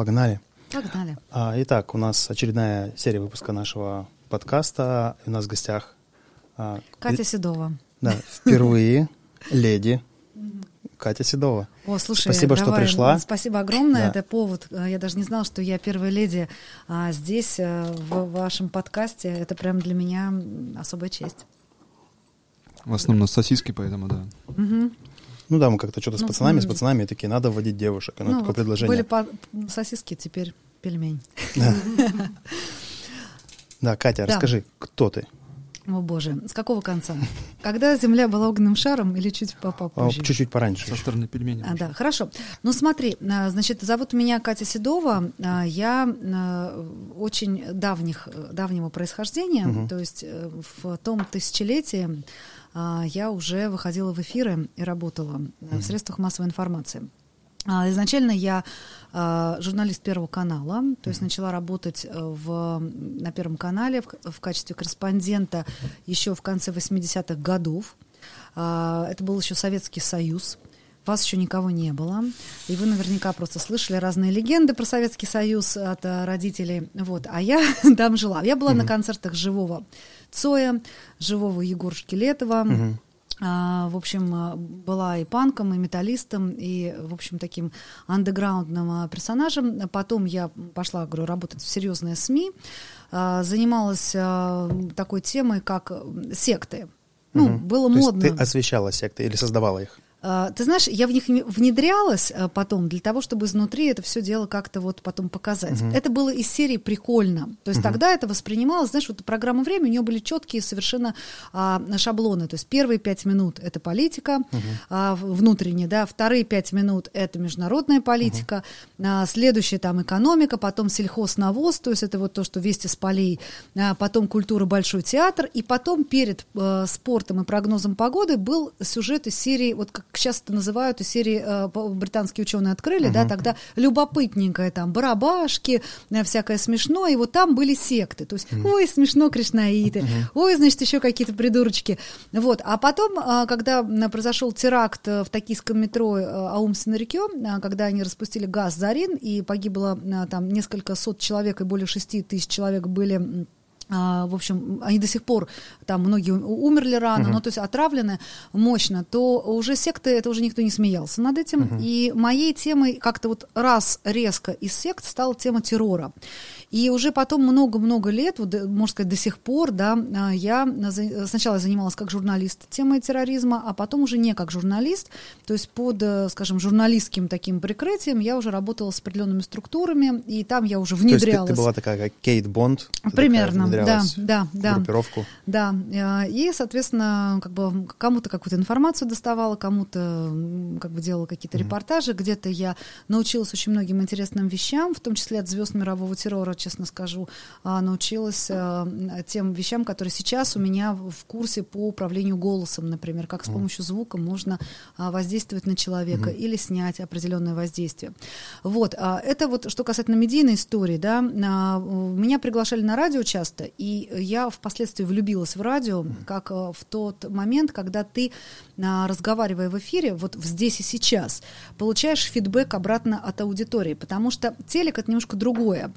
Погнали. Погнали. А, итак, у нас очередная серия выпуска нашего подкаста. У нас в гостях а, Катя Седова. Да, впервые леди Катя Седова. О, слушай, спасибо, давай, что пришла. Спасибо огромное. Да. Это повод. Я даже не знала, что я первая леди а, здесь, а, в вашем подкасте. Это прям для меня особая честь. В основном на сосиски, поэтому да. Угу. Ну да, мы как-то что-то с ну, пацанами, с пацанами такие, надо вводить девушек. Ну, ну такое вот предложение. Были по- сосиски, теперь пельмень. Да, Катя, расскажи, кто ты? О боже, с какого конца? Когда Земля была огненным шаром или чуть попозже? Чуть-чуть пораньше. Со стороны пельменей. А, да, хорошо. Ну смотри, а, значит, зовут меня Катя Седова. А, я а, очень давних, давнего происхождения, угу. то есть э, в том тысячелетии я уже выходила в эфиры и работала угу. в средствах массовой информации. Изначально я э, журналист Первого канала, то есть начала работать э, в, на Первом канале в, в качестве корреспондента еще в конце 80-х годов. Э, это был еще Советский Союз. Вас еще никого не было. И вы наверняка просто слышали разные легенды про Советский Союз от родителей. Вот. А я там жила. Я была mm-hmm. на концертах живого Цоя, живого Егора Шкелетова. А, в общем, а, была и панком, и металлистом, и, в общем, таким андеграундным а, персонажем. Потом я пошла, говорю, работать в серьезные СМИ, занималась такой темой, как секты. Ну, угу. было То модно. Есть ты освещала секты или создавала их? А, ты знаешь, я в них внедрялась а, потом для того, чтобы изнутри это все дело как-то вот потом показать. Uh-huh. Это было из серии прикольно. То есть uh-huh. тогда это воспринималось, знаешь, вот программа «Время», у нее были четкие совершенно а, шаблоны. То есть первые пять минут – это политика uh-huh. а, внутренняя, да, вторые пять минут – это международная политика, uh-huh. а, следующая там экономика, потом сельхознавоз, то есть это вот то, что вести с полей, а, потом культура «Большой театр», и потом перед а, спортом и прогнозом погоды был сюжет из серии, вот как сейчас это называют из серии э, британские ученые открыли, uh-huh. да, тогда любопытненькое там барабашки, э, всякое смешное, и вот там были секты, то есть, uh-huh. ой, смешно кришнаиты, uh-huh. ой, значит, еще какие-то придурочки, вот, а потом, э, когда произошел теракт в токийском метро Аум Синарикё, когда они распустили газ Зарин, и погибло там несколько сот человек, и более шести тысяч человек были в общем, они до сих пор, там многие умерли рано, uh-huh. но то есть отравлены мощно, то уже секты, это уже никто не смеялся над этим. Uh-huh. И моей темой как-то вот раз резко из сект стала тема террора. И уже потом много-много лет, вот, можно сказать, до сих пор, да, а, я сначала занималась как журналист темой терроризма, а потом уже не как журналист, то есть под, э, скажем, журналистским таким прикрытием я уже работала с определенными структурами, и там я уже внедрялась. То есть ты, ты была такая, как Кейт Бонд? Примерно, да, да, да. Группировку? Да, а, и, соответственно, как бы кому-то какую-то информацию доставала, кому-то как бы делала какие-то mm-hmm. репортажи, где-то я научилась очень многим интересным вещам, в том числе от звезд мирового террора, честно скажу, а, научилась а, тем вещам, которые сейчас у меня в курсе по управлению голосом, например, как с помощью звука можно а, воздействовать на человека mm-hmm. или снять определенное воздействие. Вот, это вот что касательно медийной истории, да, меня приглашали на радио часто, и я впоследствии влюбилась в радио, как в тот момент, когда ты, разговаривая в эфире, вот здесь и сейчас, получаешь фидбэк обратно от аудитории, потому что телек это немножко другое.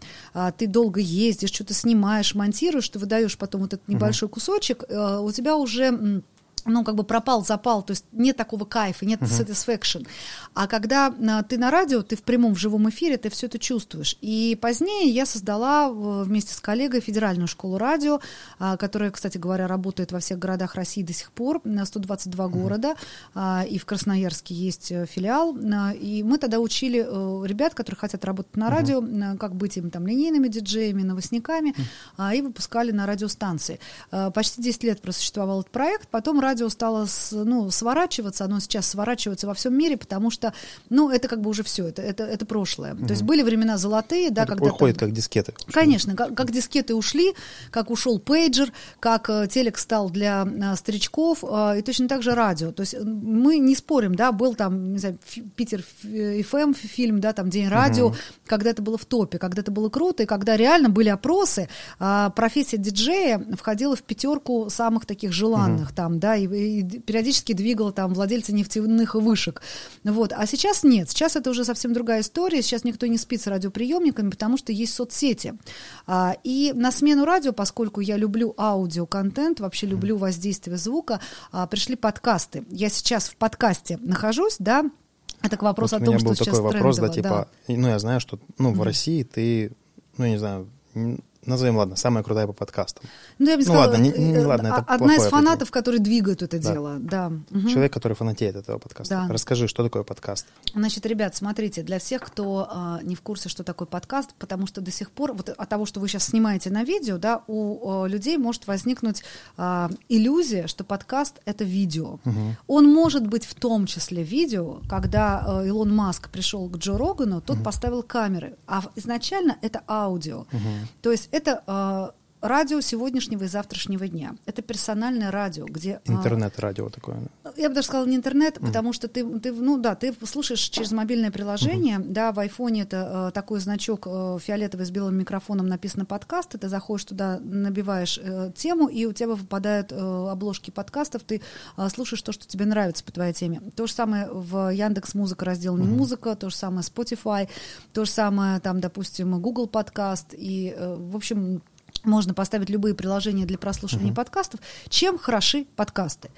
Ты долго ездишь, что-то снимаешь, монтируешь, ты выдаешь потом вот этот небольшой кусочек, э, у тебя уже ну, как бы пропал запал, то есть нет такого кайфа, нет uh-huh. satisfaction. А когда а, ты на радио, ты в прямом, в живом эфире, ты все это чувствуешь. И позднее я создала вместе с коллегой федеральную школу радио, а, которая, кстати говоря, работает во всех городах России до сих пор, на 122 uh-huh. города, а, и в Красноярске есть э, филиал. А, и мы тогда учили а, ребят, которые хотят работать на радио, uh-huh. как быть им там линейными диджеями, новостниками, uh-huh. а, и выпускали на радиостанции. А, почти 10 лет просуществовал этот проект, потом радио радио стало ну, сворачиваться, оно сейчас сворачивается во всем мире, потому что, ну, это как бы уже все, это, это, это прошлое. Угу. То есть были времена золотые, да, это когда... Уходит там... как дискеты. Конечно, как, как дискеты ушли, как ушел пейджер, как э, телек стал для э, старичков, э, и точно так же радио. То есть мы не спорим, да, был там, не знаю, Питер ФМ эм фильм, да, там День радио, угу. когда это было в топе, когда это было круто, и когда реально были опросы, профессия диджея входила в пятерку самых таких желанных угу. там, да, и, и периодически двигал там владельцы нефтяных вышек. Вот. А сейчас нет, сейчас это уже совсем другая история, сейчас никто не спит с радиоприемниками, потому что есть соцсети. А, и на смену радио, поскольку я люблю аудиоконтент, вообще люблю воздействие звука, а, пришли подкасты. Я сейчас в подкасте нахожусь, да, это к вопросу Вот о у меня том, был что такой сейчас вопрос, да, трендово, типа, и, ну, я знаю, что, ну, в России ты, ну, я не знаю, назовем, ладно, самая крутая по подкастам. Ну, я бы Ну, сказала, ладно, не- не- э, ладно, это а- одна из фанатов, которые двигают это Да. дело, да. Мгм. Человек, который фанатеет этого подкаста. Да. Расскажи, что такое подкаст? Значит, ребят, смотрите, для всех, кто а, не в курсе, что такое подкаст, потому что до сих пор, вот от того, что вы сейчас снимаете на видео, да, у а, людей может возникнуть а, иллюзия, что подкаст — это видео. Он может быть в том числе видео, когда а, Илон Маск пришел к Джо Рогану, тот поставил камеры, а изначально это аудио. То есть это а, радио сегодняшнего и завтрашнего дня. Это персональное радио, где... а, Интернет-радио такое. я бы даже сказала не интернет, потому что ты, ты, ну да, ты слушаешь через мобильное приложение, да, в айфоне это э, такой значок э, фиолетовый с белым микрофоном написано подкаст, и ты заходишь туда, набиваешь э, тему, и у тебя выпадают э, обложки подкастов, ты э, слушаешь то, что тебе нравится по твоей теме. То же самое в Яндекс Музыка раздел не музыка, то же самое Spotify, то же самое там, допустим, Google подкаст, и, э, в общем, можно поставить любые приложения для прослушивания подкастов. Чем хороши подкасты?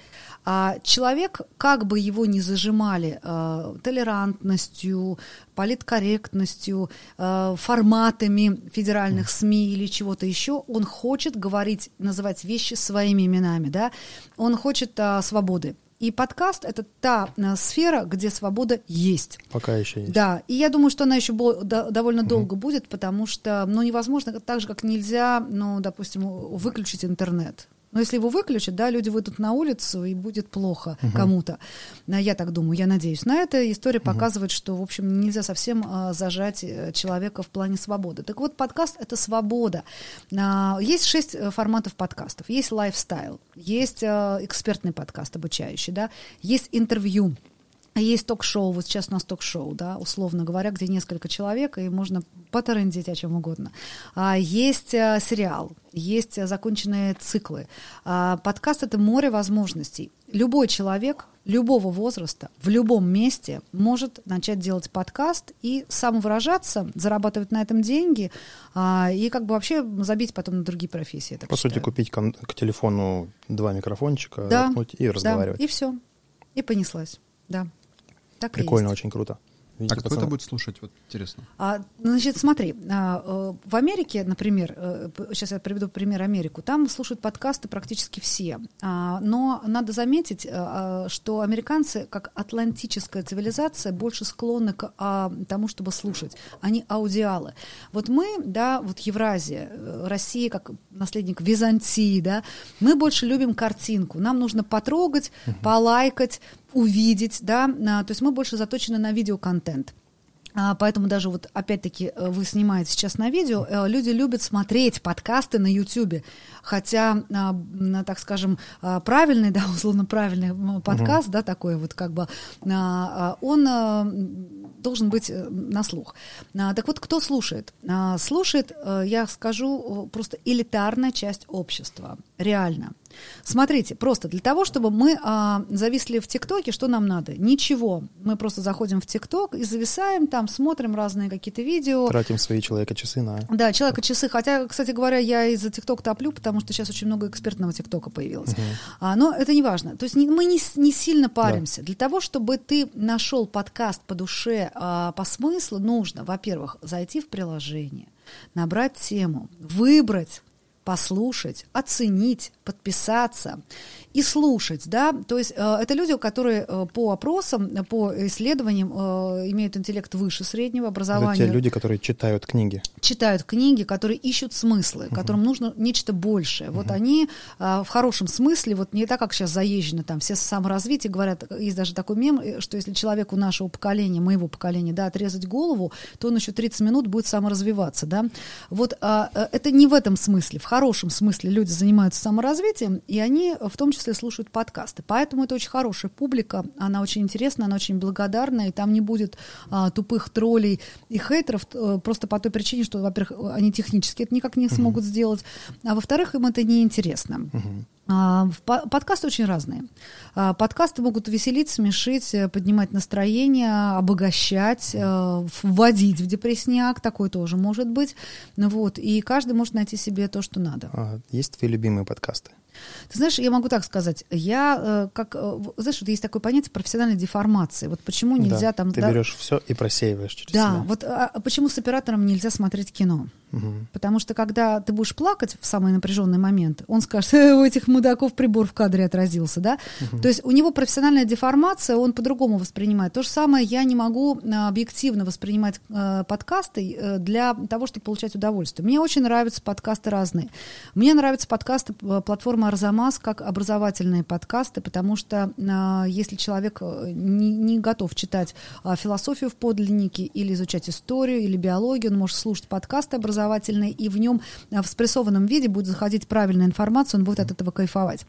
А, человек, как бы его ни зажимали э, толерантностью, политкорректностью, э, форматами федеральных СМИ или чего-то еще, он хочет говорить, называть вещи своими именами, да? Он хочет э, свободы. И подкаст — это та э, сфера, где свобода есть. Пока еще есть. Да, и я думаю, что она еще довольно долго будет, потому что, ну, невозможно, так же, как нельзя, ну, допустим, выключить интернет. Но если его выключат, да, люди выйдут на улицу, и будет плохо кому-то. А, Я так думаю, я надеюсь на это. История показывает, что, в общем, нельзя совсем а, зажать э, человека в плане свободы. Так вот, подкаст — это свобода. А, Есть шесть э, форматов подкастов. Есть лайфстайл, есть э, экспертный подкаст обучающий, да, есть интервью, есть ток-шоу, вот сейчас у нас ток-шоу, да, условно говоря, где несколько человек, и можно поторындить о чем угодно. А, есть а, сериал, есть а, законченные циклы. А, подкаст — это море возможностей. Любой человек любого возраста в любом месте может начать делать подкаст и самовыражаться, зарабатывать на этом деньги а, и как бы вообще забить потом на другие профессии. По сути, считаю. купить кон- к телефону два микрофончика, Да, и Да, разговаривать. и все. И понеслась. Да. Так Прикольно, есть. очень круто. А Видите, кто пацаны? это будет слушать? Вот интересно. А, значит, смотри, а, э, в Америке, например, э, сейчас я приведу пример Америку, там слушают подкасты практически все. А, но надо заметить, а, а, что американцы, как атлантическая цивилизация, больше склонны к а, тому, чтобы слушать. Они аудиалы. Вот мы, да, вот Евразия, э, Россия как наследник Византии, да, мы больше любим картинку. Нам нужно потрогать, полайкать, увидеть, да, а, то есть мы больше заточены на видеоконтент. А, Поэтому даже вот опять-таки э, вы снимаете сейчас на видео, э, люди любят смотреть подкасты на YouTube, хотя, а, м, так скажем, а, правильный, да, условно правильный подкаст, да, такой вот как бы, а, а, он а, должен быть э, на слух. А, Так вот, кто слушает? А, Слушает, я скажу, просто элитарная часть общества, реально. Смотрите, просто для того, чтобы мы а, зависли в ТикТоке, что нам надо? Ничего. Мы просто заходим в ТикТок и зависаем там, смотрим разные какие-то видео. Тратим свои человека часы на... Да, человека часы. Хотя, кстати говоря, я из-за ТикТок топлю, потому что сейчас очень много экспертного ТикТока появилось. А, но это не важно. То есть не- мы не, не сильно паримся. Для того, чтобы ты нашел подкаст по душе, а, по смыслу, нужно, во-первых, зайти в приложение, набрать тему, выбрать послушать, оценить, подписаться и слушать, да, то есть э, это люди, которые э, по опросам, по исследованиям э, имеют интеллект выше среднего Это образования, те люди, которые читают книги. читают книги, которые ищут смыслы, которым нужно нечто большее. Вот они в хорошем смысле, вот не так, как сейчас заезжено, там все саморазвитие говорят, есть даже такой мем, что если человеку нашего поколения, моего поколения, да, отрезать голову, то он еще 30 минут будет саморазвиваться, да. Вот а, это не в этом смысле, в хорошем смысле люди занимаются саморазвитием, и они в том числе слушают подкасты. Поэтому это очень хорошая публика, она очень интересна, она очень благодарна, и там не будет а, тупых троллей и хейтеров, э, просто по той причине, что, во-первых, они технически это никак не смогут сделать, а во-вторых, им это неинтересно. А, по- Подкасты очень разные. А, Подкасты могут веселить, смешить, э, поднимать настроение, обогащать, э, вводить в депрессняк, такой тоже может быть. Вот. И каждый может найти себе то, что надо. А есть твои любимые подкасты? Ты знаешь, я могу так сказать, я э, как, э, знаешь, вот есть такое понятие профессиональной деформации. Вот почему нельзя Да, там... Ты да, берешь все и просеиваешь через да, себя. вот а, а почему с оператором нельзя смотреть кино? Мгм. Потому что когда ты будешь плакать в самый напряженный момент, он скажет, «Э, у этих мудаков прибор в кадре отразился, да? То есть у него профессиональная деформация, он по-другому воспринимает. То же самое я не могу а, объективно воспринимать э, подкасты э, для того, чтобы получать удовольствие. Мне очень нравятся подкасты разные. Мне нравятся подкасты э, платформы Арзамас как образовательные подкасты, потому что а, если человек э, не, не готов читать а, философию в подлиннике или изучать историю или биологию, он может слушать подкасты образовательные, и в нем а, в спрессованном виде будет заходить правильная информация, он будет от этого кайфовать.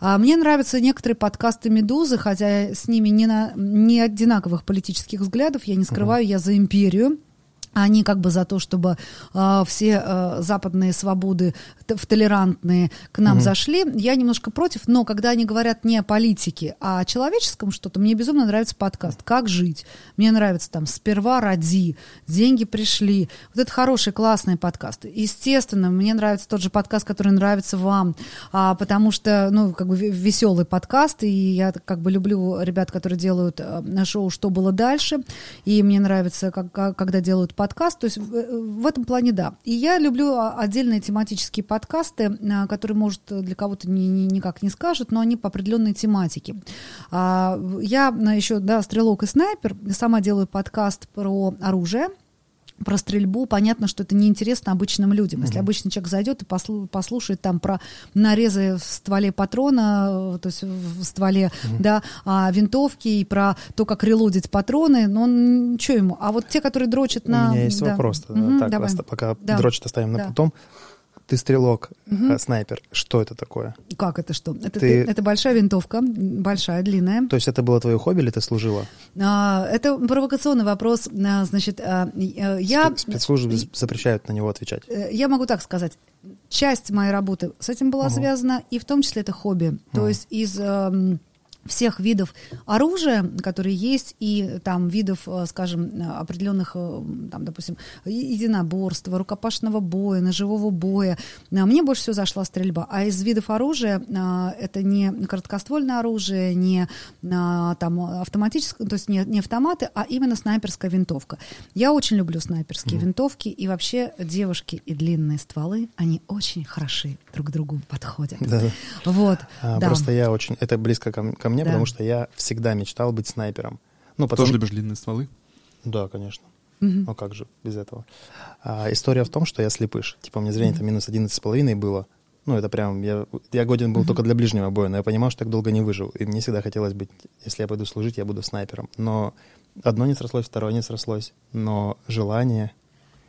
Мне нравятся некоторые подкасты «Медузы», хотя с ними не, на, не одинаковых политических взглядов, я не скрываю, я за империю. Они как бы за то, чтобы а, все а, западные свободы в толерантные к нам зашли. Я немножко против, но когда они говорят не о политике, а о человеческом что-то, мне безумно нравится подкаст «Как жить». Мне нравится там «Сперва роди», «Деньги пришли». Вот это хороший, классный подкаст. Естественно, мне нравится тот же подкаст, который нравится вам, а, потому что, ну, как бы веселый подкаст, и я как бы люблю ребят, которые делают а, шоу «Что было дальше», и мне нравится, как, когда делают подкаст, то есть в, в этом плане да. И я люблю а, отдельные тематические подкасты, а, которые, может, для кого-то ни- ни- никак не скажут, но они по определенной тематике. А, Я еще, да, стрелок и снайпер, сама делаю подкаст про оружие, про стрельбу, понятно, что это неинтересно обычным людям. Если обычный человек зайдет и послу- послушает там про нарезы в стволе патрона, э, то есть в стволе, да, а, винтовки и про то, как релодить патроны, ну, он, что ему? А вот те, которые дрочат на... У меня есть да. вопрос. Мгм, так, давай. пока Да. дрочит оставим на Да. потом. Ты стрелок, э, снайпер. Что это такое? Как это что? Это, Ты- ты- это большая винтовка, большая, длинная. То есть это было твое хобби или ты служила? А, это провокационный вопрос. А, Значит, а, э, я... Спе- Спецслужбы запрещают на него отвечать. Э, Я могу так сказать. Часть моей работы с этим была Ага. связана, и в том числе это хобби. То Ага. есть из эм, всех видов оружия, которые есть, и там видов, э, скажем, э, определенных, э, там, допустим, единоборства, рукопашного боя, ножевого боя, мне больше всего зашла стрельба. А из видов оружия это не короткоствольное оружие, не там автоматическое, то есть не, не автоматы, а именно снайперская винтовка. Я очень люблю снайперские винтовки, и вообще девушки и длинные стволы, они очень хороши друг к другу подходят. Да. Вот, А, да. Просто я очень... Это близко ко, ко мне, Да. потому что я всегда мечтал быть снайпером. Ну, потом... Тоже любишь длинные стволы? Да, конечно. Мгм. Ну как же без этого? А, история в том, что я слепыш. Типа у меня зрение там минус 11,5 было. Ну, это прям, я, я годен был только для ближнего боя, но я понимал, что так долго не выживу. И мне всегда хотелось быть, если я пойду служить, я буду снайпером. Но одно не срослось, второе не срослось. Но желание...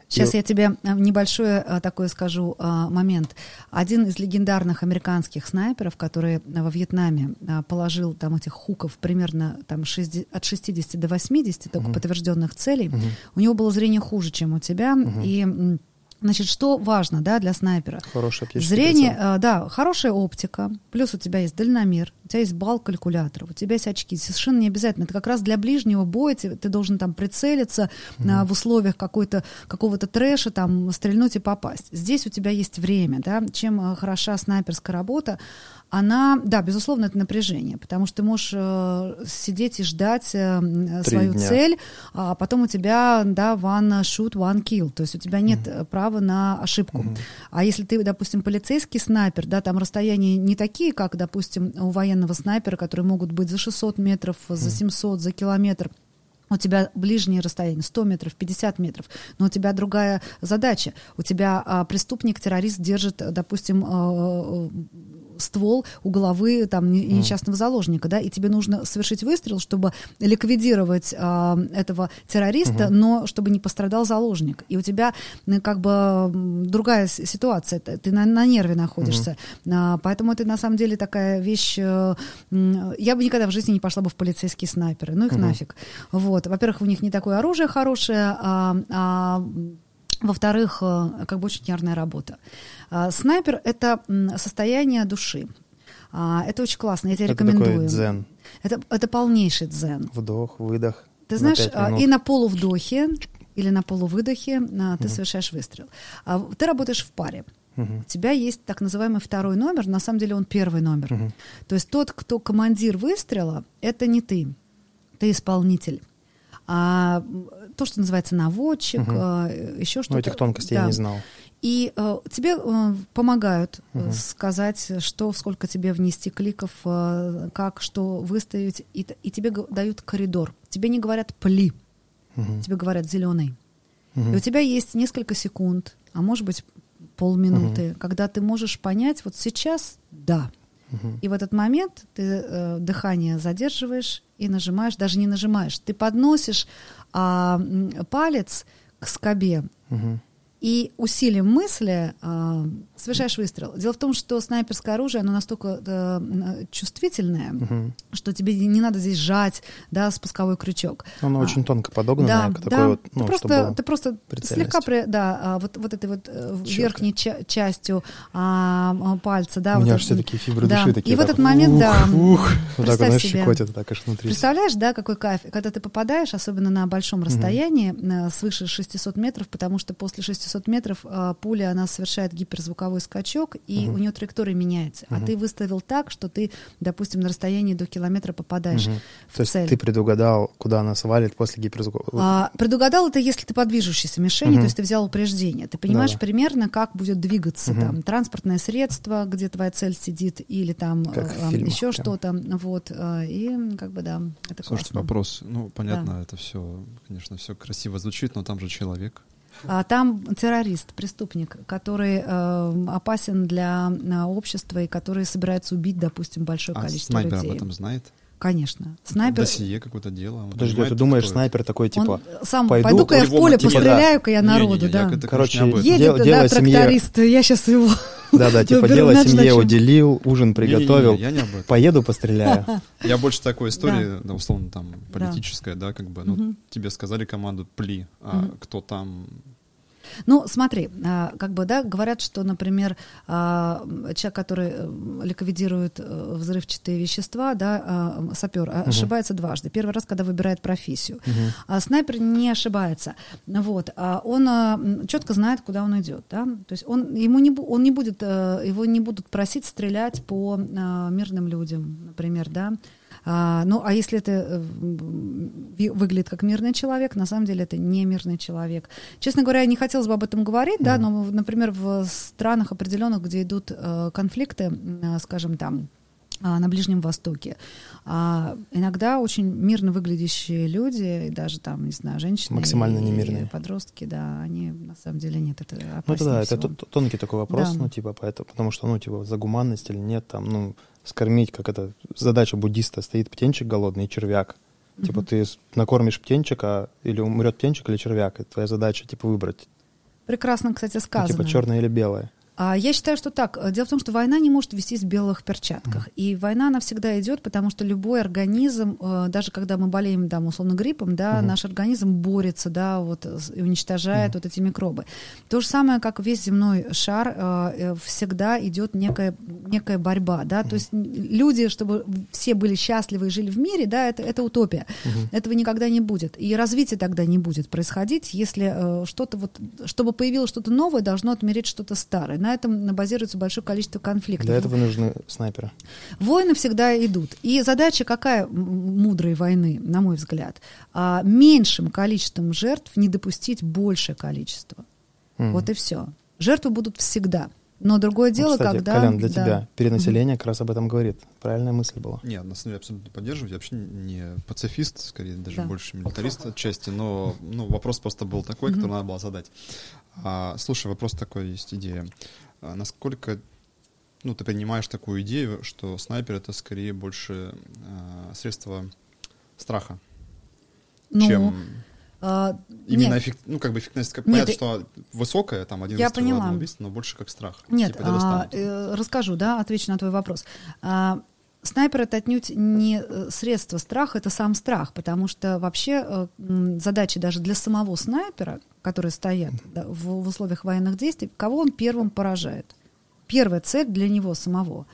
Сейчас И- я тебе э, небольшое э, такое скажу э, момент. Один из легендарных американских снайперов, который во Вьетнаме положил там этих хуков примерно там, 60 от 60 до 80 только Мгм. подтвержденных целей, Мгм. у него было зрение хуже, чем у тебя. Мгм. И, значит, что важно да, для снайпера? Оптический Зрение, прицел. э, да, хорошая оптика, плюс у тебя есть дальномер, у тебя есть бал калькуляторов, у тебя есть очки. Совершенно не обязательно. Это как раз для ближнего боя ты, ты должен там прицелиться а, в условиях какой-то, какого-то трэша, там, стрельнуть и попасть. Здесь у тебя есть время, да, чем э, хороша снайперская работа, она, да, безусловно, это напряжение, потому что ты можешь э, сидеть и ждать э, свою дня. цель, а потом у тебя, да, one shoot, one kill, то есть у тебя нет э, права на ошибку. А если ты, допустим, полицейский снайпер, да, там расстояния не такие, как, допустим, у военного снайпера, которые могут быть за 600 метров, за 700, за километр, у тебя ближние расстояния 100 метров, 50 метров, но у тебя другая задача. У тебя а, преступник, террорист держит, допустим, э, ствол у головы там не- несчастного заложника, да, и тебе нужно совершить выстрел, чтобы ликвидировать а, этого террориста, но чтобы не пострадал заложник. И у тебя как бы другая ситуация, ты на, на нерве находишься, А, поэтому это на самом деле такая вещь. э, Я бы никогда в жизни не пошла бы в полицейские снайперы, ну их нафиг. Вот, во-первых, у них не такое оружие хорошее, а, а во-вторых, э, как бы очень нервная работа. А, Снайпер — это состояние души. А, это очень классно, я тебе Это рекомендую. такой дзен. Это, это полнейший дзен. Вдох, выдох. Ты на знаешь, а, минут. и на полувдохе или на полувыдохе ты совершаешь выстрел. А, ты работаешь в паре. Мгм. У тебя есть так называемый второй номер, на самом деле он первый номер. Мгм. То есть тот, кто командир выстрела, это не ты, ты исполнитель. А то, что называется наводчик, Мгм. а, еще что-то. Ну, этих тонкостей я Да. не знал. И э, тебе э, помогают э, Мгм. сказать, что, сколько тебе внести кликов, э, как, что выставить, и, и тебе дают коридор. Тебе не говорят пли, Мгм. тебе говорят зеленый. Мгм. И у тебя есть несколько секунд, а может быть полминуты, когда ты можешь понять, вот сейчас да. И в этот момент ты э, дыхание задерживаешь и нажимаешь, даже не нажимаешь, ты подносишь м, палец к скобе Мгм. и усилием мысли а, совершаешь выстрел. Дело в том, что снайперское оружие, оно настолько э, м, чувствительное, Мгм. что тебе не надо здесь жать, да, спусковой крючок. Оно А, очень тонко подогнанное, да, да. вот, ну, ты просто, ты просто слегка, при- да, а, вот, вот этой вот э, Чётко. верхней ча- частью а, а, пальца, да. У вот меня аж все такие фибры да. души такие. И в этот момент, ух, да, ух. Вот так оно щекотит, так аж внутри. Представляешь, да, какой кайф, когда ты попадаешь, особенно на большом расстоянии, э, свыше 600 метров, потому что после 600 метров э, пуля, она совершает гиперзвуковой скачок, и Мгм. у нее траектория меняется. А Мгм. ты выставил так, что ты, допустим, на расстоянии до километра попадаешь Мгм. в То есть цель. ты предугадал, куда она свалит после гиперзвука. А, предугадал это, если ты по движущейся мишени, Мгм. то есть ты взял упреждение. Ты понимаешь Да-да. примерно, как будет двигаться Мгм. там транспортное средство, где твоя цель сидит, или там Как э, фильмах еще прям. что-то. Вот. э, И как бы да, это Слушайте, классно. вопрос. Ну, понятно, это все, конечно, все красиво звучит, но там же человек. А Там террорист, преступник, который э, опасен для э, общества и который собирается убить, допустим, большое А количество снайпер людей. об этом знает? Конечно. Снайпер. Досье какое-то дело. он Подожди, ты думаешь, это? снайпер такой, типа, он сам пойду- пойду-ка я в поле, типа, постреляю-ка я народу, я да. это, Короче, конечно, не об этом. Едет, Дел- да, дело семье- тракторист, я сейчас его... да-да, типа, дело семье уделил, ужин приготовил, я не об этом. поеду постреляю. Я больше такой истории, да, условно, там, политическая, да, как бы, ну, тебе сказали команду «пли», а кто там... Ну, смотри, а, как бы, да, говорят, что, например, а, человек, который э, ликвидирует э, взрывчатые вещества, да, а, сапер, а, ошибается дважды. Первый раз, когда выбирает профессию. Мгм. А снайпер не ошибается. Вот. Он четко знает, куда он идет. Да? То есть он, ему не, он не будет, э, его не будут просить стрелять по мирным людям, например, да. А, ну, а если это э, выглядит как мирный человек, на самом деле это не мирный человек. Честно говоря, не хотелось бы об этом говорить, да, но, например, в странах определенных, где идут э, конфликты, а, скажем, там, а, на Ближнем Востоке. А, иногда очень мирно выглядящие люди, даже там, не знаю, женщины, Максимально немирные. подростки, да, они на самом деле нет, это Ну это да, это всего. т- тонкий такой вопрос, Да. ну типа поэтому, потому что, ну типа за гуманность или нет, там, ну скормить, как это задача буддиста стоит птенчик голодный и червяк. Типа Мгм. ты накормишь птенчика или умрет птенчик или червяк, и твоя задача типа выбрать, Прекрасно, кстати, ну, сказано. типа черное или белое. А я считаю, что так. Дело в том, что война не может вестись в белых перчатках. И война, она всегда идет, потому что любой организм, э, даже когда мы болеем, да, условно, гриппом, да, Мгм. наш организм борется, да, вот, и уничтожает Мгм. вот эти микробы. То же самое, как весь земной шар, э, э, всегда идет некая, некая борьба, да, то есть люди, чтобы все были счастливы и жили в мире, да, это, это утопия. Мгм. Этого никогда не будет. И развитие тогда не будет происходить, если что-то вот, чтобы появилось что-то новое, должно отмереть что-то старое. На этом базируется большое количество конфликтов. Для этого нужны снайперы. Войны всегда идут. И задача какая мудрой войны, на мой взгляд? А, меньшим количеством жертв не допустить большее количество. Мгм. Вот и все. Жертвы будут всегда. Но другое Ну, дело, кстати, когда... Колян, для да. тебя перенаселение как раз об этом говорит. Правильная мысль была. Нет, на самом деле абсолютно поддерживаю. Я вообще не пацифист, скорее даже Да. больше милитарист отчасти, но ну, вопрос просто был такой, который надо было задать. А, слушай, вопрос такой есть идея. А, насколько ну, ты принимаешь такую идею, что снайпер это скорее больше а, средство страха, Ну, чем а, именно эффект, ну, как бы эффективность, как Нет, понятно, что высокая, там один Я выстрел, поняла. одно убийство, но больше как страх. Нет, Типа, а, э, расскажу, да, отвечу на твой вопрос. А, Снайпер это отнюдь не э, средство страха, это сам страх, потому что вообще э, задача даже для самого снайпера, которые стоят да, в, в условиях военных действий, кого он первым поражает. Первая цель для него самого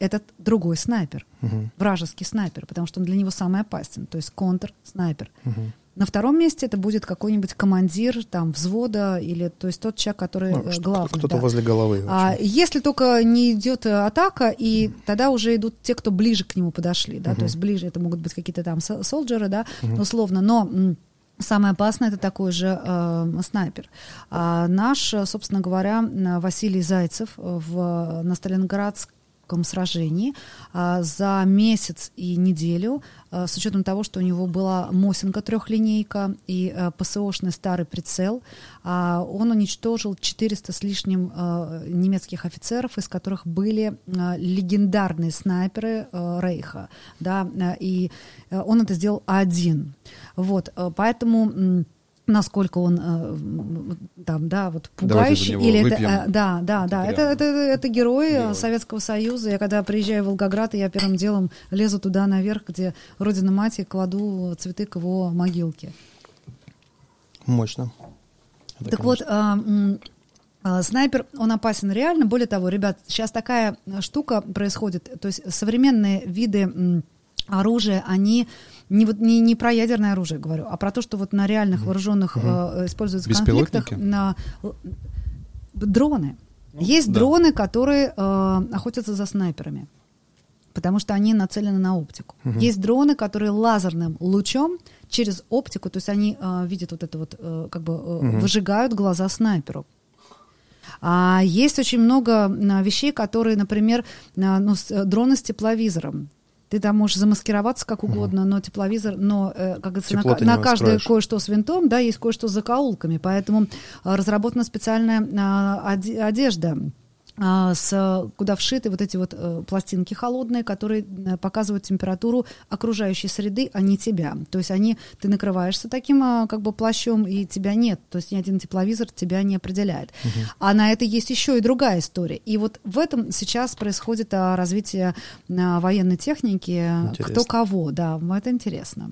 этот другой снайпер, Мгм. вражеский снайпер, потому что он для него самый опасен, то есть контр-снайпер. Мгм. На втором месте это будет какой-нибудь командир там взвода или то есть тот человек, который Ну, э, главный. Кто-то да. возле головы. А, если только не идет э, атака, и тогда уже идут те, кто ближе к нему подошли, да, то Мгм. есть ближе, это могут быть какие-то там со- солджеры, да, условно, но самое опасное это такой же э, снайпер. А наш, э, собственно говоря, Василий Зайцев в, на Сталинградском сражении а, за месяц и неделю, а, с учетом того, что у него была Мосинка трехлинейка и а, ПСОшный старый прицел, он уничтожил 400 с лишним немецких офицеров, из которых были легендарные снайперы Рейха, да, и он это сделал один. Вот, поэтому насколько он э, там, да, вот пугающий, или это, выпьем. э, да, да, да, это, прям это, это герой, герой. Советского Союза. Я когда приезжаю в Волгоград, я первым делом лезу туда наверх, где Родина Мать, и кладу цветы к его могилке. Мощно. Это, так конечно. вот, а, а, снайпер, он опасен реально. Более того, ребят, сейчас такая штука происходит. То есть современные виды оружия, они не, вот, не, не про ядерное оружие говорю, а про то, что вот на реальных вооруженных э, используются в конфликтах. На, л- дроны. Ну, Есть да. дроны, которые э, охотятся за снайперами потому что они нацелены на оптику. Есть дроны, которые лазерным лучом через оптику, то есть они э, видят вот это вот, э, как бы э, выжигают глаза снайперу. А есть очень много а, вещей, которые, например, а, ну, с- э, дроны с тепловизором. Ты там можешь замаскироваться как угодно, но тепловизор, но, э, как говорится, на, Тепло не на каждое кое-что с винтом, да, есть кое-что с закоулками, поэтому а, разработана специальная а, оде- одежда с, куда вшиты вот эти вот э, пластинки холодные, которые э, показывают температуру окружающей среды, а не тебя. То есть они, ты накрываешься таким а, как бы плащом, и тебя нет. То есть ни один тепловизор тебя не определяет. А на это есть еще и другая история. И вот в этом сейчас происходит а, развитие а, военной техники. Кто Интересно. кого, да, это интересно.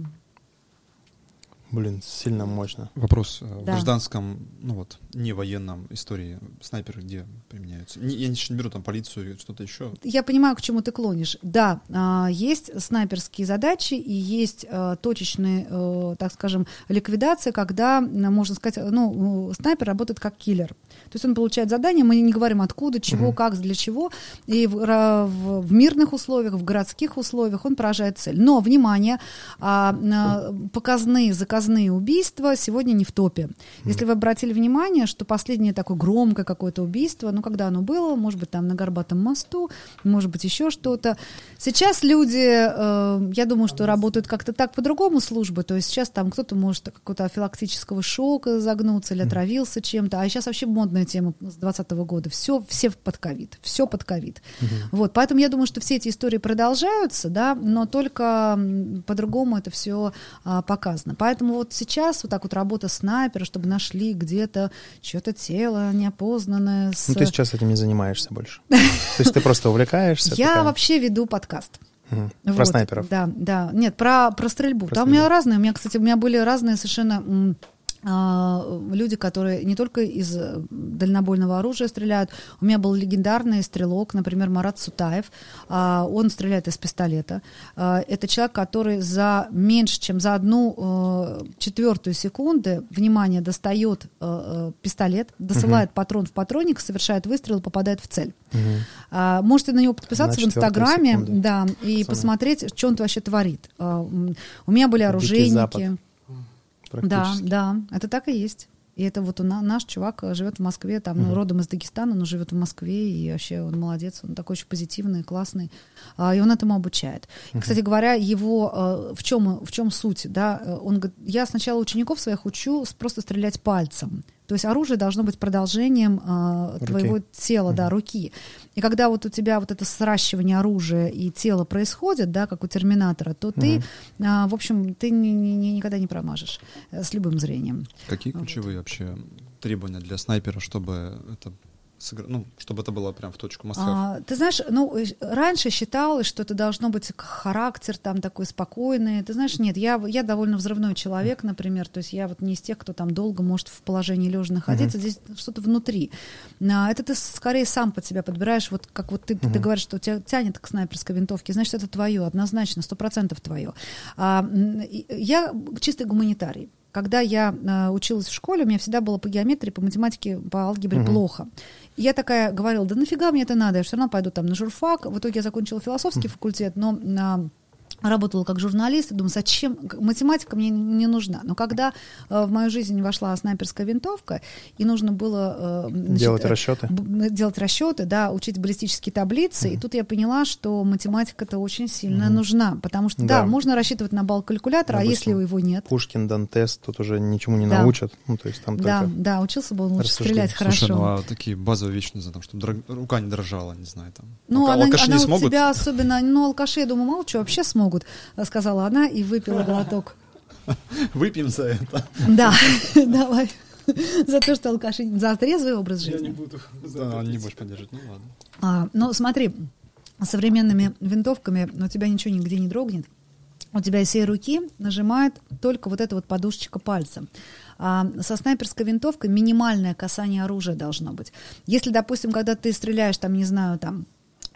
Блин, сильно мощно. Вопрос. э, В Да. гражданском, ну вот, не военном истории снайперы где применяются? Не- я не беру там полицию или что-то еще. Я понимаю, к чему ты клонишь. Да, а, есть снайперские задачи и есть а, точечные, э, так скажем, ликвидации, когда, можно сказать, ну, снайпер работает как киллер. То есть он получает задание, мы не говорим откуда, чего, как, для чего. И в, в- в мирных условиях, в городских условиях он поражает цель. Но, внимание, а, а, заказные убийства сегодня не в топе. Если вы обратили внимание, что последнее такое громкое какое-то убийство, ну, когда оно было, может быть, там на Горбатом мосту, может быть, еще что-то. Сейчас люди, э, я думаю, что работают как-то так по-другому службы, то есть сейчас там кто-то может какого-то афилактического шока загнуться или отравился чем-то, а сейчас вообще модная тема с 2020 года. Все, все под ковид, все под ковид. Вот, поэтому я думаю, что все эти истории продолжаются, да, но только по-другому это все показано. Поэтому вот сейчас вот так вот работа снайпера, чтобы нашли где-то что-то тело неопознанное. С... Ну, ты сейчас этим не занимаешься больше. То есть ты просто увлекаешься. Я вообще веду подкаст. Про снайперов. Да, да. Нет, про, про стрельбу. Про Там у меня стрельбу. разные. У меня, кстати, у меня были разные совершенно люди, которые не только из э, дальнобойного оружия стреляют. У меня был легендарный стрелок, например, Марат Сутаев. А, Он стреляет из пистолета. А, Это человек, который за меньше, чем за одну э, четвертую секунды, внимание, достает э, пистолет, досылает патрон в патронник, совершает выстрел, попадает в цель. А, Можете на него подписаться На в Инстаграме, секунду. да, и Пацаны. посмотреть, что он вообще творит. А, У меня были оружейники. Да, Практически. да, это так и есть. И это вот у на- наш чувак э, живет в Москве, там, ну, родом из Дагестана, но живет в Москве, и вообще он молодец, он такой очень позитивный, классный, а, и он этому обучает. И, Кстати говоря, его э, в чем в чем суть, да? э, Он говорит, я сначала учеников своих учу просто стрелять пальцем. То есть оружие должно быть продолжением э, Руки. твоего тела, да, руки. И когда вот у тебя вот это сращивание оружия и тела происходит, да, как у терминатора, то ты, а, в общем, ты ни- ни- ни- никогда не промажешь э, с любым зрением. Какие Вот. ключевые вообще требования для снайпера, чтобы это ну, чтобы это было прям в точку а, Ты знаешь, ну, раньше считалось, что это должно быть характер там такой спокойный. Ты знаешь, нет, я, я довольно взрывной человек, например, то есть я вот не из тех, кто там долго может в положении лежа находиться, uh-huh. здесь что-то внутри. А, это ты скорее сам под себя подбираешь, вот как вот ты, uh-huh. ты говоришь, что у тебя тянет к снайперской винтовке, значит, это твое, однозначно, сто процентов твое. А, я чистый гуманитарий. Когда я э, училась в школе, у меня всегда было по геометрии, по математике, по алгебре угу. плохо. Я такая говорила, да нафига мне это надо, я все равно пойду там на журфак. В итоге я закончила философский факультет, но на работала как журналист, и думаю, зачем, математика мне не нужна. Но когда э, в мою жизнь вошла снайперская винтовка, и нужно было... Э, значит, делать расчеты. Б- делать расчеты, да, учить баллистические таблицы, mm-hmm. и тут я поняла, что математика-то очень сильно mm-hmm. нужна, потому что, да. да, можно рассчитывать на балл калькулятора, Обычно. а если его нет? Пушкин, Дантес тут уже ничему не да. научат, ну, то есть там Да, только да, учился бы он лучше стрелять хорошо. Слушай, ну, а такие базовые вещи, не знаю, там, чтобы дрог... рука не дрожала, не знаю, там. Ну, Алка- она, алкаши она не смогут? у тебя особенно, ну, алкаши, я думаю, мало чего вообще смогут, сказать сказала она и выпила глоток. Выпьем за это. Да, давай. За то, что алкаши... За трезвый образ жизни. Я не буду. Да, не будешь поддерживать, ну ладно. А, ну, смотри, современными винтовками у тебя ничего нигде не дрогнет. У тебя из всей руки нажимает только вот эта вот подушечка пальца. А со снайперской винтовкой минимальное касание оружия должно быть. Если, допустим, когда ты стреляешь, там, не знаю, там,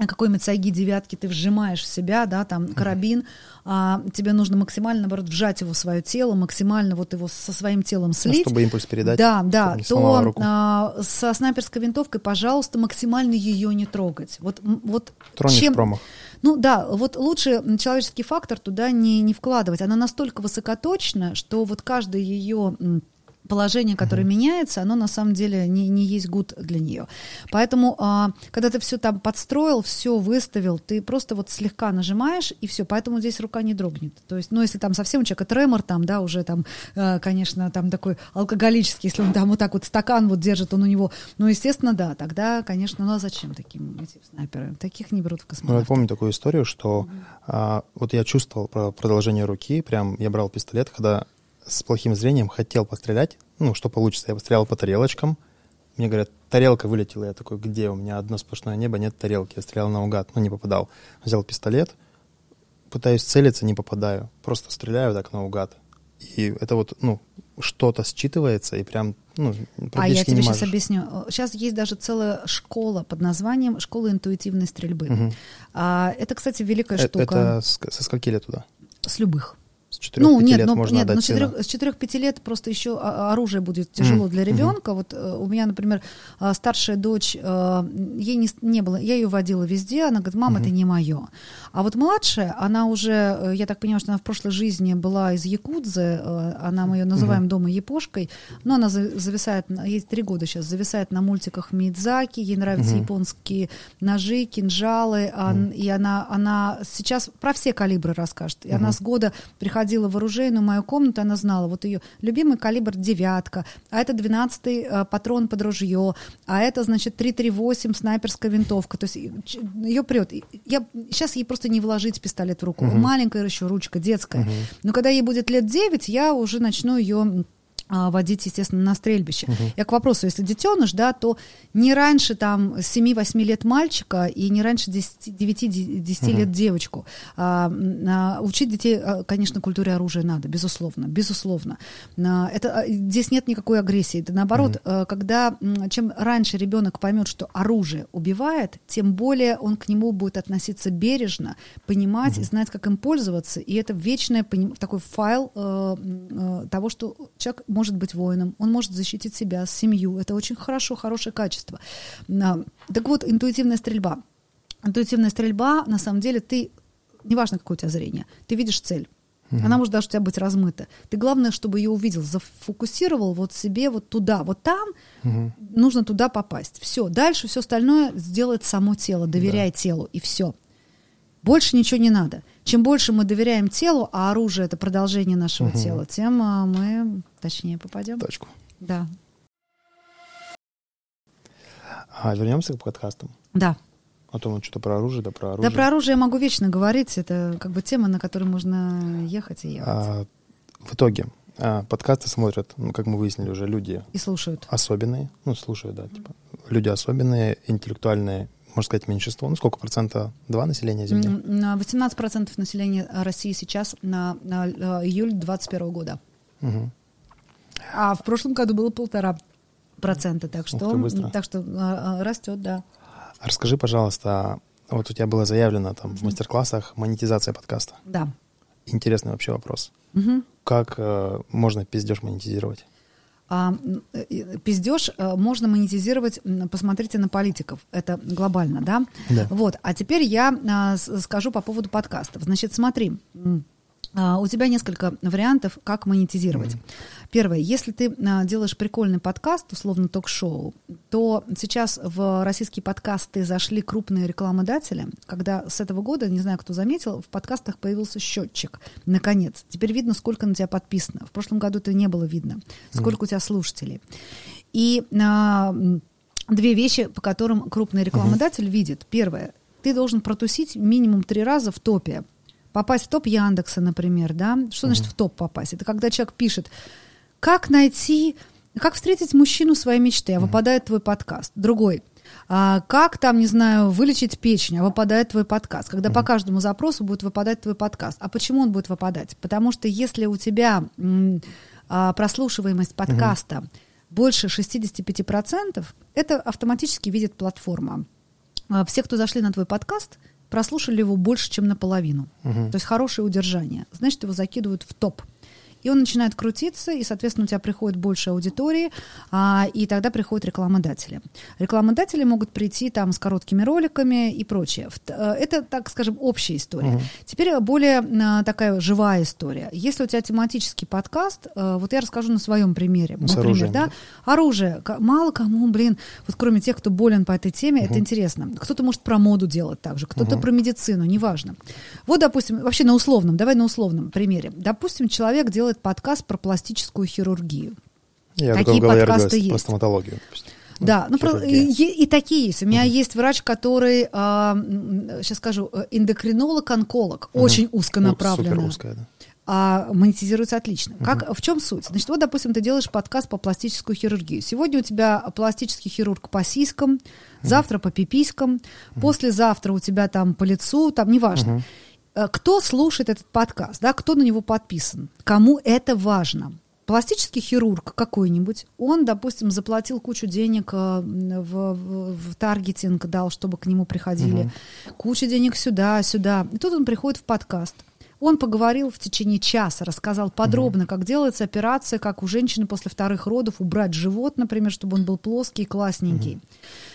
какой-нибудь сайги девятки ты вжимаешь в себя, да, там карабин, а, тебе нужно максимально, наоборот, вжать его в свое тело, максимально вот его со своим телом ну, слить. Ну, чтобы импульс передать. Да, да, то а, со снайперской винтовкой, пожалуйста, максимально ее не трогать. Вот, вот Тронешь чем... промах. Ну да, вот лучше человеческий фактор туда не, не вкладывать. Она настолько высокоточна, что вот каждый ее положение, которое mm-hmm. меняется, оно на самом деле не, не есть гуд для нее. Поэтому, а, когда ты все там подстроил, все выставил, ты просто вот слегка нажимаешь, и все. Поэтому здесь рука не дрогнет. То есть, ну, если там совсем у человека тремор, там, да, уже там, э, конечно, там такой алкоголический, если он там вот так вот стакан вот держит, он у него, ну, естественно, да, тогда, конечно, ну, а зачем таким эти снайперы? Таких не берут в космонавты. Ну, я помню такую историю, что mm-hmm. а, вот я чувствовал про продолжение руки, прям я брал пистолет, когда с плохим зрением хотел пострелять, ну, что получится, я пострелял по тарелочкам, мне говорят, тарелка вылетела, я такой, где? У меня одно сплошное небо, нет тарелки, я стрелял наугад, но не попадал. Взял пистолет, пытаюсь целиться, не попадаю, просто стреляю так наугад. И это вот, ну, что-то считывается, и прям, ну, А я тебе сейчас объясню. Сейчас есть даже целая школа под названием «Школа интуитивной стрельбы». Угу. А, это, кстати, великая это, штука. Это со скольки лет туда? С любых. С 4-5 ну, нет, лет но, можно нет, отдать но 4, с 4-5 лет просто еще оружие будет тяжело mm. для ребенка. Mm-hmm. Вот э, у меня, например, э, старшая дочь, э, ей не, не было, я ее водила везде, она говорит, мама, mm-hmm. это не мое. А вот младшая, она уже, я так понимаю, что она в прошлой жизни была из Якудзы, она, мы ее называем mm-hmm. дома Япошкой, но она зависает, ей три года сейчас, зависает на мультиках Мидзаки, ей нравятся mm-hmm. японские ножи, кинжалы, mm-hmm. и она, она сейчас про все калибры расскажет. И mm-hmm. она с года приходила ходила в оружейную мою комнату, она знала, вот ее любимый калибр девятка, а это 12-й э, патрон под ружье, а это, значит, 338 снайперская винтовка. То есть ее прет. Я, сейчас ей просто не вложить пистолет в руку. Угу. Маленькая еще ручка, детская. Угу. Но когда ей будет лет 9, я уже начну ее водить, естественно, на стрельбище. Угу. Я к вопросу, если детеныш, да, то не раньше там 7-8 лет мальчика и не раньше 9-10 угу. лет девочку. А, а, учить детей, а, конечно, культуре оружия надо, безусловно, безусловно. А, это, а, здесь нет никакой агрессии. Это наоборот, угу. когда чем раньше ребенок поймет, что оружие убивает, тем более он к нему будет относиться бережно, понимать угу. и знать, как им пользоваться. И это вечный такой файл э, э, того, что человек может может быть воином, он может защитить себя, семью. Это очень хорошо, хорошее качество. Так вот, интуитивная стрельба. Интуитивная стрельба, на самом деле, ты, неважно, какое у тебя зрение, ты видишь цель. Угу. Она может даже у тебя быть размыта. Ты главное, чтобы ее увидел, зафокусировал вот себе вот туда, вот там угу. нужно туда попасть. Все, дальше все остальное сделает само тело, доверяй да. телу и все. Больше ничего не надо. Чем больше мы доверяем телу, а оружие это продолжение нашего угу. тела, тем а, мы точнее попадем. Точку. Да. А вернемся к подкастам. Да. А то мы что-то про оружие, да про оружие. Да про оружие я могу вечно говорить. Это как бы тема, на которой можно ехать и ехать. А, в итоге, А, подкасты смотрят, ну, как мы выяснили уже, люди И слушают. особенные, ну, слушают, да, типа, люди особенные, интеллектуальные, можно сказать, меньшинство. Ну, сколько процента? Два населения Земли? М, на 18% населения России сейчас на, на, э, июль 2021 года. Мгм. А в прошлом году было полтора процента, так что, ты, так что э, э, растет, да. А Расскажи, пожалуйста, вот у тебя было заявлено там в мастер-классах монетизация подкаста. Да. Интересный вообще вопрос. Мгм. Как э, можно пиздеж монетизировать? А, пиздеж э, можно монетизировать, посмотрите на политиков, это глобально, да? Да. Вот, а теперь я а, скажу по поводу подкастов. Значит, смотри, а, у тебя несколько вариантов, как монетизировать. Первое, если ты а, делаешь прикольный подкаст, условно ток-шоу, то сейчас в российские подкасты зашли крупные рекламодатели, когда с этого года, не знаю, кто заметил, в подкастах появился счетчик. Наконец. Теперь видно, сколько на тебя подписано. В прошлом году это не было видно. Сколько у тебя слушателей. И а, две вещи, по которым крупный рекламодатель видит. Первое, ты должен протусить минимум три раза в топе. Попасть в топ Яндекса, например, да? Что значит в топ попасть? Это когда человек пишет, как найти, как встретить мужчину своей мечты, а выпадает твой подкаст. Другой. А, как там, не знаю, вылечить печень, а выпадает твой подкаст. Когда по каждому запросу будет выпадать твой подкаст. А почему он будет выпадать? Потому что если у тебя м, а, прослушиваемость подкаста больше 65%, это автоматически видит платформа. А, Все, кто зашли на твой подкаст, прослушали его больше, чем наполовину. Мгм. То есть хорошее удержание. Значит, его закидывают в топ. И он начинает крутиться, и, соответственно, у тебя приходит больше аудитории, а, и тогда приходят рекламодатели. Рекламодатели могут прийти там с короткими роликами и прочее. Э, Это, так скажем, общая история. Теперь более а, такая живая история. Если у тебя тематический подкаст, э, вот я расскажу на своем примере. С Например, оружием, да, да. оружие. Мало кому, блин, вот кроме тех, кто болен по этой теме, это интересно. Кто-то может про моду делать также, кто-то про медицину, неважно. Вот, допустим, вообще на условном, давай на условном примере. Допустим, человек делает подкаст про пластическую хирургию. Я Такие подкасты родилась про есть. стоматологию. допустим. Да, ну, про- и, и такие есть. У меня есть врач, который, сейчас скажу, э, эндокринолог-онколог, очень Ну, узконаправленный. Супер узкая, да. а монетизируется отлично. Как, в чем суть? Значит, вот, допустим, ты делаешь подкаст по пластическую хирургию. Сегодня у тебя пластический хирург по сиськам, завтра по пиписькам, послезавтра у тебя там по лицу, там неважно. Э, Кто слушает этот подкаст, да, кто на него подписан, кому это важно. Пластический хирург какой-нибудь, он, допустим, заплатил кучу денег э, в, в- в таргетинг, дал, чтобы к нему приходили, кучу денег сюда, сюда. И тут он приходит в подкаст. Он поговорил в течение часа, рассказал подробно, как делается операция, как у женщины после вторых родов убрать живот, например, чтобы он был плоский и классненький.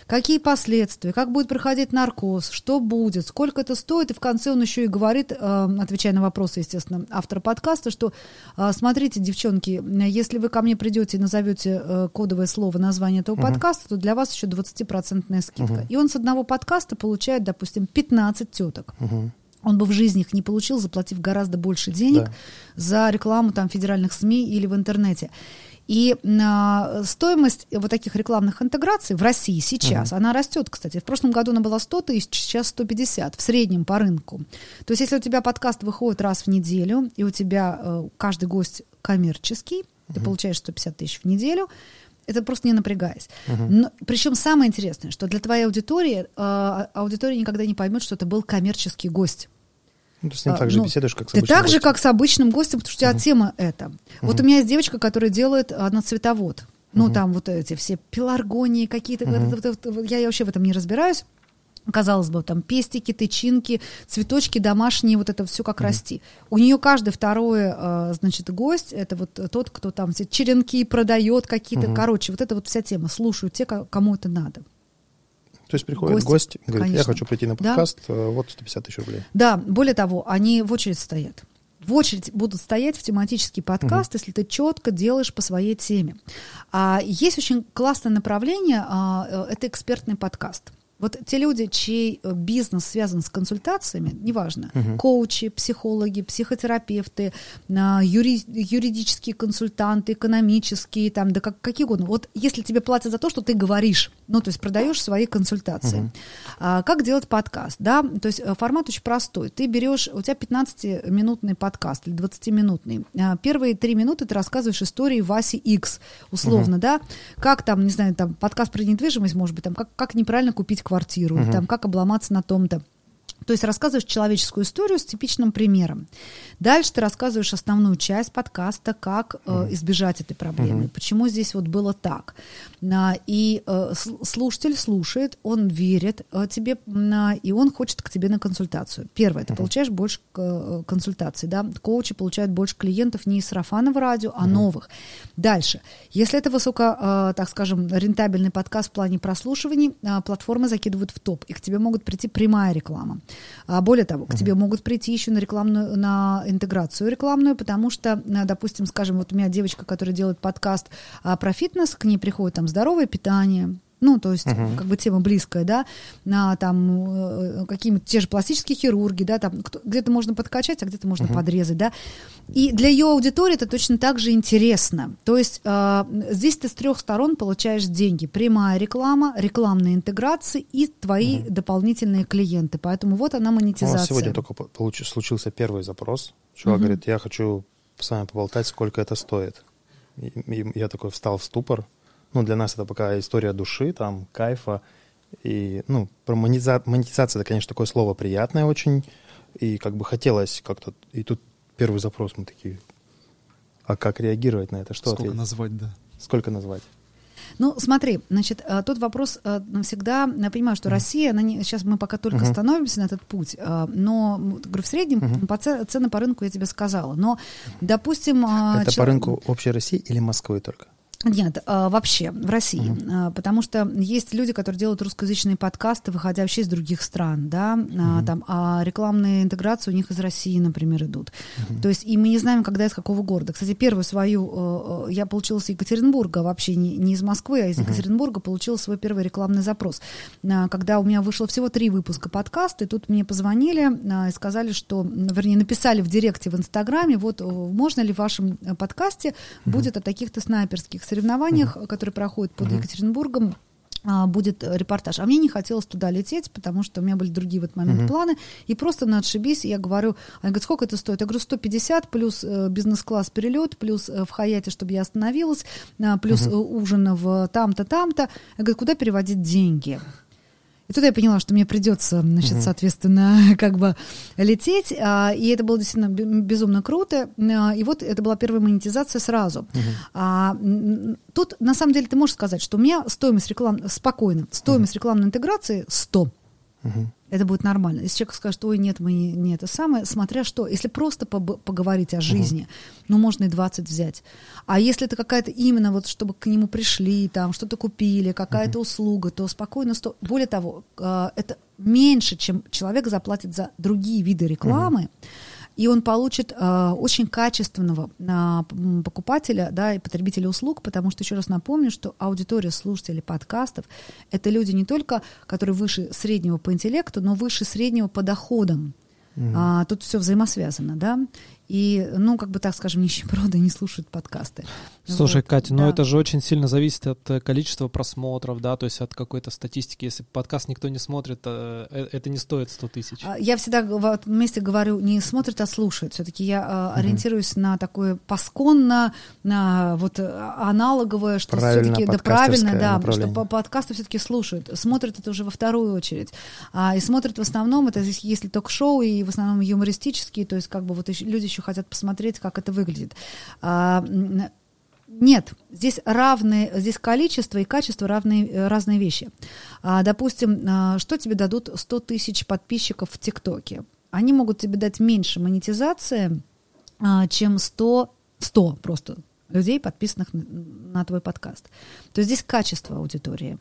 Какие последствия, как будет проходить наркоз, что будет, сколько это стоит. И в конце он еще и говорит, э, отвечая на вопросы, естественно, автора подкаста, что э, смотрите, девчонки, если вы ко мне придете и назовете э, кодовое слово название этого подкаста, то для вас еще 20% скидка. И он с одного подкаста получает, допустим, 15 теток. Он бы в жизни их не получил, заплатив гораздо больше денег Да. за рекламу там федеральных СМИ или в интернете. И а, стоимость вот таких рекламных интеграций в России сейчас, она растет, кстати. В прошлом году она была 100 тысяч, сейчас 150 в среднем по рынку. То есть если у тебя подкаст выходит раз в неделю, и у тебя э, каждый гость коммерческий, ты получаешь 150 тысяч в неделю, это просто не напрягаясь. Но, причем самое интересное, что для твоей аудитории э, аудитория никогда не поймет, что это был коммерческий гость. Ну, ты с ним А, так же ну, беседуешь, как с Ты обычным так же, гостем. как с обычным гостем, потому что у тебя тема это. Вот у меня есть девочка, которая делает а, на цветовод. Ну, там вот эти все пеларгонии какие-то. вот- вот я вообще в этом не разбираюсь. Казалось бы, там пестики, тычинки, цветочки домашние, вот это все как расти. У нее каждый второй, э, значит, гость, это вот тот, кто там все черенки продает какие-то. Короче, вот это вот вся тема. Слушают те, ко- кому это надо. То есть приходит гость, и говорит, я конечно. хочу прийти на Да. подкаст, э, вот 150 тысяч рублей. Да, более того, они в очередь стоят. В очередь будут стоять в тематический подкаст, если ты четко делаешь по своей теме. А, есть очень классное направление, а, э, это экспертный подкаст. Вот те люди, чей э, бизнес связан с консультациями, неважно, угу. коучи, психологи, психотерапевты, а, юри, юридические консультанты, экономические, там, да как, какие угодно. Вот если тебе платят за то, что ты говоришь, ну, то есть продаешь свои консультации. Угу. А, как делать подкаст, да? То есть э, формат очень простой. Ты берешь, у тебя 15-минутный подкаст или 20-минутный. А, первые три минуты ты рассказываешь истории Васи X, условно, угу. да? Как там, не знаю, там подкаст про недвижимость, может быть, там, как, как неправильно купить квартиру, угу. там, как обломаться на том-то. То есть рассказываешь человеческую историю с типичным примером. Дальше ты рассказываешь основную часть подкаста, как э, избежать этой проблемы, uh почему здесь вот было так. И э, слушатель слушает, он верит э, тебе, и он хочет к тебе на консультацию. Первое, ты uh получаешь больше э, консультаций, да, коучи получают больше клиентов не из сарафанного радио, а uh новых. Дальше, если это высоко, э, так скажем, рентабельный подкаст в плане прослушиваний, э, платформы закидывают в топ, и к тебе могут прийти прямая реклама. А более того, к тебе могут прийти еще на рекламную, на интеграцию рекламную, потому что, э, допустим, скажем, вот у меня девочка, которая делает подкаст а, про фитнес, к ней приходит там здоровое питание, ну, то есть, uh-huh. как бы тема близкая, да, на там э, какие-то те же пластические хирурги, да, там где-то можно подкачать, а где-то можно uh-huh. подрезать, да. И для ее аудитории это точно так же интересно. То есть э, здесь ты с трех сторон получаешь деньги: прямая реклама, рекламные интеграции и твои uh-huh. дополнительные клиенты. Поэтому вот она монетизация. У нас сегодня только получ- случился первый запрос. Чувак uh-huh. говорит: я хочу с вами поболтать, сколько это стоит. И, и я такой встал в ступор ну, для нас это пока история души, там, кайфа. И, ну, про монетиза... монетизация, это, конечно, такое слово приятное очень. И как бы хотелось как-то... И тут первый запрос мы такие, а как реагировать на это? Что Сколько ответить? назвать, да. Сколько назвать? Ну, смотри, значит, э, тот вопрос э, навсегда, я понимаю, что Россия, она не, сейчас мы пока только uh-huh. становимся на этот путь, э, но, говорю, в среднем uh-huh. по цены по рынку я тебе сказала, но, допустим... Это чел... по рынку общей России или Москвы только? Нет, а, вообще в России, uh-huh. потому что есть люди, которые делают русскоязычные подкасты, выходя вообще из других стран, да, uh-huh. там, а рекламные интеграции у них из России, например, идут. Uh-huh. То есть и мы не знаем, когда из какого города. Кстати, первую свою я получила с Екатеринбурга, вообще не, не из Москвы, а из uh-huh. Екатеринбурга получила свой первый рекламный запрос, когда у меня вышло всего три выпуска подкаста, и тут мне позвонили и сказали, что, вернее, написали в директе в Инстаграме, вот можно ли в вашем э, подкасте uh-huh. будет о таких-то снайперских соревнованиях, uh-huh. которые проходят под uh-huh. Екатеринбургом, а, будет репортаж. А мне не хотелось туда лететь, потому что у меня были другие в этот момент uh-huh. планы. И просто на отшибись я говорю, они говорят, сколько это стоит? Я говорю, 150 плюс э, бизнес-класс перелет, плюс э, в Хаяте, чтобы я остановилась, э, плюс uh-huh. ужин в там-то, там-то. Я говорю, куда переводить деньги? И тут я поняла, что мне придется, значит, угу. соответственно, как бы лететь. А, и это было действительно безумно круто. А, и вот это была первая монетизация сразу. Угу. А, тут, на самом деле, ты можешь сказать, что у меня стоимость рекламы, спокойно, стоимость угу. рекламной интеграции 100. Угу. Это будет нормально. Если человек скажет, ой, нет, мы не, не это самое, смотря что. Если просто поговорить о жизни, угу. ну, можно и 20 взять. А если это какая-то именно вот, чтобы к нему пришли, там, что-то купили, какая-то угу. услуга, то спокойно... Сто... Более того, э, это меньше, чем человек заплатит за другие виды рекламы. Угу и он получит э, очень качественного э, покупателя да, и потребителя услуг, потому что, еще раз напомню, что аудитория слушателей подкастов — это люди не только, которые выше среднего по интеллекту, но выше среднего по доходам. Mm-hmm. А, тут все взаимосвязано, да. И, ну, как бы так скажем, нищеброды не слушают подкасты. Слушай, вот, Катя, ну да. ну это же очень сильно зависит от э, количества просмотров, да, то есть от какой-то статистики. Если подкаст никто не смотрит, э, э, это не стоит 100 тысяч. А, я всегда в этом месте говорю, не смотрит, а слушает. Все-таки я угу. ориентируюсь на такое пасконно, на вот аналоговое, что все-таки, да, правильно, да, что по подкасты все-таки слушают. Смотрят это уже во вторую очередь. А, и смотрят в основном, это если ток-шоу, и в основном юмористические, то есть как бы вот люди еще хотят посмотреть, как это выглядит. А, нет, здесь равные, здесь количество и качество равные, э, разные вещи. А, допустим, а, что тебе дадут 100 тысяч подписчиков в ТикТоке? Они могут тебе дать меньше монетизации, а, чем 100, 100 просто людей, подписанных на твой подкаст. То есть здесь качество аудитории.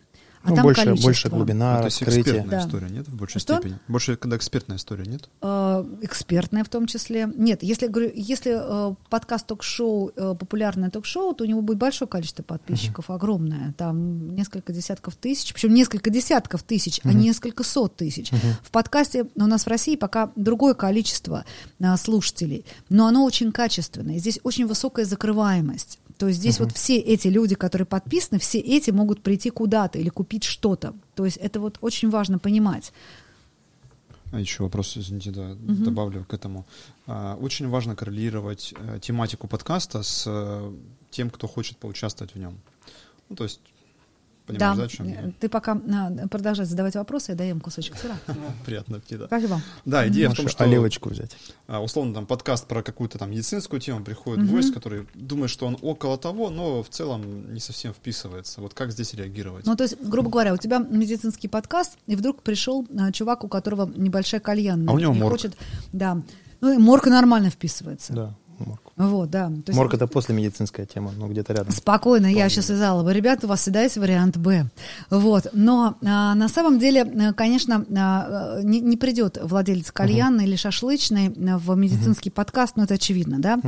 А ну, там больше, количество. больше глубина, Ну, то есть раскрытие. экспертная Да. история, нет, в большей Что? степени? Больше, когда экспертная история, нет? Э, экспертная в том числе. Нет, если, говорю, если э, подкаст ток-шоу, э, популярное ток-шоу, то у него будет большое количество подписчиков, огромное, там несколько десятков тысяч, причем несколько десятков тысяч, а не несколько сот тысяч. В подкасте у нас в России пока другое количество а, слушателей, но оно очень качественное. Здесь очень высокая закрываемость. То есть здесь вот все эти люди, которые подписаны, все эти могут прийти куда-то или купить что-то. То есть это вот очень важно понимать. А еще вопрос, извините, да, добавлю к этому. А, Очень важно коррелировать э, тематику подкаста с э, тем, кто хочет поучаствовать в нем. Ну, то есть, понимаешь, да, о чем я? Ты пока продолжай задавать вопросы, я даем кусочек сыра. Приятно аппетита. Спасибо. Да, идея в том, что оливочку взять. а, условно там подкаст про какую-то там медицинскую тему приходит гость, который думает, что он около того, но в целом не совсем вписывается. Вот как здесь реагировать? Ну, то есть, грубо говоря, у тебя медицинский подкаст, и вдруг пришел а, чувак, у которого небольшая кальянная. А у него морг. Хочет, да. Ну, и морг нормально вписывается. Да, морг. Вот, да. То есть- Морг это после медицинская тема, но где-то рядом. Спокойно, я Вполне. сейчас связала бы. Ребята, у вас всегда есть вариант Б. Вот. Но а, на самом деле, а, конечно, а, не, не придет владелец кальянной или шашлычной а, в медицинский подкаст, но это очевидно, да?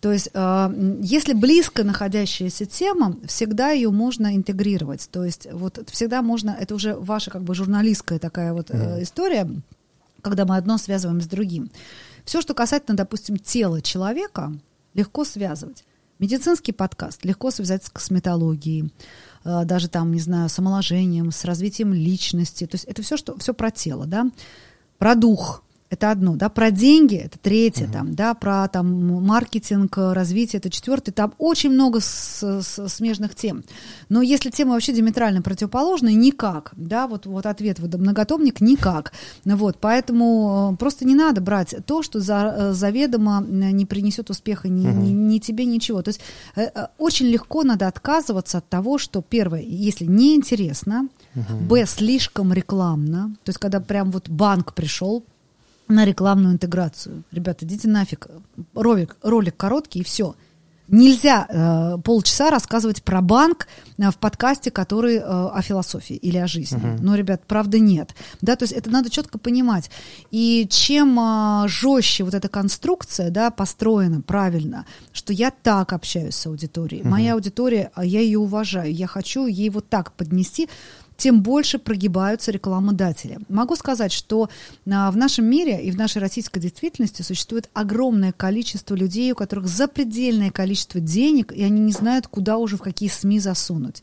То есть, а, если близко находящаяся тема, всегда ее можно интегрировать. То есть, вот всегда можно, это уже ваша как бы журналистская такая вот э, история, когда мы одно связываем с другим. Все, что касательно, допустим, тела человека, легко связывать. Медицинский подкаст легко связать с косметологией, э, даже там, не знаю, с омоложением, с развитием личности. То есть это все, что все про тело, да. Про дух это одно, да, про деньги это третье, там, да, про там маркетинг, развитие это четвертый, там очень много с- с- смежных тем. Но если тема вообще диаметрально противоположная, никак, да, вот, вот ответ, вот многотомник никак. Вот, поэтому э, просто не надо брать то, что за, э, заведомо э, не принесет успеха ни, ни- ни тебе, ничего. То есть очень легко надо отказываться от того, что, первое, если неинтересно, б, слишком рекламно, то есть когда прям вот банк пришел, на рекламную интеграцию. Ребята, идите нафиг. Ролик, ролик короткий и все. Нельзя э, полчаса рассказывать про банк э, в подкасте, который э, о философии или о жизни. Но, ребят, правда нет. Да, то есть это надо четко понимать. И чем э, жестче вот эта конструкция, да, построена правильно, что я так общаюсь с аудиторией, моя аудитория, а я ее уважаю, я хочу ей вот так поднести, тем больше прогибаются рекламодатели. Могу сказать, что а, в нашем мире и в нашей российской действительности существует огромное количество людей, у которых запредельное количество денег, и они не знают, куда уже, в какие СМИ засунуть.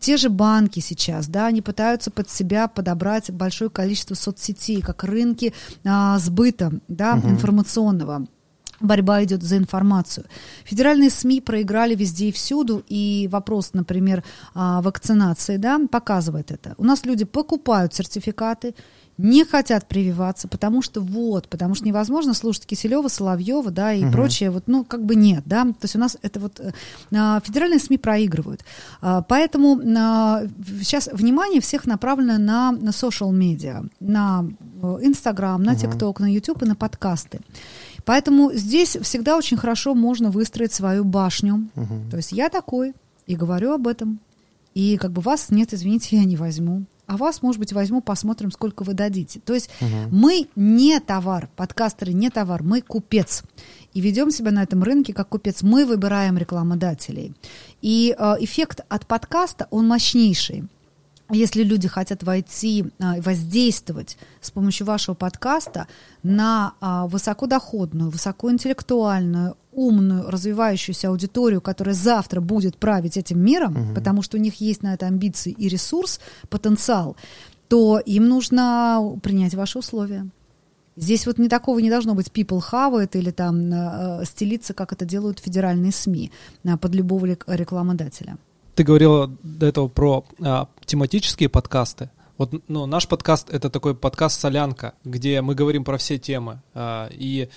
Те же банки сейчас, да, они пытаются под себя подобрать большое количество соцсетей, как рынки а, сбыта, да, информационного борьба идет за информацию. Федеральные СМИ проиграли везде и всюду, и вопрос, например, а, вакцинации, да, показывает это. У нас люди покупают сертификаты, не хотят прививаться, потому что вот, потому что невозможно слушать Киселева, Соловьева, да, и прочее, вот, ну, как бы нет, да, то есть у нас это вот, э, а, федеральные СМИ проигрывают. А, Поэтому а, сейчас внимание всех направлено на, на social медиа, на э, Инстаграм, на ТикТок, на Ютуб и на подкасты. Поэтому здесь всегда очень хорошо можно выстроить свою башню. То есть я такой и говорю об этом. И как бы вас нет, извините, я не возьму. А вас, может быть, возьму, посмотрим, сколько вы дадите. То есть мы не товар, подкастеры не товар, мы купец. И ведем себя на этом рынке как купец. Мы выбираем рекламодателей. И э, эффект от подкаста, он мощнейший. Если люди хотят войти а, и воздействовать с помощью вашего подкаста на а, высокодоходную, высокоинтеллектуальную, умную, развивающуюся аудиторию, которая завтра будет править этим миром, потому что у них есть на это амбиции и ресурс, потенциал, то им нужно принять ваши условия. Здесь вот не такого не должно быть people it или там э, стелиться, как это делают федеральные СМИ э, под любого рек- рекламодателя. Ты говорила до этого про а, тематические подкасты. Вот, ну, наш подкаст это такой подкаст солянка, где мы говорим про все темы. А, и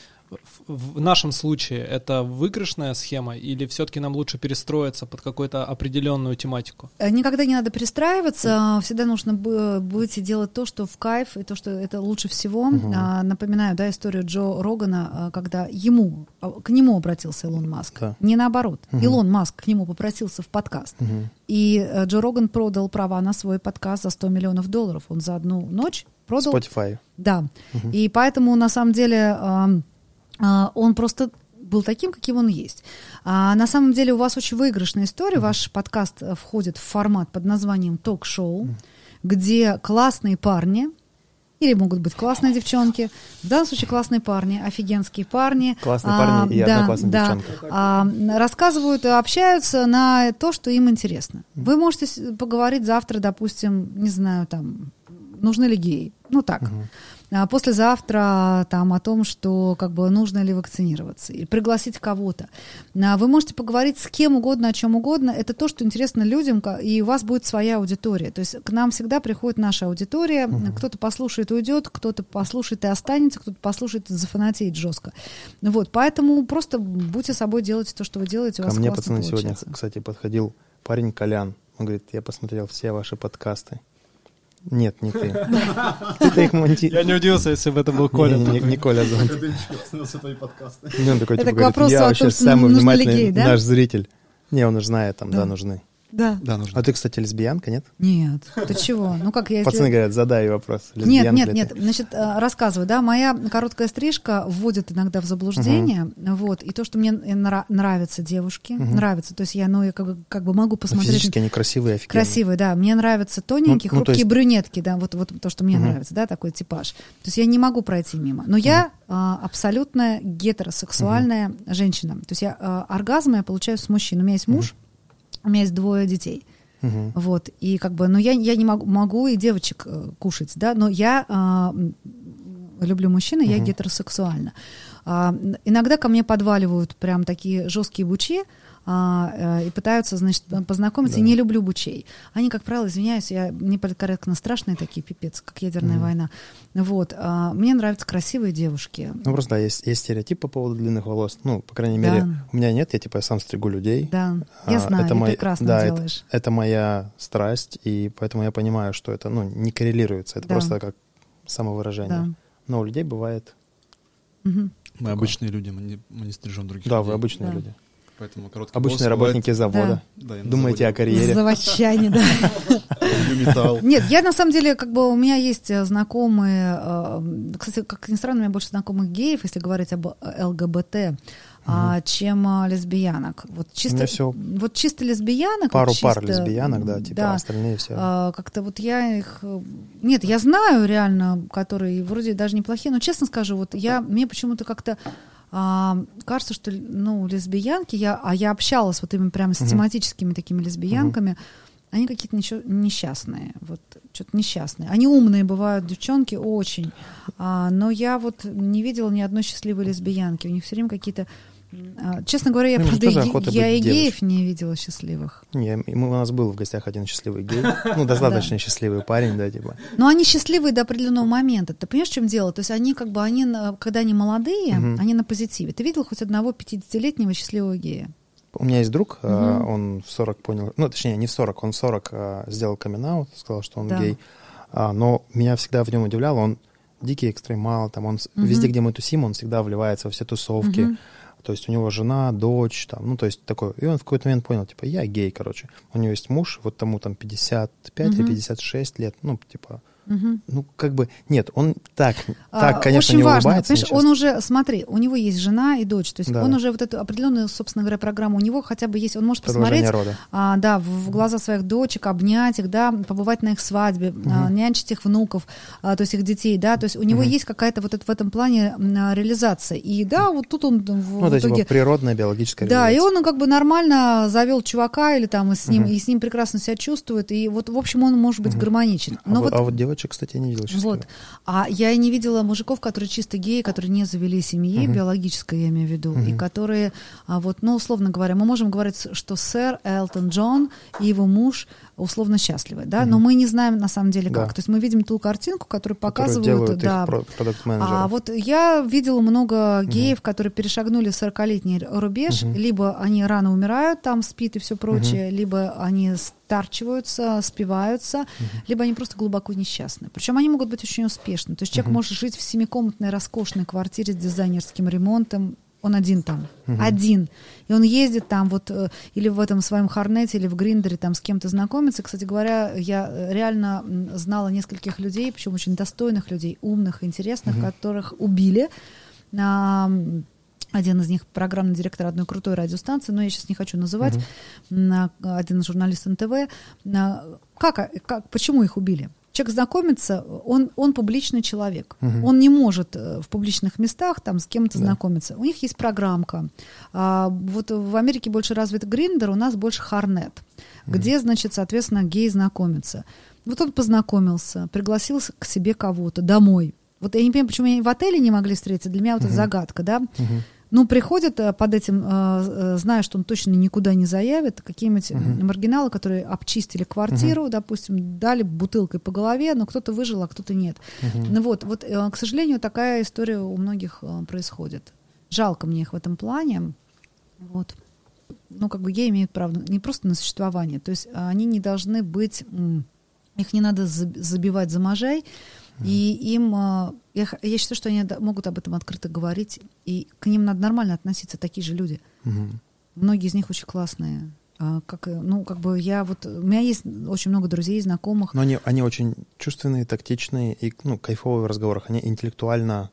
в нашем случае это выигрышная схема или все-таки нам лучше перестроиться под какую-то определенную тематику? Э, Никогда не надо перестраиваться, всегда нужно быть и делать то, что в кайф, и то, что это лучше всего. А, Напоминаю, да, историю Джо Рогана, а, когда ему, а, к нему обратился Илон Маск. Да. Не наоборот. Илон Маск к нему попросился в подкаст. И э, Джо Роган продал права на свой подкаст за 100 миллионов долларов. Он за одну ночь продал Spotify. да. И поэтому, на самом деле, он просто был таким, каким он есть. А на самом деле у вас очень выигрышная история. Ваш подкаст э, входит в формат под названием ток-шоу, где классные парни, или могут быть классные девчонки, в данном случае классные парни, офигенские парни. Классные парни и одна классная да, девчонка. а, рассказывают, общаются на то, что им интересно. Вы можете поговорить завтра, допустим, не знаю, там, нужны ли геи. Ну так. А послезавтра там о том, что как бы нужно ли вакцинироваться, или пригласить кого-то. А Вы можете поговорить с кем угодно, о чем угодно. Это то, что интересно людям, и у вас будет своя аудитория. То есть к нам всегда приходит наша аудитория. Кто-то послушает и уйдет, кто-то послушает и останется, кто-то послушает и зафанатеет жестко. Вот, поэтому просто будьте собой, делайте то, что вы делаете. У Ко вас мне, пацаны, сегодня, получается. кстати, подходил парень Колян. Он говорит, я посмотрел все ваши подкасты. Нет, не ты. Ты-то их монти... Я не удивился, если бы это был Коля. Не, не, Коля подкасты. Не, он такой, Это типа, к говорит, вопросу я о вообще том, что самый нужны ли внимательный наш зритель. Не, он уже знает, там, Да. нужны. Да. Да, нужно. А ты, кстати, лесбиянка, нет? Нет, ты чего? Ну как я... Пацаны говорят, задай вопрос. Нет, нет, нет. Значит, э, рассказываю, да, моя короткая стрижка вводит иногда в заблуждение, вот, и то, что мне э, нра- нравятся девушки, нравится, то есть я, ну, я как бы, могу посмотреть... Физически они красивые, офигенные. Красивые, да. Мне нравятся тоненькие, Ну, ну, хрупкие брюнетки, да, вот, вот то, что мне нравится, да, такой типаж. То есть я не могу пройти мимо. Но я а, абсолютно гетеросексуальная женщина. То есть я а, оргазм я получаю с мужчин. У меня есть муж, у меня есть двое детей. Мгм. Вот, и как бы, ну, я, я не могу, могу и девочек э, кушать, да, но я м, люблю мужчин, и я гетеросексуальна. Н- иногда ко мне подваливают прям такие жесткие бучи, а, э, и пытаются, значит, познакомиться, и не люблю бучей. Они, как правило, извиняюсь, я неполиткорректно страшные такие, пипец, как ядерная война. Вот, а, мне нравятся красивые девушки. Ну, просто да, есть, есть стереотип по поводу длинных волос. Ну, по крайней Да. мере, у меня нет, я типа сам стригу людей. Да, я А, знаю, это и мой- прекрасно да, это- делаешь. Это моя страсть, и поэтому я понимаю, что это ну, не коррелируется. Это Да. просто как самовыражение. Да. Но у людей бывает... Мгм. Мы обычные люди, мы не, мы не стрижем других Да, людей. вы обычные Да. люди. Поэтому короткий Обычные работники завода. бывает- Да, я на Думаете о карьере. Заводчане, да. металл. Нет, я на самом деле, как бы у меня есть э, знакомые, э, кстати, как ни странно, у меня больше знакомых геев, если говорить об э, ЛГБТ, а, чем а, лесбиянок. Вот чисто, всё вот чисто лесбиянок. Пару вот пар чисто, лесбиянок, да, типа, да, остальные все... а, как-то вот я их... Нет, я знаю реально, которые вроде даже неплохие, но честно скажу, вот я, мне почему-то как-то а, кажется, что, ну, лесбиянки, я, а я общалась вот именно прямо с тематическими такими лесбиянками, они какие-то ничего, несчастные, вот, что-то несчастные. Они умные бывают, девчонки, очень, а, но я вот не видела ни одной счастливой лесбиянки, у них все время какие-то... а, Честно говоря, я, Ну, правда, я и геев не видела счастливых. Не, мы- у нас был в гостях один счастливый гей. Ну, достаточно счастливый парень, да, типа. Но они счастливые до определенного момента. Ты понимаешь, в чем дело? То есть они как бы, они, когда они молодые, они на позитиве. Ты видел хоть одного 50-летнего счастливого гея? У меня есть друг, Мгм. он в 40 понял, ну, точнее, не в 40, он в 40 а, сделал камин сказал, что он Да. гей. Но меня всегда в нем удивляло, он дикий экстремал, там он Мгм. везде, где мы тусим, он всегда вливается во все тусовки. Мгм. То есть у него жена, дочь, там, ну, то есть такой. И он в какой-то момент понял, типа, я гей, короче. У него есть муж, вот тому там 55 или Мгм. 56 лет, ну, типа, Мгм. ну, как бы, нет, он так, А, так, конечно, Очень не важно, улыбается. понимаешь, он уже, смотри, у него есть жена и дочь, то есть Да. он уже вот эту определенную, собственно говоря, программу, у него хотя бы есть, он может Продолжение посмотреть, рода. а, да, в, в глаза своих дочек, обнять их, да, побывать на их свадьбе, а, нянчить их внуков, а, то есть их детей, да, то есть у него Мгм. есть какая-то вот это, в этом плане а, реализация. И да, вот тут он в, Ну, в это, итоге... типа, природная биологическая Да, и он как бы нормально завел чувака или там и с ним, Мгм. и с ним прекрасно себя чувствует, и вот, в общем, он может быть Мгм. гармоничен. А, Но вот, вот а вот девочки Короче, кстати, я не видел сейчас. Вот. А я и не видела мужиков, которые чисто геи, которые не завели семьи, Мгм. биологической, я имею в виду, и Мгм. которые, а, вот, ну, условно говоря, мы можем говорить, что сэр Элтон Джон и его муж условно счастливы, да, но мы не знаем на самом деле как. Да. То есть мы видим ту картинку, которую показывают, делают да, а вот я видела много геев, которые перешагнули 40-летний рубеж, Мгм. либо они рано умирают, там спит и все прочее, либо они старчиваются, спиваются, либо они просто глубоко несчастны. Причем они могут быть очень успешны. То есть человек Мгм. может жить в семикомнатной роскошной квартире с дизайнерским ремонтом, он один там, Мгм. один. И он ездит там вот э, или в этом своем Харнете, или в Гриндере там с кем-то знакомится. Кстати говоря, я э, реально знала нескольких людей, причем очень достойных людей, умных, интересных, Мгм. которых убили. А, один из них программный директор одной крутой радиостанции, но я сейчас не хочу называть, на- один журналист НТВ. Как, как, почему их убили? Человек знакомится, он, он публичный человек. Мгм. Он не может э, в публичных местах там с кем-то Да. знакомиться. У них есть программка. А, вот в Америке больше развит Гриндер, у нас больше Харнет, где, значит, соответственно, гей знакомится. Вот он познакомился, пригласил к себе кого-то домой. Вот я не понимаю, почему они в отеле не могли встретиться. Для меня вот это Мгм. загадка, да? Мгм. Ну, приходят э, под этим, э, э, зная, что он точно никуда не заявит, какие-нибудь Мгм. маргиналы, которые обчистили квартиру, допустим, дали бутылкой по голове, но кто-то выжил, а кто-то нет. Мгм. Ну вот, вот, к сожалению, такая история у многих происходит. Жалко мне их в этом плане. Вот. Ну, как бы геи имеют право не просто на существование, то есть они не должны быть, их не надо заб- забивать за можай, и им, а, я, я считаю, что они могут об этом открыто говорить, и к ним надо нормально относиться, такие же люди. Мгм. Многие из них очень классные. А, как, и- ну, как бы я вот, у меня есть очень много друзей, знакомых, Но они, они очень чувственные, тактичные и ну, кайфовые в разговорах. Они интеллектуально,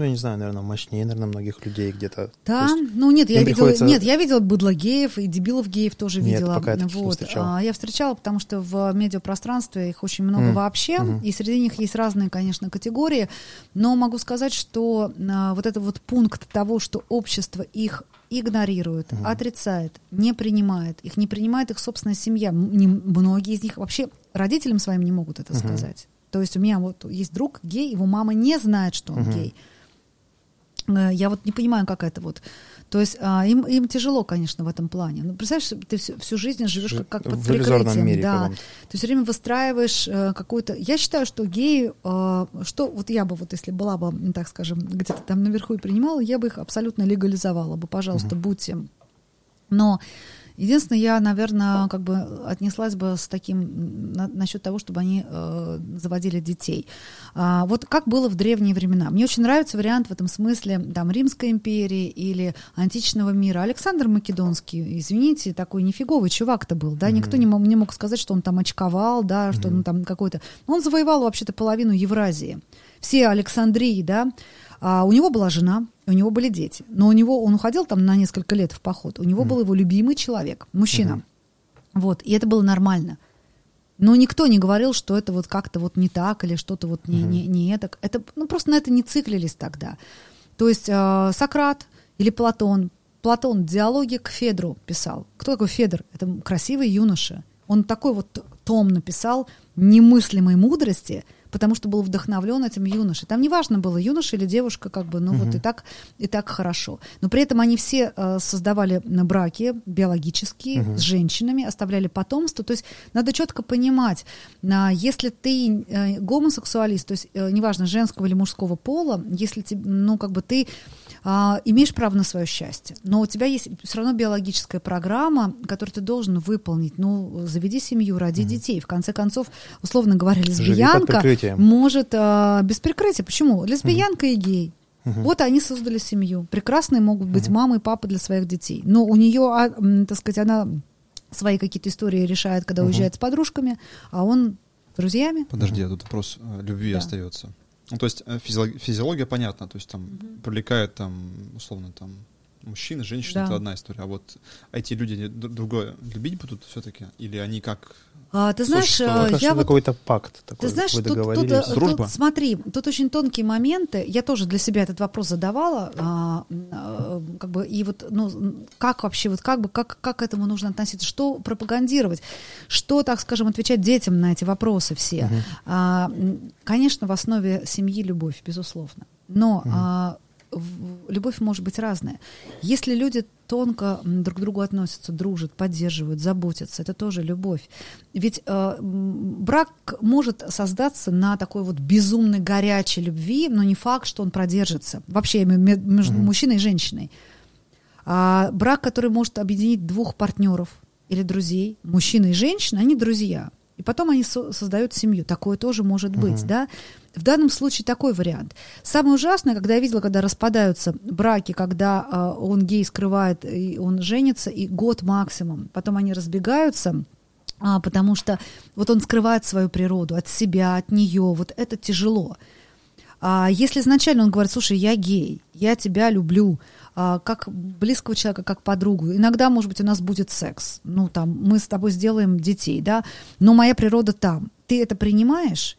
ну, я не знаю, наверное, мощнее, наверное, многих людей где-то. Да, То есть ну нет, я видела, приходится- нет, я видела быдло геев и дебилов геев тоже Нет, видела. пока я таких не вот. встречала. А, я встречала, потому что в медиапространстве их очень много Мгм, вообще, мгм. и среди них есть разные, конечно, категории, но могу сказать, что а, вот это вот пункт того, что общество их игнорирует, Мгм. отрицает, не принимает, их не принимает их собственная семья. Не- многие из них вообще родителям своим не могут это Мгм. сказать. То есть у меня вот есть друг гей, его мама не знает, что он Мгм. гей. Э, Я вот не понимаю, как это вот. То есть а, им, им тяжело, конечно, в этом плане. Ну, представляешь, ты всю, всю жизнь живешь как, как под прикрытием. мире да. Ты все время выстраиваешь э, какую-то... Я считаю, что геи, э, что вот я бы, вот если была бы, так скажем, где-то там наверху и принимала, я бы их абсолютно легализовала бы. Пожалуйста, будьте. Но единственное, я, наверное, как бы отнеслась бы с таким на- насчет того, чтобы они э, заводили детей. А, вот как было в древние времена. Мне очень нравится вариант в этом смысле там Римской империи или античного мира. Александр Македонский, извините, такой нифиговый чувак-то был, да, никто не мог, не мог сказать, что он там очковал, да, что он там какой-то... Он завоевал вообще-то половину Евразии. Все Александрии, да, а у него была жена, у него были дети. Но у него, он уходил там на несколько лет в поход. У него был его любимый человек, мужчина. Вот, и это было нормально. Но никто не говорил, что это вот как-то вот не так или что-то вот не, не, не это. это. Ну, просто на это не циклились тогда. То есть э, Сократ или Платон. Платон диалоги к Федру писал. Кто такой Федор? Это красивый юноша. Он такой вот том написал немыслимой мудрости, потому что был вдохновлен этим юношей. Там неважно было, юноша или девушка, как бы, ну вот и так, и так хорошо. Но при этом они все э, создавали браки биологические с женщинами, оставляли потомство. То есть надо четко понимать, а, если ты э, гомосексуалист, то есть э, неважно, женского или мужского пола, если ты, ну, как бы ты а, имеешь право на свое счастье, но у тебя есть все равно биологическая программа, которую ты должен выполнить. Ну, заведи семью, роди детей. В конце концов, условно говоря, лесбиянка может а, без прикрытия. Почему? Лесбиянка и гей. Мгм. Вот они создали семью. Прекрасные могут быть мамы и папы для своих детей. Но у нее, а, так сказать, она свои какие-то истории решает, когда Мгм. уезжает с подружками, а он с друзьями. Подожди, а тут вопрос э, любви Да. остается. Ну, то есть э, физиолог- физиология понятна, то есть там привлекает там, условно, там мужчины, женщины, Да. это одна история. А вот эти люди друг друга любить будут все-таки? Или они как А, ты знаешь, Слушай, Только я вот какой-то пакт такой. Ты знаешь, вы тут, тут, договорились. э, Дружба. тут, смотри, тут очень тонкие моменты. Я тоже для себя этот вопрос задавала, а, а, как бы и вот, ну, как вообще, вот как бы, как как к этому нужно относиться, что пропагандировать, что, так скажем, отвечать детям на эти вопросы все. А, м, конечно, в основе семьи любовь, безусловно, но а, в- любовь может быть разная. Если люди тонко друг к другу относятся, дружат, поддерживают, заботятся, это тоже любовь. Ведь э, брак может создаться на такой вот безумной горячей любви, но не факт, что он продержится. Вообще между мужчиной и женщиной. А брак, который может объединить двух партнеров или друзей, мужчина и женщина, они друзья. И потом они со- создают семью. Такое тоже может быть, да? В данном случае такой вариант. Самое ужасное, когда я видела, когда распадаются браки, когда а, он гей скрывает, и он женится, и год максимум. Потом они разбегаются, а, потому что вот он скрывает свою природу от себя, от нее. Вот это тяжело. А если изначально он говорит, слушай, я гей, я тебя люблю, а, как близкого человека, как подругу. Иногда, может быть, у нас будет секс. Ну, там, мы с тобой сделаем детей, да, но моя природа там. Ты это принимаешь?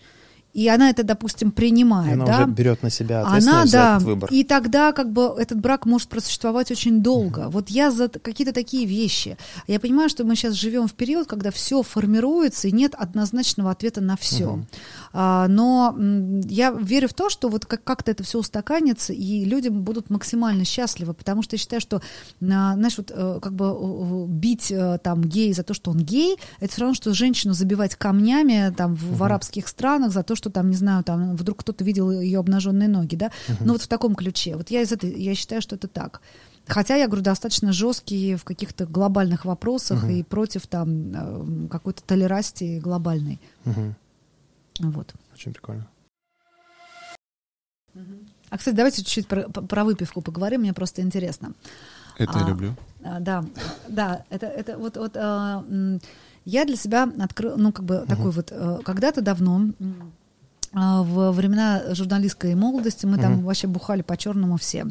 И она это, допустим, И принимает, она да? уже берет на себя Она, ответственность за да, этот выбор. и тогда как бы этот брак может просуществовать очень долго. Вот я за какие-то такие вещи. Я понимаю, что мы сейчас живем в период, когда все формируется и нет однозначного ответа на все. Но м, я верю в то, что вот как- как-то это все устаканится и люди будут максимально счастливы, потому что я считаю, что, на- знаешь, вот э, как бы бить э, там гей за то, что он гей, это все равно, что женщину забивать камнями там в, в арабских странах за то, что там, не знаю, там вдруг кто-то видел ее обнаженные ноги, да, ну вот в таком ключе. Вот я из этой, я считаю, что это так. Хотя я говорю достаточно жесткий в каких-то глобальных вопросах и против там э, какой-то толерасти глобальной. Мгм. Вот. Очень прикольно. А, кстати, давайте чуть-чуть про, про выпивку поговорим, мне просто интересно. Это я А, люблю. А, да, да, это, это вот, вот а, я для себя открыла, ну, как бы такой вот, э, когда-то давно, а, в времена журналистской молодости мы там Мгм. вообще бухали по-черному все.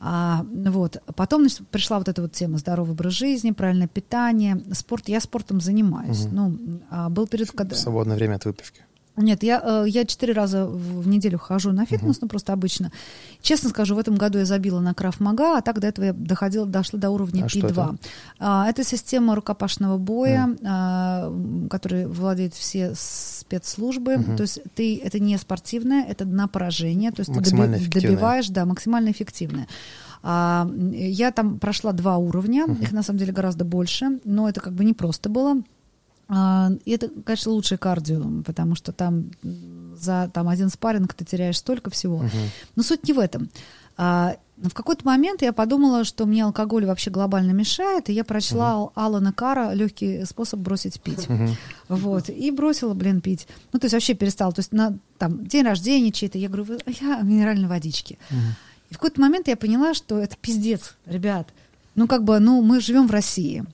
А, вот. Потом значит, пришла вот эта вот тема здоровый образ жизни, правильное питание, спорт. Я спортом занимаюсь. Мгм. Ну, а был период, когда... В свободное время от выпивки. Нет, я, э, я четыре раза в неделю хожу на фитнес, ну просто обычно. Честно скажу, в этом году я забила на краф мага, а так до этого я доходила, дошла до уровня А что P2. это? А, это система рукопашного боя, а, м, которой владеют все спецслужбы. Мгм. То есть ты это не спортивное, это на поражение. То есть ты доби- добиваешь, да, максимально эффективное. А, я там прошла два уровня, их на самом деле гораздо больше, но это как бы не просто было. А, И это, конечно, лучшее кардио, потому что там за там, один спарринг ты теряешь столько всего. Мгм. Но суть не в этом. А, в какой-то момент я подумала, что мне алкоголь вообще глобально мешает, и я прочла Ал- Алана Кара «Легкий способ бросить пить». Мгм. Вот, и бросила, блин, пить. Ну, то есть вообще перестала. То есть на там, день рождения чей-то, я говорю, «Вы- я минеральной водички. И в какой-то момент я поняла, что это пиздец, ребят. Ну, как бы, ну, мы живем в России.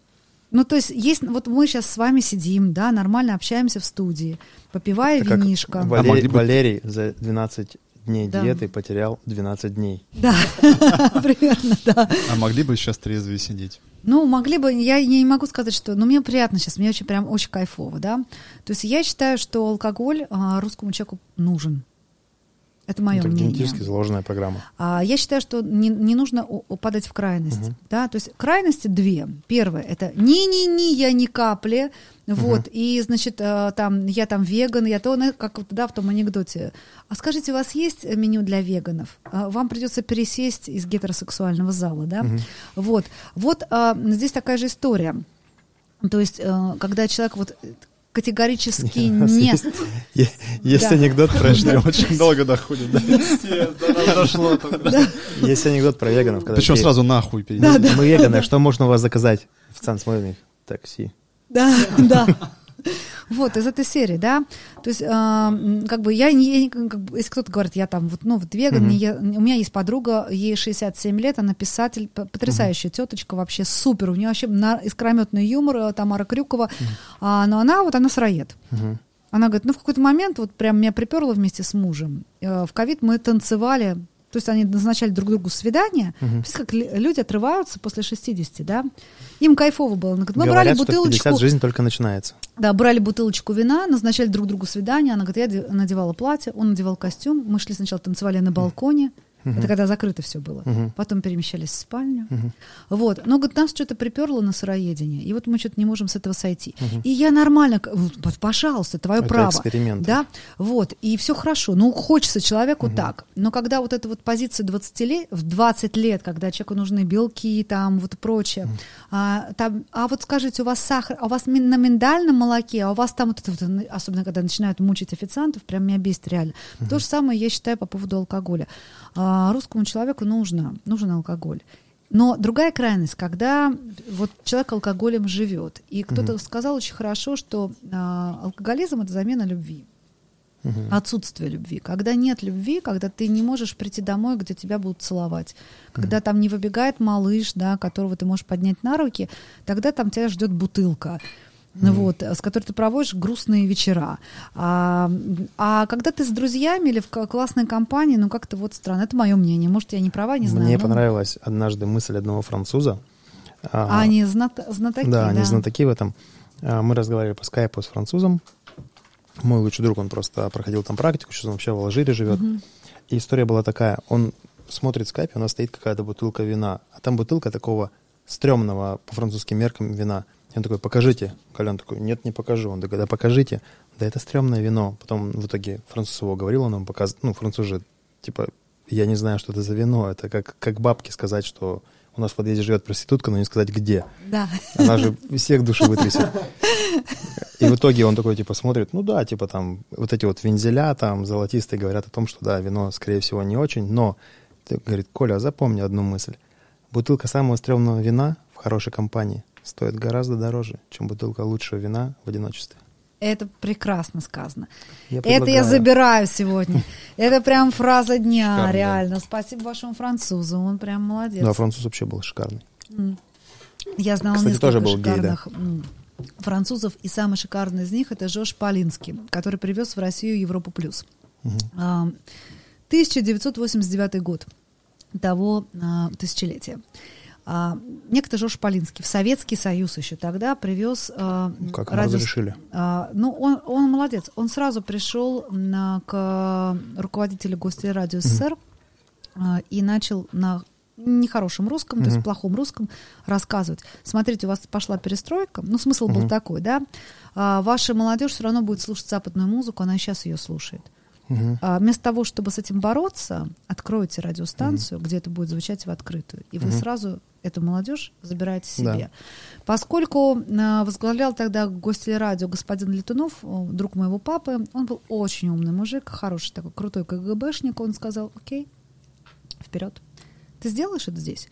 Ну, то есть, есть, вот мы сейчас с вами сидим, да, нормально общаемся в студии, попивая Это как винишко. Валерий, А могли бы- Валерий за 12 дней Да. диеты потерял 12 дней. Да, примерно, да. А могли бы сейчас трезвее сидеть? Ну, могли бы, я не могу сказать, что, но мне приятно сейчас, мне очень прям очень кайфово, да. То есть я считаю, что алкоголь а, русскому человеку нужен. Это мое Это мнение. генетически заложенная программа. А, Я считаю, что не, не нужно упадать в крайность. Мгм. Да? То есть крайности две. Первое это не-не-не, я ни капли. Вот, и, значит, э, там, я там веган, я то, на- как да, в том анекдоте. А скажите, у вас есть меню для веганов? А, Вам придется пересесть из гетеросексуального зала, да? Мгм. Вот, вот а, здесь такая же история. То есть, э, когда человек вот категорически У нас не... Есть, анекдот про Что очень долго доходит, есть анекдот про веганов. Причем сразу нахуй «Мы- перейдем. Мы веганы, что можно у вас заказать? Официант смотрит на них. Такси. Да, да. Вот, из этой серии, да. То есть, как бы я не, как бы, если кто-то говорит, я там вот, ну, вот веган, я- у меня есть подруга, ей 67 лет, она писатель, потрясающая теточка, вообще супер, у нее вообще на- искрометный юмор, э, Тамара Крюкова, А, но она вот, она сыроед. Она говорит, ну, в какой-то момент вот прям меня приперло вместе с мужем. Э, В ковид мы танцевали то есть они назначали друг другу свидания. Видите, как люди отрываются после 60, да, им кайфово было. Мы Говорят, брали что в бутылочку, 50 жизнь только начинается. да, брали бутылочку вина, назначали друг другу свидание. Она говорит, я де- надевала платье, он надевал костюм. Мы шли сначала танцевали на балконе. Это когда закрыто все было. Мгм. Потом перемещались в спальню. Мгм. Вот. Но, говорит, нас что-то приперло на сыроедение. И вот мы что-то не можем с этого сойти. И я нормально, пожалуйста, твое Это право. эксперимент. Да, вот. И все хорошо. Ну, хочется человеку так. Но когда вот эта вот позиция 20 лет, в 20 лет, когда человеку нужны белки, там, вот и прочее. А, там, а вот скажите, у вас сахар, а у вас на миндальном молоке, а у вас там вот это, вот, особенно когда начинают мучить официантов, прям меня бесит реально. То же самое я считаю по поводу алкоголя. А, русскому человеку нужно, нужен алкоголь. Но другая крайность, когда вот человек алкоголем живет. И кто-то сказал очень хорошо, что а, алкоголизм это замена любви. Мгм. Отсутствие любви. Когда нет любви, когда ты не можешь прийти домой, где тебя будут целовать, когда там не выбегает малыш, да, которого ты можешь поднять на руки, тогда там тебя ждет бутылка. Ну Вот, с которой ты проводишь грустные вечера. А, а когда ты с друзьями или в классной компании, ну как-то вот странно. Это мое мнение. Может, я не права, не знаю. Мне но- понравилась однажды мысль одного француза. А они знат- знатоки, Да, да. они знатоки в этом. А, Мы разговаривали по скайпу с французом. Мой лучший друг, он просто проходил там практику, сейчас он вообще в Алжире живет. И история была такая. Он смотрит в скайпе, у нас стоит какая-то бутылка вина. А там бутылка такого стрёмного по французским меркам вина. И он такой, покажите. Колян такой, нет, не покажу. Он такой, да покажите. Да это стрёмное вино. Потом в итоге француз его говорил, он ему показывал. Ну, француз же, типа, я не знаю, что это за вино. Это как, как бабке сказать, что у нас в подъезде живет проститутка, но не сказать где. Да. Она же всех души вытрясет. И в итоге он такой, типа, смотрит, ну да, типа там, вот эти вот вензеля там золотистые говорят о том, что да, вино, скорее всего, не очень, но, говорит, Коля, запомни одну мысль. Бутылка самого стрёмного вина в хорошей компании стоит гораздо дороже, чем бутылка лучшего вина в одиночестве. Это прекрасно сказано. Я Это я забираю сегодня. Это прям фраза дня, Шикарно, да. реально. Спасибо вашему французу, он прям молодец. Ну, а француз вообще был шикарный. Я знала Кстати, несколько тоже был гей, да? шикарных французов, и самый шикарный из них это Жош Полинский, который привез в Россию Европу плюс. А, 1989 год того а, тысячелетия. А, некто Жош Полинский в Советский Союз еще тогда привез а, Как радио- разрешили? а, ну, он, он молодец. Он сразу пришел на, к руководителю Гостелерадио СССР а, и начал на нехорошем русском, то есть плохом русском, рассказывать. Смотрите, у вас пошла перестройка. Ну, смысл был Мгм. такой, да. А, ваша молодежь все равно будет слушать западную музыку, она сейчас ее слушает. Мгм. А, вместо того, чтобы с этим бороться, откройте радиостанцию, где это будет звучать в открытую. И вы Мгм. сразу эту молодежь забираете себе. Да. Поскольку а, возглавлял тогда гостелерадио господин Летунов, друг моего папы, он был очень умный мужик, хороший такой крутой КГБшник, он сказал, окей, вперед. Ты сделаешь это здесь?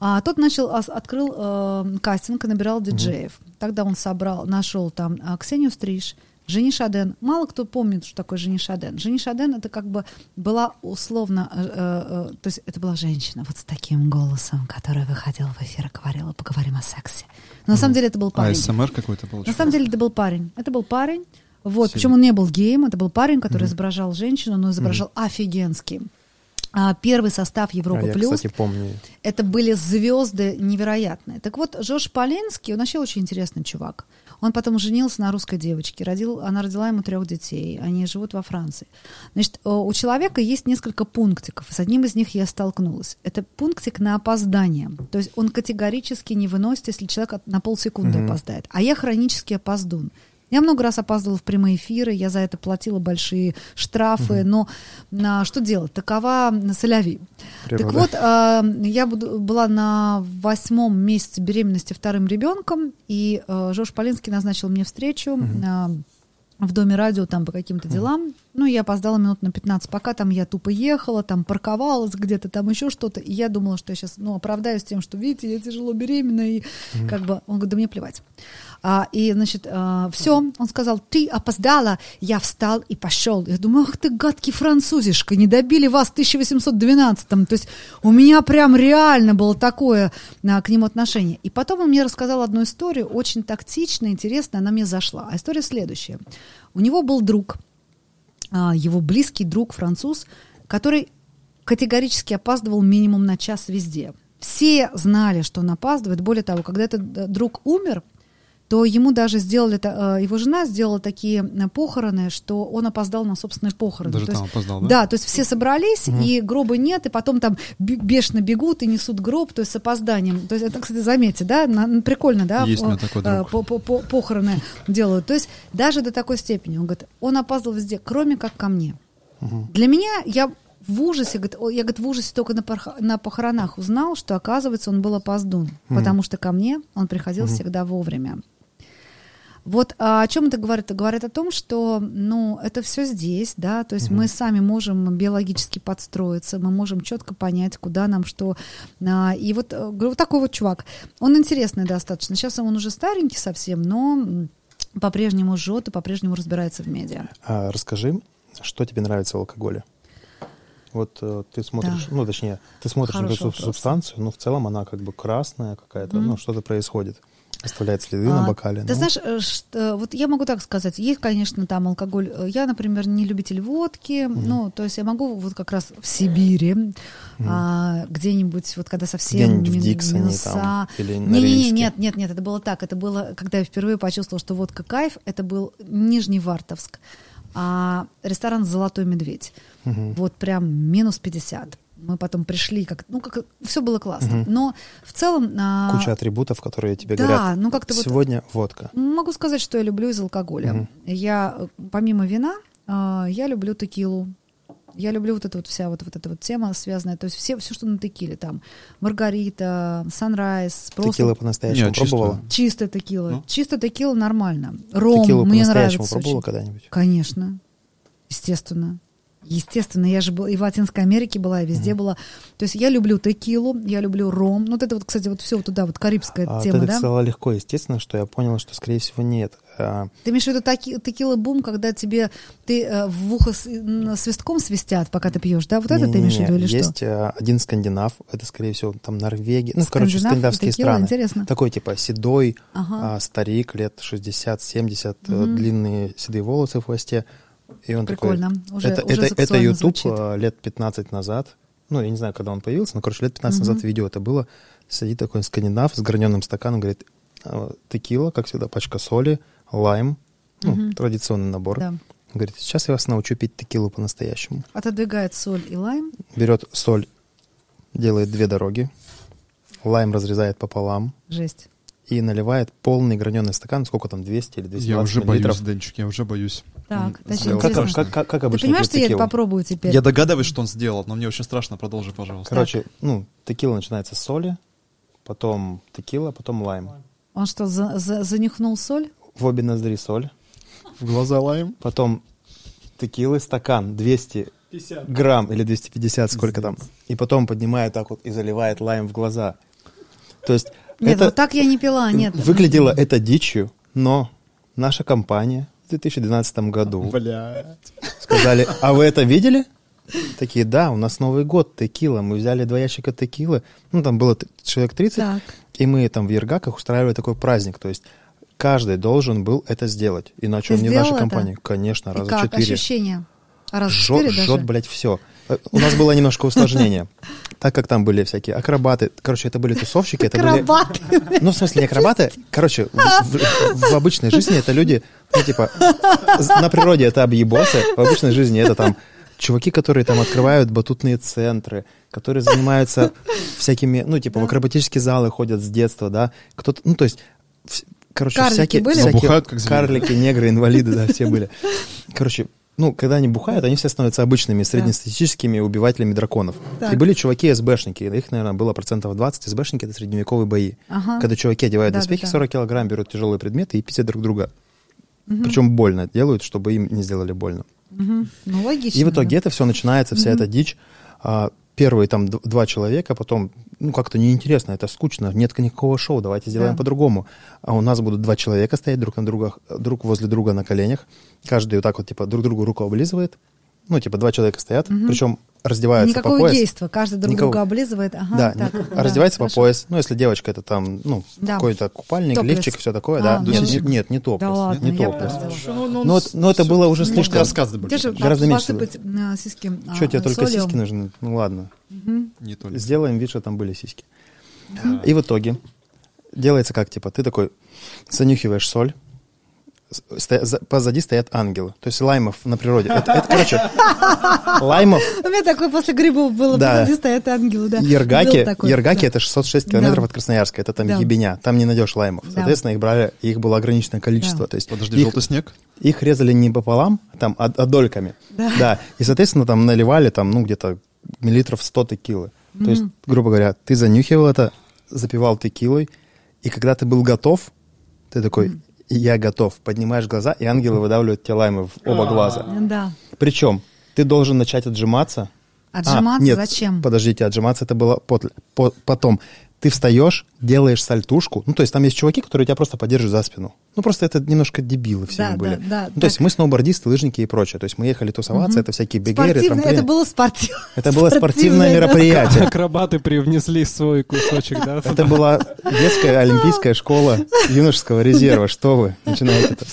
А тот начал, ос- открыл э, кастинг и набирал диджеев. Тогда он собрал, нашел там а, Ксению Стриж, Жени Шаден. Мало кто помнит, что такое Жени Шаден. Жени Шаден это как бы была условно, э, э, э, то есть это была женщина вот с таким голосом, которая выходила в эфир и говорила, поговорим о сексе. Но на самом деле это был А парень. СМР какой-то получился? На самом деле это был парень. Это был парень. Вот, Сильно. причем он не был геем, это был парень, который изображал женщину, но изображал офигенски. А, первый состав А Европа я, плюс. кстати, помню. Это были звезды невероятные. Так вот, Жош Полинский, он вообще очень интересный чувак. Он потом женился на русской девочке, родил, она родила ему трех детей, они живут во Франции. Значит, э, у человека есть несколько пунктиков, с одним из них я столкнулась. Это пунктик на опоздание. То есть он категорически не выносит, если человек на полсекунды Мгм. опоздает. А я хронически опоздун. Я много раз опаздывала в прямые эфиры, я за это платила большие штрафы, но на, что делать? Такова соляви. Так вот, а, я буду- была на восьмом месяце беременности вторым ребенком, и а, Жош Полинский назначил мне встречу а, в доме радио там по каким-то делам. Ну, я опоздала минут на 15, пока там я тупо ехала, там парковалась где-то, там еще что-то. И я думала, что я сейчас, ну, оправдаюсь тем, что, видите, я тяжело беременна, и как бы, он говорит, да мне плевать. А, и, значит, все, он сказал, ты опоздала, я встал и пошел. Я думаю, ах ты гадкий французишка, не добили вас в 1812-м. То есть у меня прям реально было такое а, к нему отношение. И потом он мне рассказал одну историю, очень тактичная, интересная, она мне зашла. А история следующая. У него был друг, а, его близкий друг француз, который категорически опаздывал минимум на час везде. Все знали, что он опаздывает. Более того, когда этот э, друг умер, то ему даже сделали, э, его жена сделала такие э, похороны, что он опоздал на собственные похороны. Даже то там есть, опоздал, да? Да, то есть все собрались, угу. и гроба нет, и потом там бешено бегут и несут гроб, то есть с опозданием. То есть это, кстати, заметьте, да, на, прикольно, да, Есть меня такой друг. По, по, по, похороны делают. То есть даже до такой степени. Он говорит, он опаздывал везде, кроме как ко мне. Угу. Для меня, я в ужасе, говорит, я говорит, в ужасе только на похоронах узнал, что, оказывается, он был опоздун, mm потому что ко мне он приходил mm всегда вовремя. Вот а о чем это говорит? Это говорит о том, что, ну, это все здесь, да, то есть mm мы сами можем биологически подстроиться, мы можем четко понять, куда нам что. А, и вот, э, вот такой вот чувак, он интересный достаточно. Сейчас он уже старенький совсем, но по-прежнему жжет и по-прежнему разбирается в медиа. А, расскажи, что тебе нравится в алкоголе? Вот э, ты смотришь, да. ну точнее, ты смотришь Хороший на эту вопрос. субстанцию, но в целом она как бы красная какая-то, mm. ну что-то происходит. Оставляет следы а, на бокале. Ты ну. знаешь, э, что, вот я могу так сказать, есть, конечно, там алкоголь. Я, например, не любитель водки, mm. ну, то есть я могу вот как раз в Сибири, mm. а, где-нибудь, вот когда совсем где-нибудь в Диксоне минуса... там, или не, не, не, нет, нет, нет, это было так, это было, когда я впервые почувствовала, что водка кайф, это был Нижний Вартовск а ресторан «Золотой медведь». Угу. Вот прям минус 50. Мы потом пришли, как, ну, как все было классно. Угу. Но в целом... А... Куча атрибутов, которые тебе да, говорят, ну, как-то сегодня вот, водка. Могу сказать, что я люблю из алкоголя. Угу. Я, помимо вина, а, я люблю текилу, я люблю вот эту вот вся вот, вот эта вот тема связанная, то есть все, все, что на текиле, там, Маргарита, Санрайз, просто... Текила по-настоящему Нет, пробовала? Чистая текила. Ну? Чистая текила нормально. Ром Текилу мне по-настоящему нравится пробовала очень. когда-нибудь? Конечно. Естественно. Естественно, я же была и в Латинской Америке была, и везде mm-hmm. была. То есть я люблю текилу, я люблю ром. Ну, вот это вот, кстати, вот все вот туда, вот карибская а, тема, ты да? сказала легко, естественно, что я понял, что, скорее всего, нет. А... Ты имеешь в виду таки, текила бум, когда тебе ты э, в ухо с, э, свистком свистят, пока ты пьешь, да? Вот не, это ты имеешь в виду или есть что? Есть один скандинав, это, скорее всего, там Норвегия, ну, короче, скандинавские текила, страны. Интересно. Такой, типа, седой ага. а, старик, лет 60-70, Мгм. длинные седые волосы в хвосте. И он Прикольно. такой... Уже, это, уже это, это YouTube звучит. а, лет 15 назад. Ну, я не знаю, когда он появился, но, короче, лет 15 Мгм. назад видео это было. Сидит такой скандинав с граненым стаканом, говорит, «А, текила, как всегда, пачка соли, лайм, ну, традиционный набор. Да. Говорит, сейчас я вас научу пить текилу по-настоящему. Отодвигает соль и лайм. Берет соль, делает две дороги, лайм разрезает пополам Жесть. И наливает полный граненый стакан, сколько там, 200 или 220 Я уже миллилитров. боюсь, Денчик, я уже боюсь. Так, значит, Как, как, как, как Ты обычно понимаешь, пьют что я это попробую теперь? Я догадываюсь, что он сделал, но мне очень страшно. Продолжи, пожалуйста. Короче, ну, текила начинается с соли, потом текила, потом лайм. Он что, за- за- занюхнул соль? В обе ноздри соль, в глаза лайм. потом текилы, стакан 200 грамм или 250, сколько там, и потом поднимает так вот и заливает лайм в глаза. То есть Нет, это вот так я не пила, нет. выглядело это дичью, но наша компания в 2012 году Бля. сказали, а вы это видели? Такие, да, у нас Новый год, текила. Мы взяли два ящика текилы. Ну, там было человек 30, Так. и мы там в Ергаках устраивали такой праздник. То есть каждый должен был это сделать. Иначе Ты он не в нашей это? компании. Конечно, И раза как четыре. ощущения? Раз Жжет, четыре даже? жжет, блядь, все. У нас было немножко усложнение. Так как там были всякие акробаты. Короче, это были тусовщики. Это были... Акробаты. Ну, в смысле, не акробаты. Короче, в, в- в обычной жизни это люди, ну, типа, на природе это объебосы, в обычной жизни это там чуваки, которые там открывают батутные центры, которые занимаются всякими, ну, типа, в акробатические залы ходят с детства, да. Кто-то, ну, то есть, короче, Карлики всякие, были? всякие Бухают, как карлики, негры, инвалиды, да, все были. Короче, ну, когда они бухают, они все становятся обычными среднестатистическими убивателями драконов. Так. И были чуваки СБшники, их, наверное, было процентов 20. СБшники — это средневековые бои. Ага. Когда чуваки одевают Да, доспехи да, да. 40 килограмм, берут тяжелые предметы и пиздят друг друга. Причем больно делают, чтобы им не сделали больно. Мгм. Ну, логично. И в итоге да. это все начинается, вся эта дичь. А, Первые там два человека, потом, ну, как-то неинтересно, это скучно, нет никакого шоу, давайте сделаем Да. по-другому. А у нас будут два человека стоять друг на друга, друг возле друга на коленях, каждый вот так вот, типа, друг другу руку облизывает, ну, типа, два человека стоят, причем раздеваются Никакого по пояс. гейства, каждый друг Никого. друга облизывает. Ага, да, так, не- да, раздевается по хорошо. пояс. Ну, если девочка, это там, ну, Да. какой-то купальник, Топлес. лифчик, все такое, А, да. ну, Нет, ну, не- нет, не топлес. Да ладно, не я топлес. Ну, вот- но это было уже Может, слишком. же даже. Гораздо меньше а, сиськи а, Что, тебе только солью? сиськи нужны? Ну, ладно. Не только. Сделаем вид, что там были сиськи. И в итоге делается как, типа, ты такой занюхиваешь соль, стоя- за- позади стоят ангелы. То есть лаймов на природе. Это, это, короче, лаймов, У меня такое после грибов было, Да. позади стоят ангелы, да. Ергаки, такой, Ергаки да. это 606 километров Да. от Красноярска. Это там Да. ебеня. Там не найдешь лаймов. Да. Соответственно, их брали, их было ограниченное количество. Да. То есть Подожди, их, желтый снег? их резали не пополам, там, а, а дольками. Да. И, соответственно, там наливали там, ну, где-то миллилитров 100 текилы. То есть, грубо говоря, ты занюхивал это, запивал текилой, и когда ты был готов, ты такой, я готов. Поднимаешь глаза, и ангелы выдавливают тебе лаймы в оба глаза. Да. Причем ты должен начать отжиматься. Отжиматься А, нет, зачем? Подождите, отжиматься это было пот- по- потом. Ты встаешь, делаешь сальтушку. Ну, то есть там есть чуваки, которые тебя просто поддерживают за спину. Ну, просто это немножко дебилы все Да, мы были. да, да, ну, то есть мы сноубордисты, лыжники и прочее. То есть мы ехали тусоваться, это всякие бегеры, трамплины. это было спортивное. Это было спортивное мероприятие. Акробаты привнесли свой кусочек, да? Это была детская олимпийская школа юношеского резерва. Что вы начинаете это?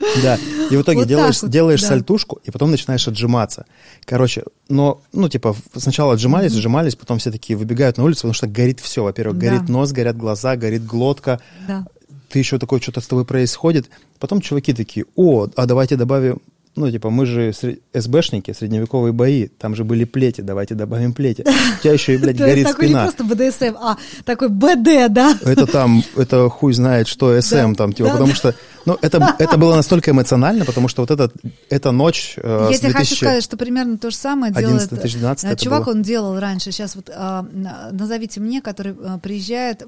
Да. И в итоге Вот делаешь, вот, делаешь да. сальтушку, и потом начинаешь отжиматься. Короче, но, ну, типа, сначала отжимались, отжимались, потом все такие выбегают на улицу, потому что горит все. Во-первых, Да. горит нос, горят глаза, горит глотка. Да. Ты еще такой, что-то с тобой происходит. Потом чуваки такие, о, а давайте добавим ну, типа, мы же СБшники, средневековые бои, там же были плети, давайте добавим плети. У тебя еще и, блядь, То есть горит такой спина. не просто БДСМ, а такой БД, да? Это там, это хуй знает, что СМ Да, там, типа, потому что, ну, это, это было настолько эмоционально, потому что вот этот, эта ночь э, Я с тебе хочу 2000 сказать, что примерно то же самое 11, делает 2012 э, чувак, он делал раньше. Сейчас вот а, на- назовите мне, который а, приезжает,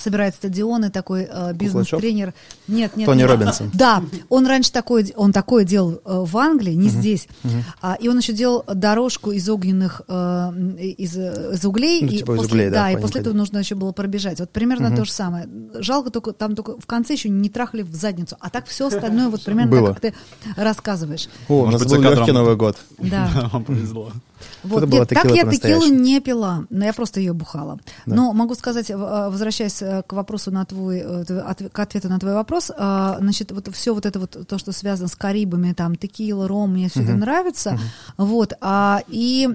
собирает стадионы, такой а, бизнес-тренер. Нет, нет. Тони нет. Робинсон. Да, он раньше такой, он такое делал э, в Англии, не здесь. А, и он еще делал дорожку из огненных, э, из, из углей. Ну, и типа из после, углей, да, и понял, после этого нужно еще было пробежать. Вот примерно то же самое. Жалко только, там только в конце еще не трахали в задницу. А так все остальное вот примерно Было. так, как ты рассказываешь. О, у Может нас быть, был за легкий. Новый год. Да. Вам повезло. Вот. Была Нет, так я текилу не пила, но я просто ее бухала. Но могу сказать, э, возвращаясь э, к вопросу на твой, э, к ответу на твой вопрос, значит, вот все вот это вот, то, что связано с Карибами, там, текила, ром, мне все это нравится. Вот. А, и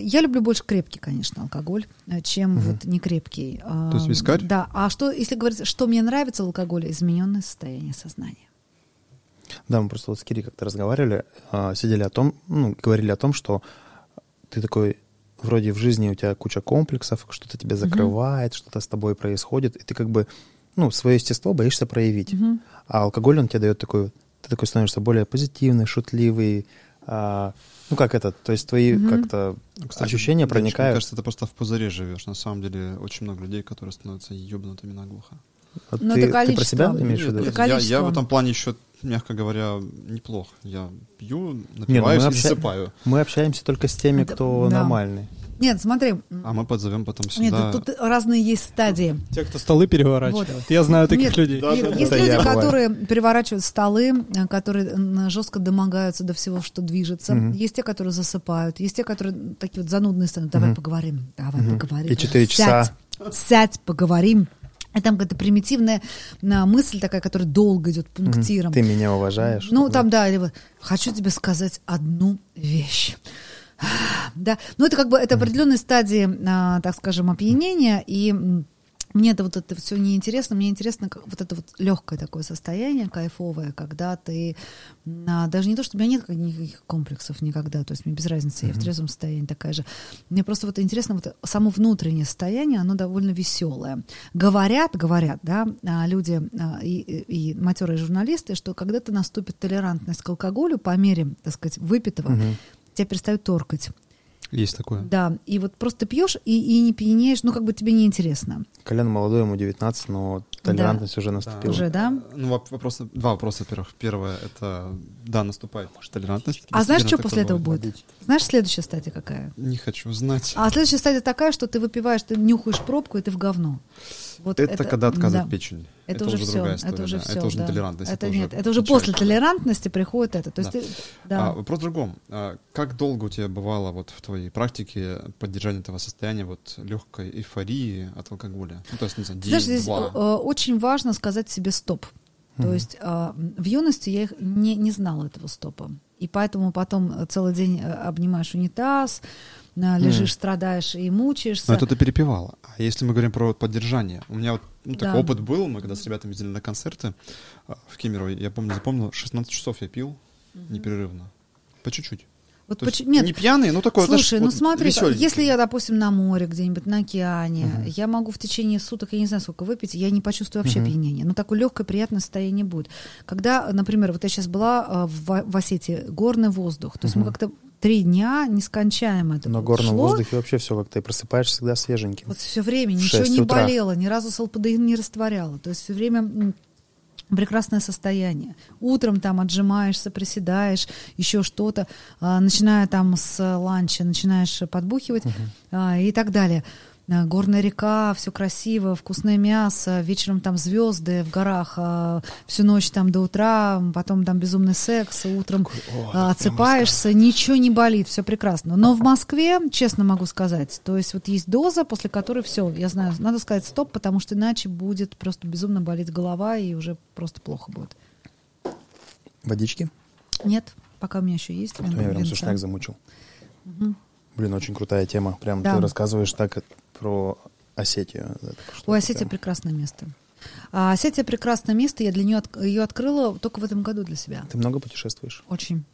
я люблю больше крепкий, конечно, алкоголь, чем вот не крепкий. А, То есть вискарь? Да. А что, если говорить, что мне нравится в алкоголе? Измененное состояние сознания. Да, мы просто вот с Кири как-то разговаривали, а, сидели о том, ну, говорили о том, что ты такой, вроде в жизни у тебя куча комплексов, что-то тебя закрывает, что-то с тобой происходит, и ты как бы, ну, свое естество боишься проявить. А алкоголь, он тебе дает такой, ты такой становишься более позитивный, шутливый, а, ну, как это, то есть твои как-то Кстати, ощущения Мне проникают. кажется, это просто в пузыре живешь. На самом деле, очень много людей, которые становятся ебнутыми наглухо. Вот Ну, ты, это ты про себя количество. имеешь в виду? Я, я количество. в этом плане еще, мягко говоря, неплох. Я пью, ну напиваюсь мы, и обща- засыпаю. мы общаемся только с теми, Да, кто да. нормальный. Нет, смотри, А мы подзовем потом нет, сюда. тут разные есть стадии. Те, кто столы переворачивают. Я знаю таких Нет, людей. е- Есть Это люди, я бываю. которые переворачивают столы, э, которые жестко домогаются до всего, что движется. Есть те, которые засыпают. Есть те, которые такие вот занудные становятся. Давай поговорим, давай поговорим. И четыре часа. Сядь, поговорим. И там какая-то примитивная а, мысль такая, которая долго идет пунктиром. Ты меня уважаешь. Ну, там, да, или хочу тебе сказать одну вещь. Да, ну это как бы это определенные стадии, а, так скажем, опьянения, и мне это вот это все неинтересно, мне интересно как, вот это вот легкое такое состояние, кайфовое, когда ты а, даже не то, что у меня нет никаких комплексов никогда, то есть мне без разницы, я в трезвом состоянии такая же. Мне просто вот интересно вот само внутреннее состояние, оно довольно веселое. Говорят, говорят, да, а, люди а, и, и, и матерые журналисты, что когда-то наступит толерантность к алкоголю по мере, так сказать, выпитого, тебя перестают торкать. Есть такое. Да, и вот просто пьешь и, и не пьянеешь, ну как бы тебе неинтересно. Колян молодой, ему 19, но толерантность уже наступила. Уже, да? Ну, воп- вопросы, два вопроса, во-первых. Первое, это, да, наступает, может, толерантность. А знаешь, что после этого такое будет? Знаешь, следующая стадия какая? Не хочу знать. А следующая стадия такая, что ты выпиваешь, ты нюхаешь пробку, и ты в говно. Вот это, когда отказывает да. печень. Это, уже все, другая история. это уже да. все. Это уже да. толерантность. Это, уже нет, это уже после толерантности приходит это. То есть Да. ты- да. А, вопрос в другом. А, как долго у тебя бывало вот в твоей практике поддержание этого состояния вот легкой эйфории от алкоголя? Ну, то есть, не знаю, Ты знаешь, день, здесь два. э, очень важно сказать себе стоп. То есть э, в юности я их не, не знала этого стопа. И поэтому потом целый день э, обнимаешь унитаз, э, лежишь, страдаешь и мучаешься. Но это ты перепевала. А если мы говорим про поддержание, у меня вот ну, такой Да. опыт был, мы когда с ребятами ездили на концерты а, в Кемерово, я помню, запомнил, 16 часов я пил непрерывно. По чуть-чуть. Вот поч- Нет, не пьяный, но такой, знаешь, Слушай, ну вот смотри, если я, допустим, на море где-нибудь, на океане, я могу в течение суток, я не знаю, сколько выпить, я не почувствую вообще пьянения. Но такое легкое, приятное состояние будет. Когда, например, вот я сейчас была э, в, в Осетии, горный воздух, то есть мы как-то три дня нескончаемо это вот горном шло. воздухе вообще все как-то и просыпаешься всегда свеженьким. Вот все время ничего 6 не утра. болело, ни разу салпадеин не растворяло. То есть все время прекрасное состояние. Утром там отжимаешься, приседаешь, еще что-то, а, начиная там с ланча, начинаешь подбухивать а, и так далее. Горная река, все красиво, вкусное мясо, вечером там звезды в горах, а, всю ночь там до утра, потом там безумный секс, утром а, отсыпаешься, ничего не болит, все прекрасно. Но в Москве, честно могу сказать, то есть вот есть доза, после которой все, я знаю, надо сказать стоп, потому что иначе будет просто безумно болеть голова и уже просто плохо будет. Водички? Нет, пока у меня еще есть. Меня прям сушняк замучил. Блин, очень крутая тема. Прям Да. ты рассказываешь так про Осетию. Ой, Осетия прям- прекрасное место. А Осетия прекрасное место, я для нее ее открыла только в этом году для себя. Ты много путешествуешь? Очень.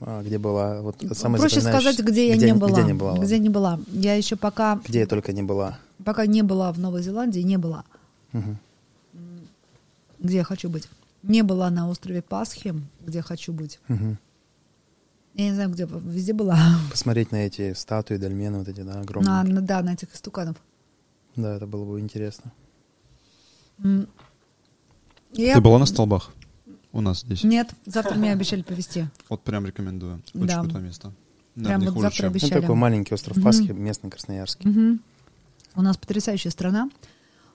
А, где была? Вот самое Проще сказать, где я не была. Где не была? Где не была. Я еще пока, Где я только не была. пока не была в Новой Зеландии, не была. Мгм. Где я хочу быть. Не была на острове Пасхи, где хочу быть. Мгм. Я не знаю, где, везде была. Посмотреть на эти статуи, дольмены вот эти, да, огромные. На, на- да, на этих истуканов. Да, это было бы интересно. Я- Ты была на столбах? У нас здесь. Нет, завтра мне обещали повезти. Вот прям рекомендую. Очень Да. крутое место. Прям Наверное, вот хуже, завтра чем- Ну, Обещали. такой маленький остров. Пасхи, местный красноярский. Мгм. У нас потрясающая страна.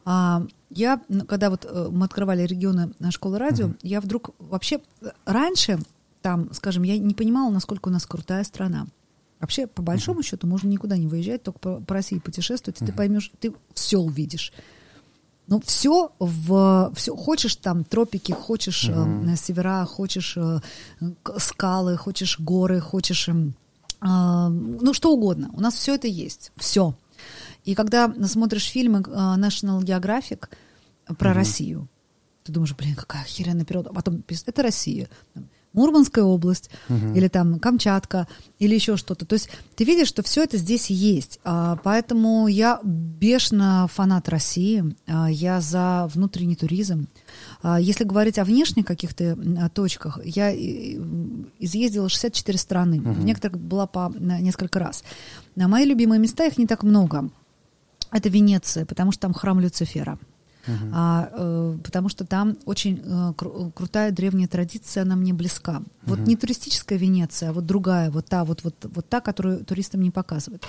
А, я, когда вот э, мы открывали регионы на школы радио, я вдруг вообще э, раньше там, скажем, я не понимала, насколько у нас крутая страна. Вообще, по большому счету, можно никуда не выезжать, только по, по России путешествовать, и ты поймешь, ты все увидишь. Ну, все в все хочешь там тропики, хочешь э, севера, хочешь э, скалы, хочешь горы, хочешь а, ну что угодно. У нас все это есть, все. И когда смотришь фильмы э, National Geographic про Россию, ты думаешь, блин, какая охеренная природа. А потом это Россия. Мурманская область, или там Камчатка, или еще что-то. То есть ты видишь, что все это здесь есть. А, Поэтому я бешено фанат России. А, Я за внутренний туризм. А, Если говорить о внешних каких-то точках, я и- м, изъездила 64 страны. В некоторых была по несколько раз. На мои любимые места, их не так много. Это Венеция, потому что там храм Люцифера. А, э, потому что там очень э, кру- крутая древняя традиция, она мне близка. Вот не туристическая Венеция, а вот другая, вот та, вот, вот, вот та, которую туристам не показывают.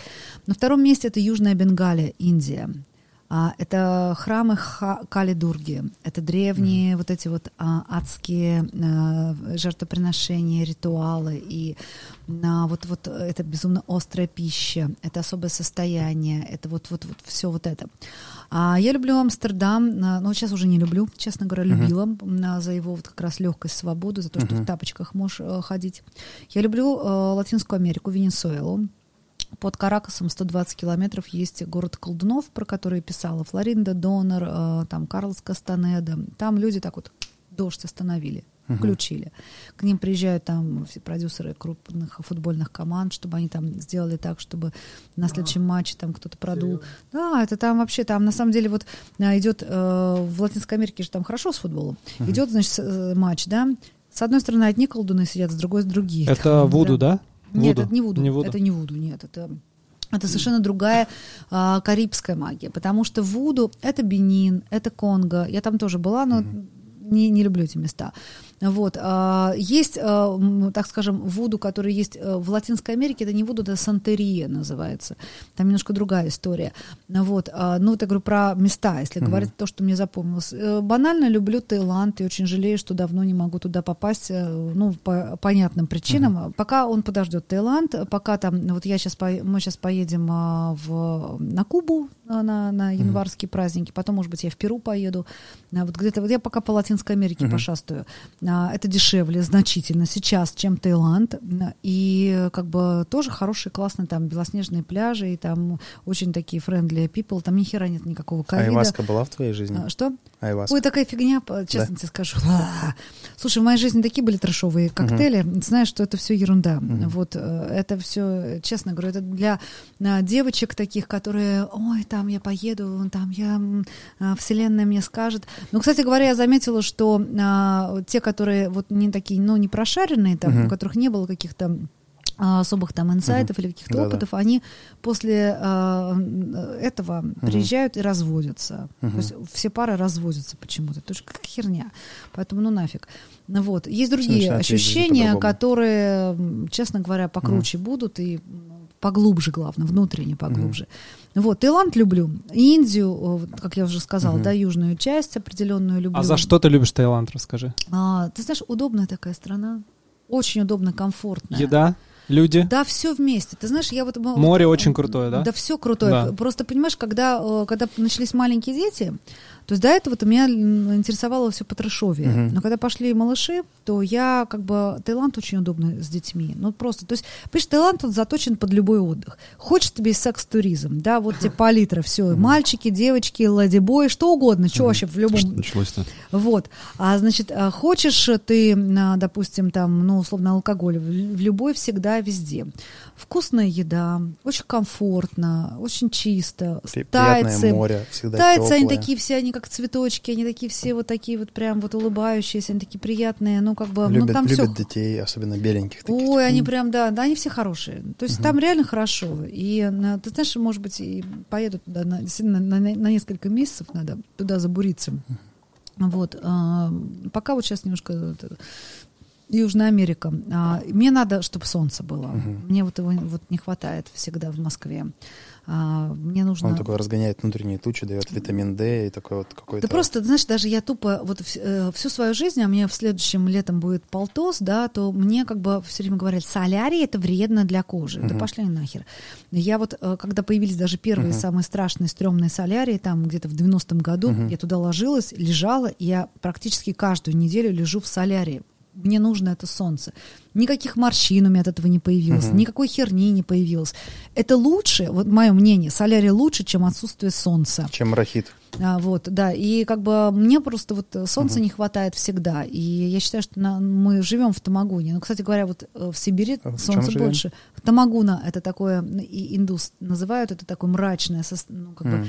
На втором месте это Южная Бенгалия, Индия. А, это храмы Кали-Дурги, это древние вот эти вот а, адские а, жертвоприношения, ритуалы, и вот, вот это безумно острая пища, это особое состояние, это вот, вот, вот все вот это. Я люблю Амстердам, но сейчас уже не люблю, честно говоря, любила а, за его вот как раз легкость, свободу, за то, что в тапочках можешь э, ходить. Я люблю э, Латинскую Америку, Венесуэлу. Под Каракасом 120 километров есть город колдунов, про который писала Флоринда Донор, э, там Карлос Кастанеда. Там люди так вот дождь остановили, включили. К ним приезжают там все продюсеры крупных футбольных команд, чтобы они там сделали так, чтобы на следующем матче там кто-то продул. Да, это там вообще, там на самом деле вот а, идет э, в Латинской Америке же там хорошо с футболом. Идет, значит, с- э, матч, да. С одной стороны одни колдуны сидят, с другой другие. Это Там, Вуду, да? Нет, это не вуду. Не Вуду? Это не вуду, нет. Это, это совершенно другая а, карибская магия. Потому что вуду — это Бенин, это Конго. Я там тоже была, но не, не люблю эти места. Вот. А, есть, а, так скажем, вуду, который есть э, в Латинской Америке, это не вуду, это сантерия называется. Там немножко другая история. Вот. А, Ну, вот я говорю про места, если Мгм. говорить то, что мне запомнилось. Э, Банально люблю Таиланд и очень жалею, что давно не могу туда попасть, э, ну, по понятным причинам. Пока он подождет Таиланд, пока там, вот я сейчас, мы сейчас поедем в, на Кубу на, на январские праздники, потом, может быть, я в Перу поеду, вот где-то, вот я пока по Латинской Америке Мгм. пошастаю. А, Это дешевле значительно сейчас, чем Таиланд, и э, как бы тоже хорошие, классные там белоснежные пляжи, и там очень такие friendly people, там ни хера нет никакого ковида. Айваска была в твоей жизни? А, Что? Айваска. Ой, такая фигня, честно тебе скажу. Слушай, в моей жизни такие были трешовые коктейли. Знаешь, что это все ерунда. Мгм. Вот э, это все, честно говорю, это для а, девочек таких, которые, ой, там я поеду, там я вселенная мне скажет. Ну, кстати говоря, я заметила, что те, которые вот не такие, ну, не прошаренные, там, Мгм. у которых не было каких-то а, особых там инсайтов или каких-то Да-да. опытов, они после а, этого приезжают и разводятся. Мгм. То есть все пары разводятся почему-то. Это же как херня. Поэтому ну нафиг. Вот. Есть другие ощущения, которые, честно говоря, покруче будут и поглубже, главное, внутренне поглубже. Вот, Таиланд люблю. Индию, как я уже сказала, Мгм. да, южную часть определенную люблю. А за что ты любишь Таиланд, расскажи? А, ты знаешь, удобная такая страна. Очень удобно, комфортная. Еда, люди, Да, все вместе. Ты знаешь, я вот... море вот, очень крутое, да? Да, все крутое. Да. Просто понимаешь, когда, когда начались маленькие дети, то есть до этого-то меня м, интересовало все по трешове. Мгм. Но когда пошли малыши, то я как бы... Таиланд очень удобно с детьми. Ну, просто... То есть, понимаешь, Таиланд, он заточен под любой отдых. Хочешь тебе секс-туризм, да, вот тебе палитра, все. Мальчики, девочки, ладибои, что угодно. Что вообще в любом... Что началось-то? Вот. А значит, а, хочешь ты, а, допустим, там, ну, условно, алкоголь в любой всегда везде. Вкусная еда, очень комфортно, очень чисто. Тайцы. Море, всегда Тайцы, они тёплое. такие все, они как цветочки, они такие все вот такие вот прям вот улыбающиеся, они такие приятные, ну, как бы, ну, Любят, там любят все детей, особенно беленьких таких. типа, Ой, они прям, да, да, они все хорошие. То есть там реально хорошо. И ты знаешь, может быть, и поеду туда на, на, на- на несколько месяцев надо туда забуриться. Вот. а, пока вот сейчас немножко Южная Америка. А, мне надо, чтобы солнце было. Мгм. Мне вот его вот не хватает всегда в Москве. А, мне нужно... Он такой разгоняет внутренние тучи, дает витамин D и такой вот какой-то... Да просто, знаешь, даже я тупо вот э, всю свою жизнь, а мне в следующем летом будет полтос, да, то мне как бы все время говорят, солярий это вредно для кожи. Да Мгм. пошли нахер. Я вот, э, когда появились даже первые Мгм. самые страшные стрёмные солярии, там где-то в 90-м году, Мгм. я туда ложилась, лежала, и я практически каждую неделю лежу в солярии. Мне нужно это солнце. Никаких морщин у меня от этого не появилось, Мгм. никакой херни не появилось. Это лучше, вот мое мнение, солярий лучше, чем отсутствие солнца. Чем рахит. А, вот, да, и как бы мне просто вот э, солнца Мгм. не хватает всегда, и я считаю, что на- мы живем в Тамагуне. Ну, кстати говоря, вот э, в Сибири А чем живем? больше. Тамагуна это такое, и индус называют это такое мрачное, ну, как бы, М.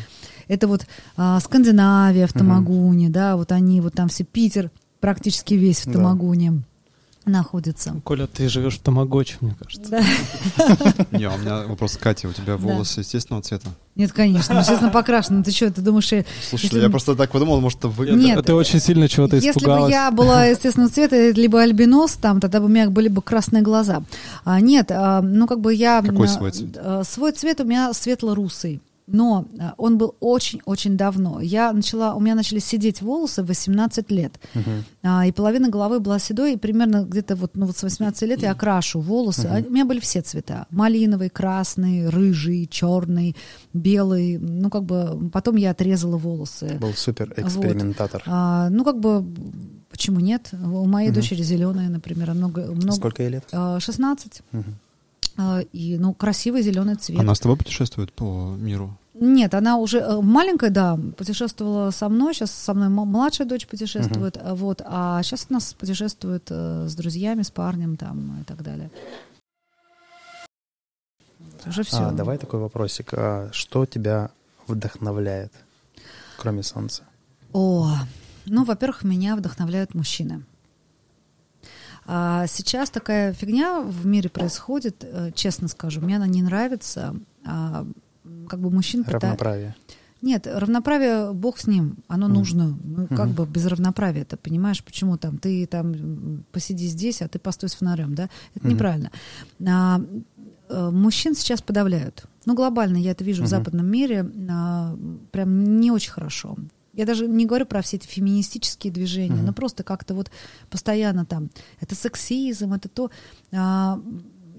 это вот а, Скандинавия в. Тамагуне, да, вот они вот там все Питер практически весь в Да. Тамагуне находится. Коля, ты живешь в Тамагочи, мне кажется. Да. Не, у меня вопрос к Кате. У тебя волосы естественного цвета? Нет, конечно, естественно, покрашено. Ты что, ты думаешь, я- Слушай, Если- я просто так подумал, может, это вы... Нет. Ты очень сильно чего-то Если бы испугалась. я была естественного цвета, либо альбинос, там, тогда бы у меня были бы красные глаза. А, нет, а, ну как бы я... Какой свой цвет? а, свой цвет у меня светло-русый. Но а, он был очень-очень давно. Я начала, у меня начали сидеть волосы в 18 лет. Мгм. А, и половина головы была седой, и примерно где-то вот, ну, вот с 18 лет я окрашу волосы. А у меня были все цвета. Малиновый, красный, рыжий, черный, белый. Ну, как бы потом я отрезала волосы. Был супер экспериментатор. А, ну, как бы, почему нет? У моей Мгм. дочери зеленая, например, много... много Сколько ей лет? а, 16. Мгм. И, ну, красивый зеленый цвет. Она с тобой путешествует по миру? Нет, она уже э, маленькая, да, путешествовала со мной. Сейчас со мной младшая дочь путешествует. а, Вот, а сейчас у нас путешествует э, с друзьями, с парнем там и так далее. Уже все. А, давай такой вопросик. А что тебя вдохновляет, кроме солнца? О, ну, во-первых, меня вдохновляют мужчины. А сейчас такая фигня в мире происходит, э, честно скажу, мне она не нравится. А, как бы мужчин Равноправие. Нет, равноправие, бог с ним, оно Мгм. нужно. Ну, как Мгм. бы без равноправия, ты понимаешь, почему там ты там посиди здесь, а ты постой с фонарем, да? Это Мгм. неправильно. А, э, мужчин сейчас подавляют. Ну, глобально я это вижу в Мгм. западном мире, а, прям не очень хорошо. Я даже не говорю про все эти феминистические движения, Мгм. но просто как-то вот постоянно там, это сексизм, это то. А,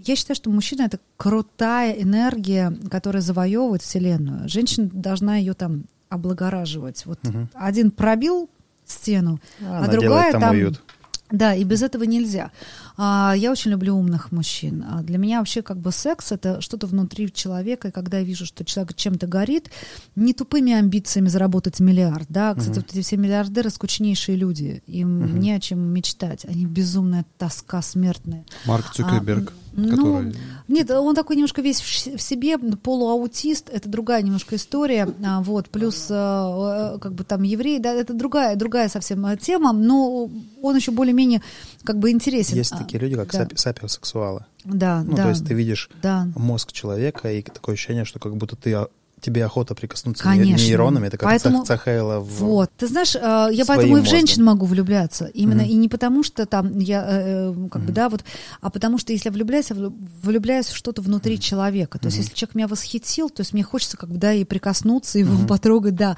я считаю, что мужчина это крутая энергия, которая завоевывает Вселенную. Женщина должна ее там облагораживать. Вот Мгм. один пробил стену, А, а она другая там- уют. да, и без этого нельзя. А, я очень люблю умных мужчин. А для меня вообще как бы секс это что-то внутри человека, и когда я вижу, что человек чем-то горит, не тупыми амбициями заработать миллиард, да. Кстати, Мгм. вот эти все миллиардеры скучнейшие люди, им Мгм. не о чем мечтать, они безумная тоска смертная. Марк Цукерберг, ну, который... Нет, он такой немножко весь в себе, полуаутист, это другая немножко история, а, вот, плюс э, э, как бы там еврей, да, это другая, другая совсем э, тема, но он еще более-менее как бы интересен. Есть А, такие люди, как да. сапи- сапиосексуалы. Да, Ну, да, то есть ты видишь да. мозг человека, и такое ощущение, что как будто ты а, тебе охота прикоснуться Конечно. нейронами. Это как Поэтому- Цах- Цахаэла в... Вот, ты знаешь, э, я поэтому и в мозгом. женщин могу влюбляться, именно Мгм. и не потому что там я э, э, как бы Мгм. да вот, а потому что если я влюбляюсь, я влю- влюбляюсь в что-то внутри человека. То есть Мгм. если человек меня восхитил, то есть мне хочется как бы да и прикоснуться, его Мгм. потрогать, да.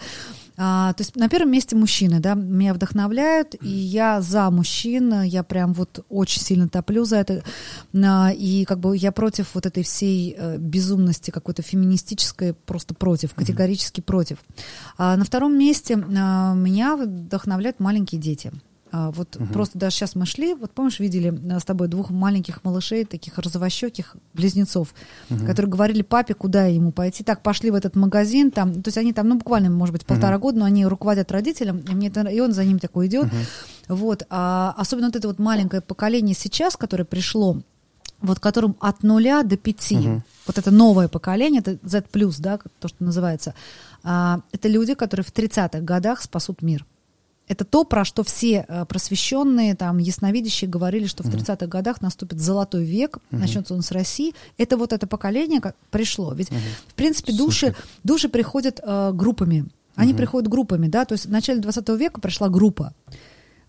А, то есть на первом месте мужчины, да, меня вдохновляют, и я за мужчин, я прям вот очень сильно топлю за это, А, и как бы я против вот этой всей э, безумности какой-то феминистической, просто против, категорически против. А на втором месте а, меня вдохновляют маленькие дети. А, вот Мгм. просто даже сейчас мы шли, вот помнишь, видели а, с тобой двух маленьких малышей, таких розовощеких близнецов, Мгм. которые говорили папе, куда ему пойти. Так, пошли в этот магазин, там, то есть они там, ну, буквально, может быть, полтора Мгм. года, но они руководят родителям, и, мне это, и он за ним такой идет. Мгм. Вот, а особенно вот это вот маленькое поколение сейчас, которое пришло, вот которым от нуля до пяти, Мгм. вот это новое поколение, это Z+, да, то, что называется, а, это люди, которые в 30-х годах спасут мир. Это то, про что все э, просвещенные, там, ясновидящие говорили, что в Мгм. 30-х годах наступит золотой век, Мгм. начнется он с России. Это вот это поколение как пришло. Ведь, Мгм. в принципе, души, Супер. души приходят э, группами. Они Мгм. приходят группами, да, то есть в начале 20 века пришла группа.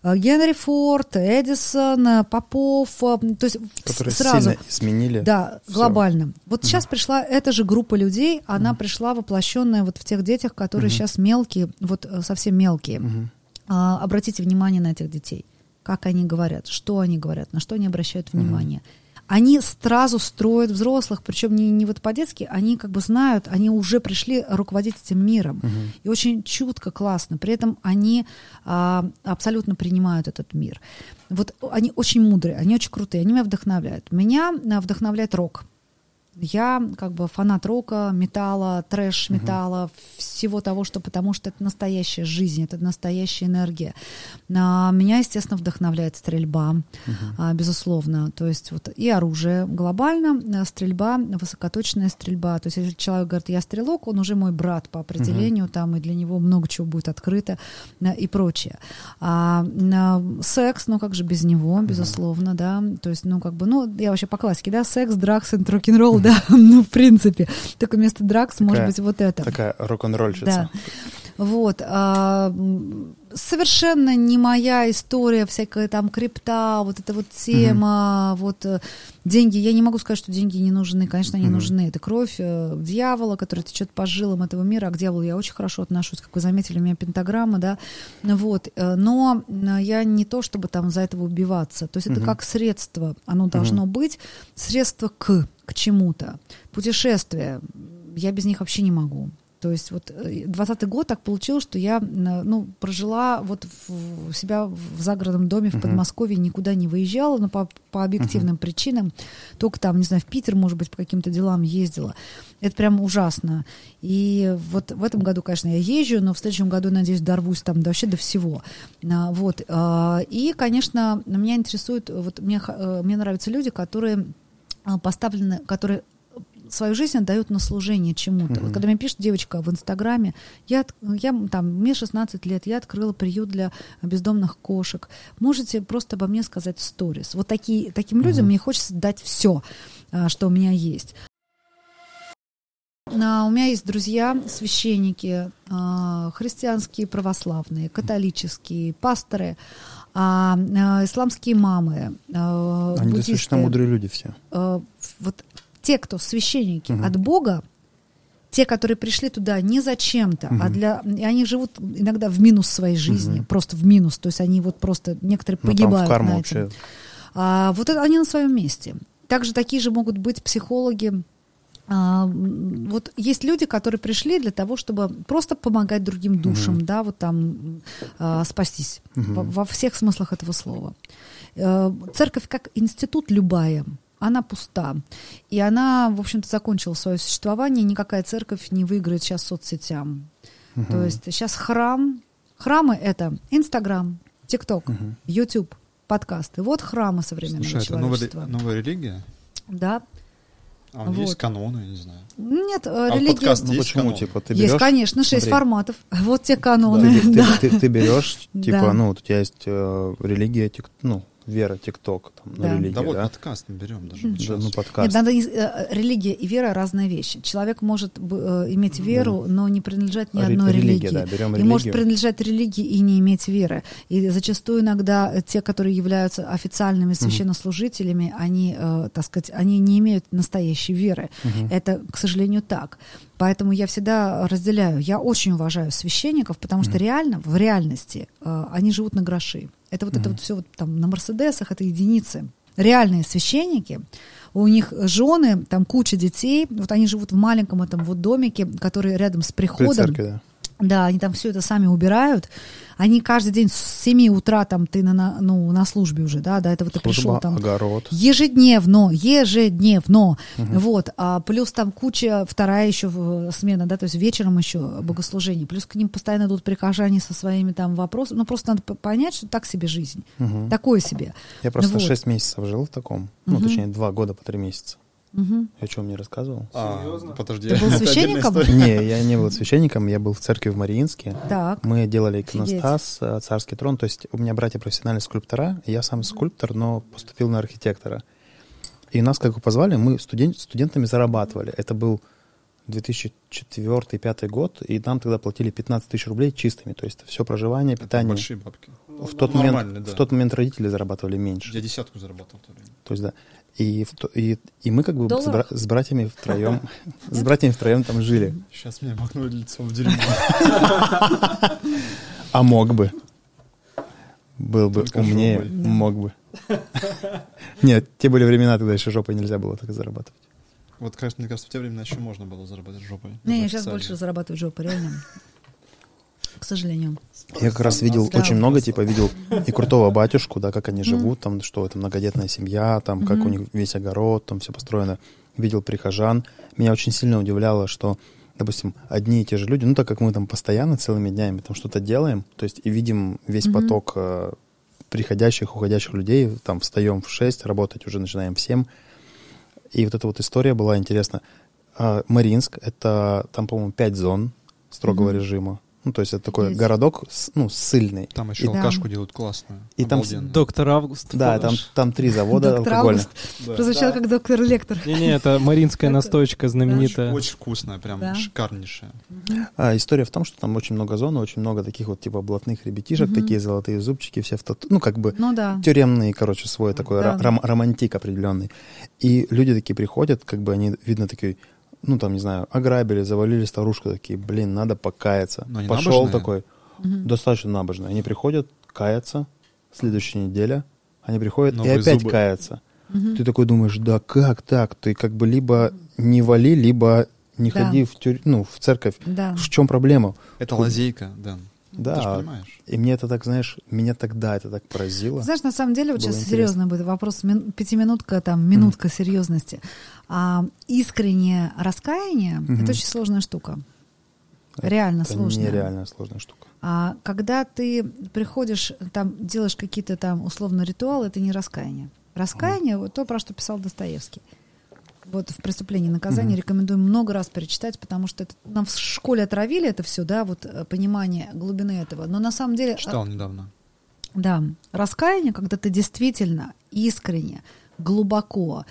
Э, Генри Форд, Эдисон, э, Попов, то есть Которые сразу. сильно изменили. Да, всё. глобально. Вот сейчас пришла эта же группа людей, она пришла воплощенная вот в тех детях, которые Мгм. сейчас мелкие, вот совсем мелкие. Мгм. А, обратите внимание на этих детей. Как они говорят, что они говорят, на что они обращают внимание. Они сразу строят взрослых, причем не, не вот по-детски, они как бы знают, они уже пришли руководить этим миром. Мгм. И очень чутко, классно. При этом они а, абсолютно принимают этот мир. Вот они очень мудрые, они очень крутые, они меня вдохновляют. Меня а, вдохновляет рок. Я как бы фанат рока, металла, трэш-металла, всего того, что потому что это настоящая жизнь, это настоящая энергия. А, меня, естественно, вдохновляет стрельба, а, безусловно. То есть вот и оружие глобально, а, стрельба, высокоточная стрельба. То есть если человек говорит, я стрелок, он уже мой брат по определению, там и для него много чего будет открыто а, и прочее. А, а, секс, ну как же без него, безусловно, да. То есть, ну как бы, ну я вообще по классике, да, секс, дракс, рок-н-ролл, да, ну в принципе. Только вместо дракс может Такая- быть вот это. Такая рок-н-ролльщица. Да. Вот. а, совершенно не моя история, всякая там крипта, вот эта вот тема, вот э, деньги. Я не могу сказать, что деньги не нужны. Конечно, они Мгм. нужны. Это кровь э, дьявола, который течет по жилам этого мира. А к дьяволу я очень хорошо отношусь. Как вы заметили, у меня пентаграмма, да. Вот. э, Но я не то, чтобы там за этого убиваться. То есть это Мгм. как средство. Оно должно быть. Средство к, к чему-то. Путешествия. Я без них вообще не могу. То есть вот э, 20 год так получилось, что я э, ну, прожила вот в, себя в загородном доме в. Подмосковье, никуда не выезжала, но по, по объективным причинам. Только там, не знаю, в Питер, может быть, по каким-то делам ездила. Это прям ужасно. И вот в этом году, конечно, я езжу, но в следующем году, надеюсь, дорвусь там вообще до всего. А, Вот. а, И, конечно, меня интересует, вот мне, э, мне нравятся люди, которые а, поставлены, которые свою жизнь отдают на служение чему-то. Мгм. Вот когда мне пишет девочка в Инстаграме, я, я там, мне 16 лет, я открыла приют для бездомных кошек. Можете просто обо мне сказать сторис. Вот такие, таким людям Мгм. мне хочется дать все, что у меня есть. А, У меня есть друзья, священники, а, христианские, православные, католические, пасторы, а, а, исламские мамы, а, Они буддисты. достаточно мудрые люди все. Вот те, кто священники Мгм. от Бога, те, которые пришли туда не зачем-то, а Мгм. для... И они живут иногда в минус своей жизни, Мгм. просто в минус. То есть они вот просто... Некоторые Ну, там погибают в карму на вообще. этом. А, вот это они на своем месте. Также такие же могут быть психологи. А, вот есть люди, которые пришли для того, чтобы просто помогать другим душам, Мгм. да, вот там а, спастись Мгм. во, во всех смыслах этого слова. Э, Церковь как институт любая, она пуста. И она, в общем-то, закончила свое существование. Никакая церковь не выиграет сейчас соцсетям. Мгм. То есть сейчас храм, храмы это Инстаграм, ТикТок. Ютуб, подкасты. Вот храмы современного Слушай, это новая, человечества. новая религия? Да. А у нее есть Вот. каноны, я не знаю. Нет, А религия... подкаст Ну есть почему, канон? типа, ты есть, берешь... конечно, шесть смотри. форматов. Вот те Ты, каноны. ты- да. ты- ты берешь, типа, Да. ну, вот у тебя есть э, религия, ну, вера, ТикТок, там, ну, Да. религия, Да вот да? подкаст мы берем даже. Вот Да, ну, Нет, подкаст. надо, не- э, религия и вера разные вещи. Человек может э, иметь веру, но не принадлежать ни Ре- одной религия, религии. да, берем И может религию. принадлежать религии и не иметь веры. И зачастую иногда э, те, которые являются официальными священнослужителями, они, э, так сказать, они не имеют настоящей веры. Мгм. Это, к сожалению, так. Поэтому я всегда разделяю. Я очень уважаю священников, потому что Мгм. реально, в реальности, э, они живут на гроши. Это вот это Мгм. вот все вот там на Мерседесах, это единицы. Реальные священники, у них жены, там куча детей, вот они живут в маленьком этом вот домике, который рядом с При приходом. церкви, да. Да, они там все это сами убирают. Они каждый день с 7 утра там ты на, на, ну, на службе уже, да, до этого ты пришел Служба, там. огород. Ежедневно, ежедневно. Мгм. Вот. А плюс там куча, вторая еще смена, да, то есть вечером еще богослужение. Плюс к ним постоянно идут прихожане со своими там вопросами. Ну, просто надо понять, что так себе жизнь. Мгм. Такое себе. Я просто вот. 6 месяцев жил в таком, ну, Мгм. точнее, 2 года по 3 месяца. Мгм. Я что, мне рассказывал? А, Серьезно? подожди. Ты был это священником? Не, я не был священником, я был в церкви в Мариинске. Так. Мы делали иконостас, э, царский трон. То есть у меня братья профессиональные скульптора, я сам скульптор, но поступил на архитектора. И нас как бы позвали, мы студен- студентами зарабатывали. Это был 2004-2005 год, и нам тогда платили 15 тысяч рублей чистыми. То есть все проживание, Это питание. большие бабки. В тот, момент, да. в тот момент родители зарабатывали меньше. Я десятку заработал в то время. То есть, да. И, и, и мы как бы с, бра- с братьями втроем, с братьями втроем там жили. Сейчас меня макнули лицом в дерьмо. А мог бы. Был бы умнее, жопой. Мог бы. Нет, те были времена, тогда еще жопой нельзя было так зарабатывать. Вот, кажется, мне кажется, в те времена еще можно было заработать жопой. Не, Это сейчас больше зарабатывают жопы, реально. К сожалению. Я как раз видел Да. очень много, типа, видел и крутого батюшку, да, как они живут, там, что это многодетная семья, там, как у них весь огород, там все построено. Видел прихожан. Меня очень сильно удивляло, что, допустим, одни и те же люди, ну, так как мы там постоянно целыми днями там что-то делаем, то есть и видим весь поток э, приходящих, уходящих людей, там, встаем в 6, работать уже начинаем в 7. И вот эта вот история была интересна. А, Мариинск, это там, по-моему, 5 зон строгого режима. Ну, то есть это такой Есть. городок, ну, ссыльный. Там еще И- алкашку делают классную. И там Обалденно. Доктор Август. Да, там, там три завода Доктор алкогольных. Август. Да. Прозвучал как доктор-лектор. Не-не, это маринская настойка знаменитая. Очень вкусная, прям Да. шикарнейшая. А, история в том, что там очень много зон, очень много таких вот типа блатных ребятишек, такие золотые зубчики, все в тату. Ну, как бы Ну да. тюремный, короче, свой такой Да. ра- ром- романтик определенный. И люди такие приходят, как бы они, видно, такие, ну, там, не знаю, ограбили, завалили старушку, такие, блин, надо покаяться. Но Пошел набожные? такой, Мгм. достаточно набожный. Они приходят, каются, следующая неделя, они приходят и Новые опять зубы. каются. Мгм. Ты такой думаешь, да как так? Ты как бы либо не вали, либо не Да. ходи в, тюр... ну, в церковь. Да. В чем проблема? Это лазейка, Дэн. Да. Ты же понимаешь. И мне это так, знаешь, меня тогда это так поразило. Знаешь, на самом деле, вот Было сейчас интересно. серьезный будет вопрос, мин- пятиминутка, там, минутка серьезности. А, искреннее раскаяние Мгм. это очень сложная штука. Реально это сложная. нереально сложная штука. А когда ты приходишь, там делаешь какие-то там условно ритуалы, это не раскаяние. Раскаяние вот то, про что писал Достоевский. Вот в преступлении и наказании Мгм. рекомендую много раз перечитать, потому что это, нам в школе отравили это все, да, вот э, понимание глубины этого. Но на самом деле Читал недавно. да, раскаяние, когда ты действительно искренне, глубоко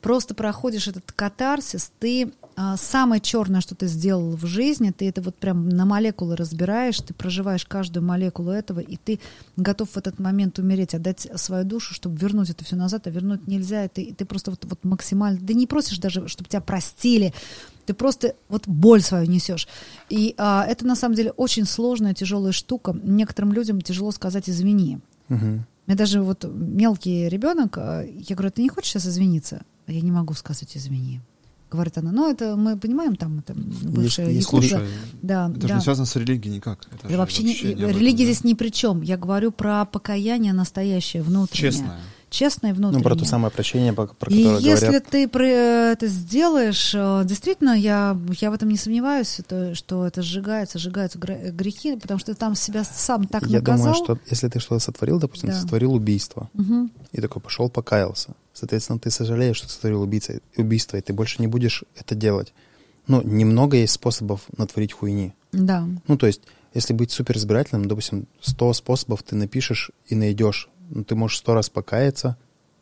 просто проходишь этот катарсис, ты самое черное, что ты сделал в жизни, ты это вот прям на молекулы разбираешь, ты проживаешь каждую молекулу этого, и ты готов в этот момент умереть, отдать свою душу, чтобы вернуть это все назад, а вернуть нельзя, и ты, и ты просто вот, вот максимально, ты не просишь даже, чтобы тебя простили, ты просто вот боль свою несешь. И а, это на самом деле очень сложная, тяжелая штука. Некоторым людям тяжело сказать извини. Мгм. Мне даже вот мелкий ребенок, а, я говорю, ты не хочешь сейчас извиниться? А я не могу сказать извини. Говорит она, ну это мы понимаем, там это бывшая есть якудза. Слушай, Да, это же да. не связано с религией никак. Это Да же вообще, не- не об этом, религия да. здесь ни при чем. Я говорю про покаяние настоящее, внутреннее. Честное. Честное внутреннее. Ну, про то самое прощение, про, про И которое если говорят. ты про это сделаешь, э, действительно, я, я в этом не сомневаюсь, это, что это сжигается, сжигаются гре- грехи, потому что ты там себя сам так Я наказал. думаю, что если ты что-то сотворил, допустим, Да. ты сотворил убийство, Мгм. и такой пошел, покаялся. Соответственно, ты сожалеешь, что сотворил убийца, убийство, и ты больше не будешь это делать. Ну, немного есть способов натворить хуйни. Да. Ну, то есть, если быть супер избирательным, допустим, 100 способов ты напишешь и найдешь. Ну, ты можешь сто раз покаяться,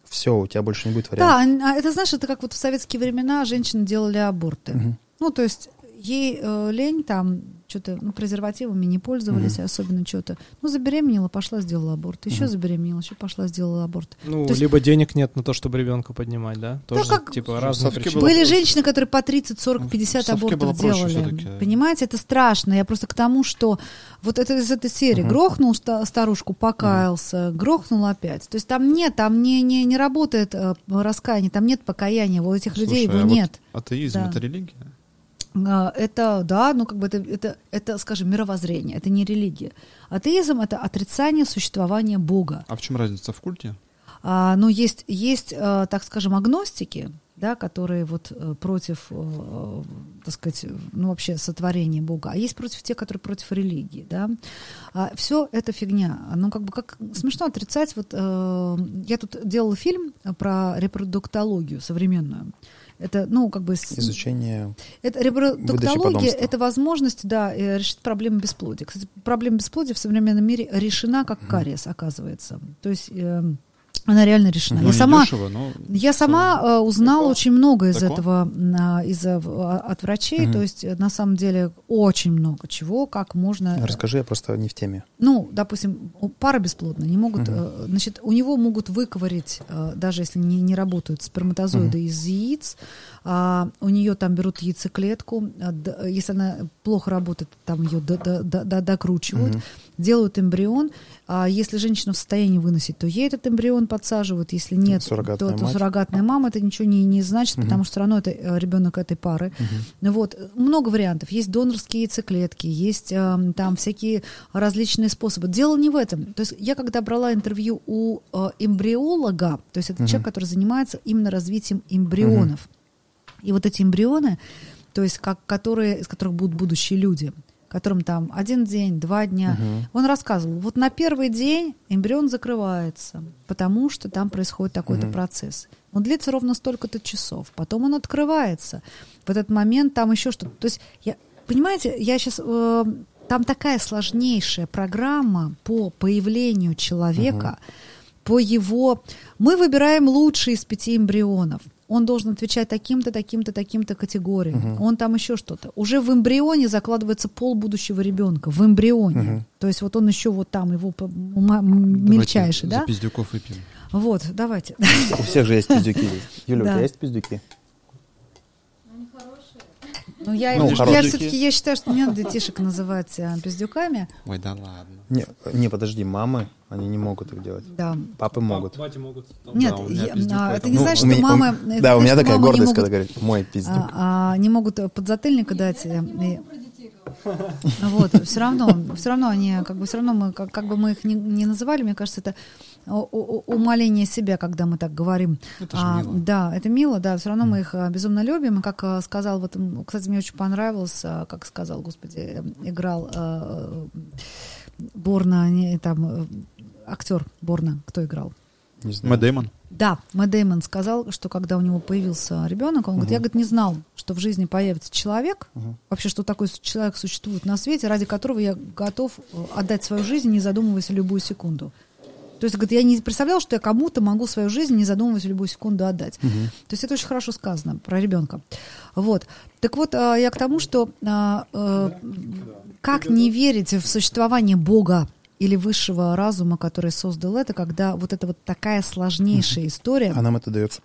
все, у тебя больше не будет Да, вариантов. а это знаешь, это как вот в советские времена женщины делали аборты. Мгм. Ну, то есть ей э, лень там что-то, ну, презервативами не пользовались, Мгм. особенно что-то. Ну, забеременела, пошла, сделала аборт. Еще Мгм. забеременела, еще пошла, сделала аборт. Ну, То есть- либо денег нет на то, чтобы ребенка поднимать, да? Тоже, как- типа, разные причины. Были проще. женщины, которые по 30, 40, 50 Совке абортов делали. Понимаете, это страшно. Я просто к тому, что вот это из этой серии. Мгм. Грохнул ста- старушку, покаялся, грохнул опять. То есть там нет, там не, не, не работает э, раскаяние, там нет покаяния. У этих людей Слушай, его а вот нет. атеизм Да. это религия? А, Это, да, ну как бы это, это, это, скажем, мировоззрение, это не религия. Атеизм — это отрицание существования Бога. А в чем разница в культе? А, но есть, есть, э, так скажем, агностики, да, которые вот э, против, э, так сказать, ну вообще сотворения Бога, а есть против тех, которые против религии, да. все это фигня. Ну как бы как смешно отрицать. Вот э, я тут делала фильм про репродуктологию современную. Это, ну, как бы... с- Изучение это репродуктология это возможность, да, э, решить проблему бесплодия. Кстати, проблема бесплодия в современном мире решена как кариес, оказывается. То есть э, она реально решена. Ну, я сама, дешево, но я сама э, узнала Далеко? очень много из Далеко? этого на- из а, от врачей. Мгм. То есть э, на самом деле очень много чего, как можно. Расскажи, я просто не в теме. Ну, допустим, пара бесплодная, не могут, Мгм. э, значит, у него могут выковырить, э, даже если не, не работают сперматозоиды Мгм. из яиц, а, у нее там берут яйцеклетку, д- если она плохо работает, там ее до- до- до- до- докручивают, Мгм. делают эмбрион, а если женщина в состоянии выносить, то ей этот эмбрион подсаживают, если нет, Суррогатная то, то мать. суррогатная мама, это ничего не, не значит, Мгм. потому что все равно это э, ребенок этой пары. Ну Вот, э, много вариантов. Есть донорские яйцеклетки, есть эм, там всякие различные способы. Дело не в этом. То есть я когда брала интервью у э, эмбриолога, то есть это Мгм. человек, который занимается именно развитием эмбрионов. И вот эти эмбрионы, то есть как, которые, из которых будут будущие люди, которым там один день, два дня, Мгм. он рассказывал, вот на первый день эмбрион закрывается, потому что там происходит такой-то Мгм. процесс. Он длится ровно столько-то часов, потом он открывается. В этот момент там еще что-то. То есть, я, понимаете, я сейчас... там такая сложнейшая программа по появлению человека, по его... Мы выбираем лучший из пяти эмбрионов. Он должен отвечать таким-то, таким-то, таким-то категориям. Мгм. Он там еще что-то. Уже в эмбрионе закладывается пол будущего ребенка. В эмбрионе. Мгм. То есть вот он еще вот там, его по- ума- м- Давайте мельчайший, за да? пиздюков выпьем. Вот, давайте. У всех же есть пиздюки. Юля, у тебя есть пиздюки? Ну, я, Ну, я все-таки я считаю, что не надо детишек называть а, пиздюками. Ой, да ладно. Не, не, подожди, мамы, они не могут их делать. Да. Папы могут. Бати могут. Нет, у меня я- а, это не Ну, значит, у что меня- мамы... у- это Да, у меня такая гордость, могут, когда говорят, мой пиздюк. а, а, не могут подзатыльника дать. э, и- Вот, все равно, все равно они, как бы, все равно мы, как, как бы мы их не, не называли, мне кажется, это умаление себя, когда мы так говорим. Это же А, мило. Да, это мило, да, все равно мы их а, безумно любим. И как а, сказал, вот, кстати, мне очень понравилось, как сказал, господи, э, играл э, Борна, не, там, э, актер Борна, кто играл? Не знаю. Мэтт Дэймон? Да, Мэтт Дэймон сказал, что когда у него появился ребенок, он говорит, я говорит, не знал, что в жизни появится человек, Мгм. вообще, что такой человек существует на свете, ради которого я готов э, отдать свою жизнь, не задумываясь любую секунду. То есть, говорит, я не представлял, что я кому-то могу свою жизнь, не задумываясь, в любую секунду отдать. То есть это очень хорошо сказано про ребенка. Вот. Так вот, а, я к тому, что э, как не верить в существование Бога или высшего разума, который создал это, когда вот это вот такая сложнейшая история. А нам это дается.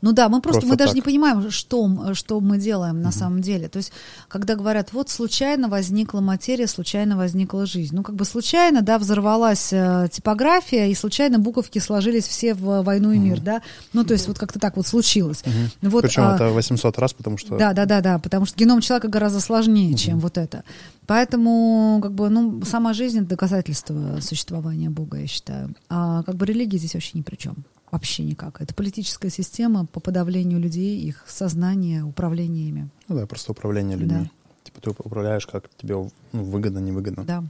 Ну да, мы просто, Просто мы даже так. не понимаем, что, что мы делаем на самом деле. То есть, когда говорят, вот случайно возникла материя, случайно возникла жизнь. Ну, как бы случайно, да, взорвалась э, типография, и случайно буковки сложились все в «Войну и мир», да. Ну, то есть, вот как-то так вот случилось. Вот, Причем а, это 800 раз, потому что... да, да, да, да, потому что геном человека гораздо сложнее, чем вот это. Поэтому, как бы, ну, сама жизнь это доказательство существования Бога, я считаю. А как бы религия здесь вообще ни при чем. Вообще никак. Это политическая система по подавлению людей, их сознания, управления ими. Ну да, просто управление людьми. Типа ты управляешь, как тебе ну, выгодно, невыгодно. Да.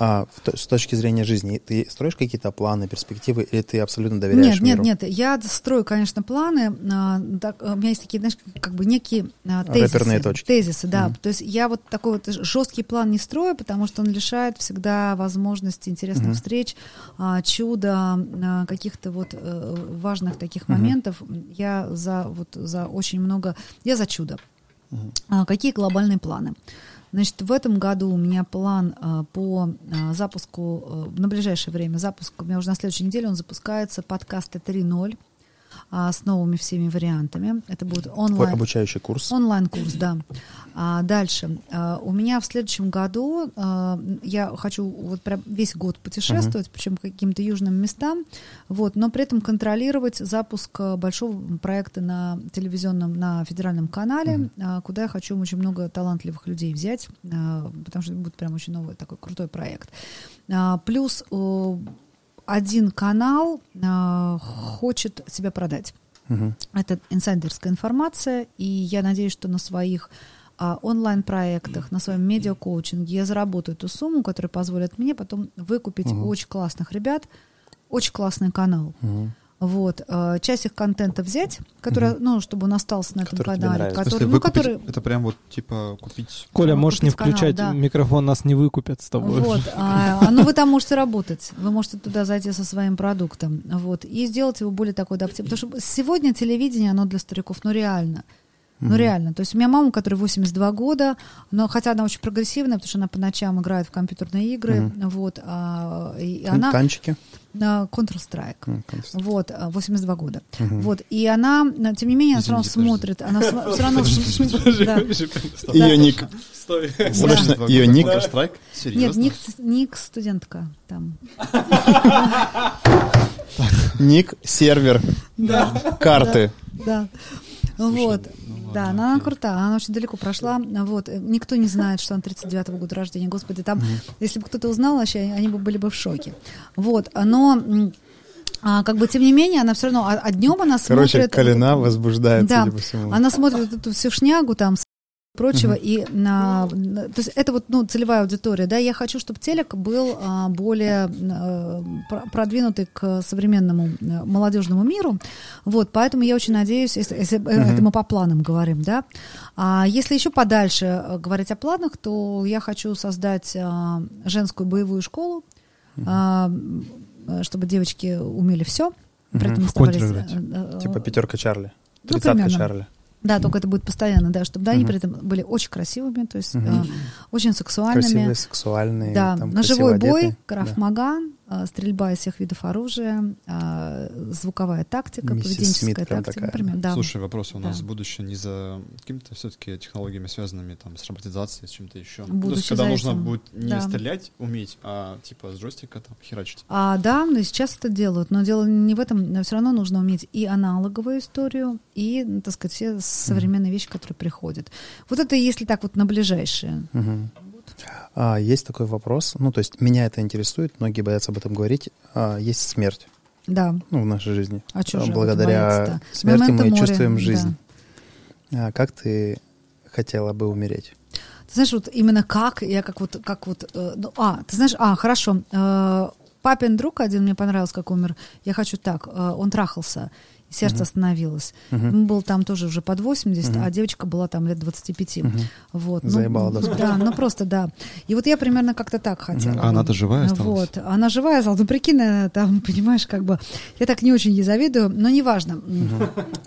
А с точки зрения жизни, ты строишь какие-то планы, перспективы, или ты абсолютно доверяешь Нет, нет, миру? нет. Я строю, конечно, планы. а, так, а, у меня есть такие, знаешь, как бы некие а, тезисы. Реперные точки. Тезисы, да. Мгм. То есть я вот такой вот жесткий план не строю, потому что он лишает всегда возможности интересных Мгм. встреч, а, чуда, а, каких-то вот э, важных таких Мгм. моментов. Я за вот за очень много. Я за чудо. А, Какие глобальные планы? Значит, в этом году у меня план а, по а, запуску, а, на ближайшее время запуск, у меня уже на следующей неделе он запускается, подкасты 3.0 а, с новыми всеми вариантами. Это будет онлайн. обучающий курс. Онлайн-курс, да. А, дальше. А, у меня в следующем году а, я хочу вот прям весь год путешествовать, причем по каким-то южным местам, вот, но при этом контролировать запуск а, большого проекта на телевизионном, на федеральном канале, а, куда я хочу очень много талантливых людей взять, а, потому что это будет прям очень новый такой крутой проект. А, плюс один канал а, хочет себя продать. Мгм. Это инсайдерская информация, и я надеюсь, что на своих а, онлайн-проектах, на своем медиакоучинге я заработаю ту сумму, которая позволит мне потом выкупить Мгм. очень классных ребят, очень классный канал. Мгм. Вот, а, часть их контента взять, который, ну, чтобы он остался на этом Который канале, который, ну, выкупить, который, это прям вот типа купить... Коля, Ну, можешь не купить канал, включать да. микрофон, нас не выкупят с тобой. Вот, а, а, ну вы там можете работать, вы можете туда зайти со своим продуктом, вот, и сделать его более такой адаптивным. Потому что сегодня телевидение, оно для стариков, ну реально, ну Мгм. реально. То есть у меня мама, которой 82 года, но хотя она очень прогрессивная, потому что она по ночам играет в компьютерные игры, Мгм. вот, а, и Тан- она Танчики. На Counter-Strike. М, контекст. Вот, а, 82 года. Мгм. Вот, и она, на- тем не менее, она все равно смотрит, она все равно... Ее ник. Стой. Ее ник. Counter-Strike? Серьезно? Нет, ник, ник студентка там. Ник, сервер, карты. Да. Вот. ну ладно, да, но она крутая, она очень далеко прошла. Вот. э, Никто не знает, что она 39-го года рождения. Господи, там, если бы кто-то узнал, вообще, они бы были бы в шоке. Вот. Но а, как бы, тем не менее, она все равно, а, а днем она Короче, смотрит... Калина возбуждает, Да. судя по всему. Она смотрит эту всю шнягу там с- прочего, и на, на- то есть это вот ну, целевая аудитория, да, я хочу, чтобы телек был а, более а, про- продвинутый к современному а, молодежному миру, вот, поэтому я очень надеюсь, если, если, э, это мы по планам говорим, да, а если еще подальше э, говорить о планах, то я хочу создать а, женскую боевую школу, а, м, чтобы девочки умели все, при этом В оставались... э, э, Типа пятерка Чарли. Ну, Тридцатка примерно. Чарли. Да, только это будет постоянно, да, чтобы да, они при этом были очень красивыми, то есть э, очень сексуальными. Красивые, сексуальные. да, там, ножевой бой, крафмаган, э, стрельба из всех видов оружия, э, звуковая тактика, Миссис поведенческая Смит тактика, такая. например, да. Слушай, вопрос у нас Да. будущее не за какими-то все-таки технологиями, связанными там с роботизацией, с чем-то еще. То Будущее есть, когда нужно этим. будет не Да. стрелять уметь, а типа с джойстика там херачить. А, да, и сейчас это делают, но дело не в этом, все равно нужно уметь и аналоговую историю, и, ну, так сказать, все современные вещи, которые приходят. Вот это если так вот на ближайшее. Мгм. А, есть такой вопрос, ну, то есть меня это интересует, многие боятся об этом говорить. А, есть смерть, Да, ну, в нашей жизни. а что А, же Благодаря смерти Моменто мы моря, чувствуем да. жизнь. А как ты хотела бы умереть? Ты знаешь, вот именно как, я как вот, как вот, э, ну, а, ты знаешь, а, хорошо, э, папин друг один мне понравился, как умер, я хочу так, э, он трахался, сердце Мгм. остановилось. Мгм. Ему было там тоже уже под 80, Мгм. а девочка была там лет 25. Мгм. Вот. ну, Заебала смерти. Да, ну просто да. И вот я примерно как-то так хотела. А она-то живая осталась? Вот, она живая осталась. Ну, прикинь, э, там, понимаешь, как бы, я так не очень ей завидую, но неважно.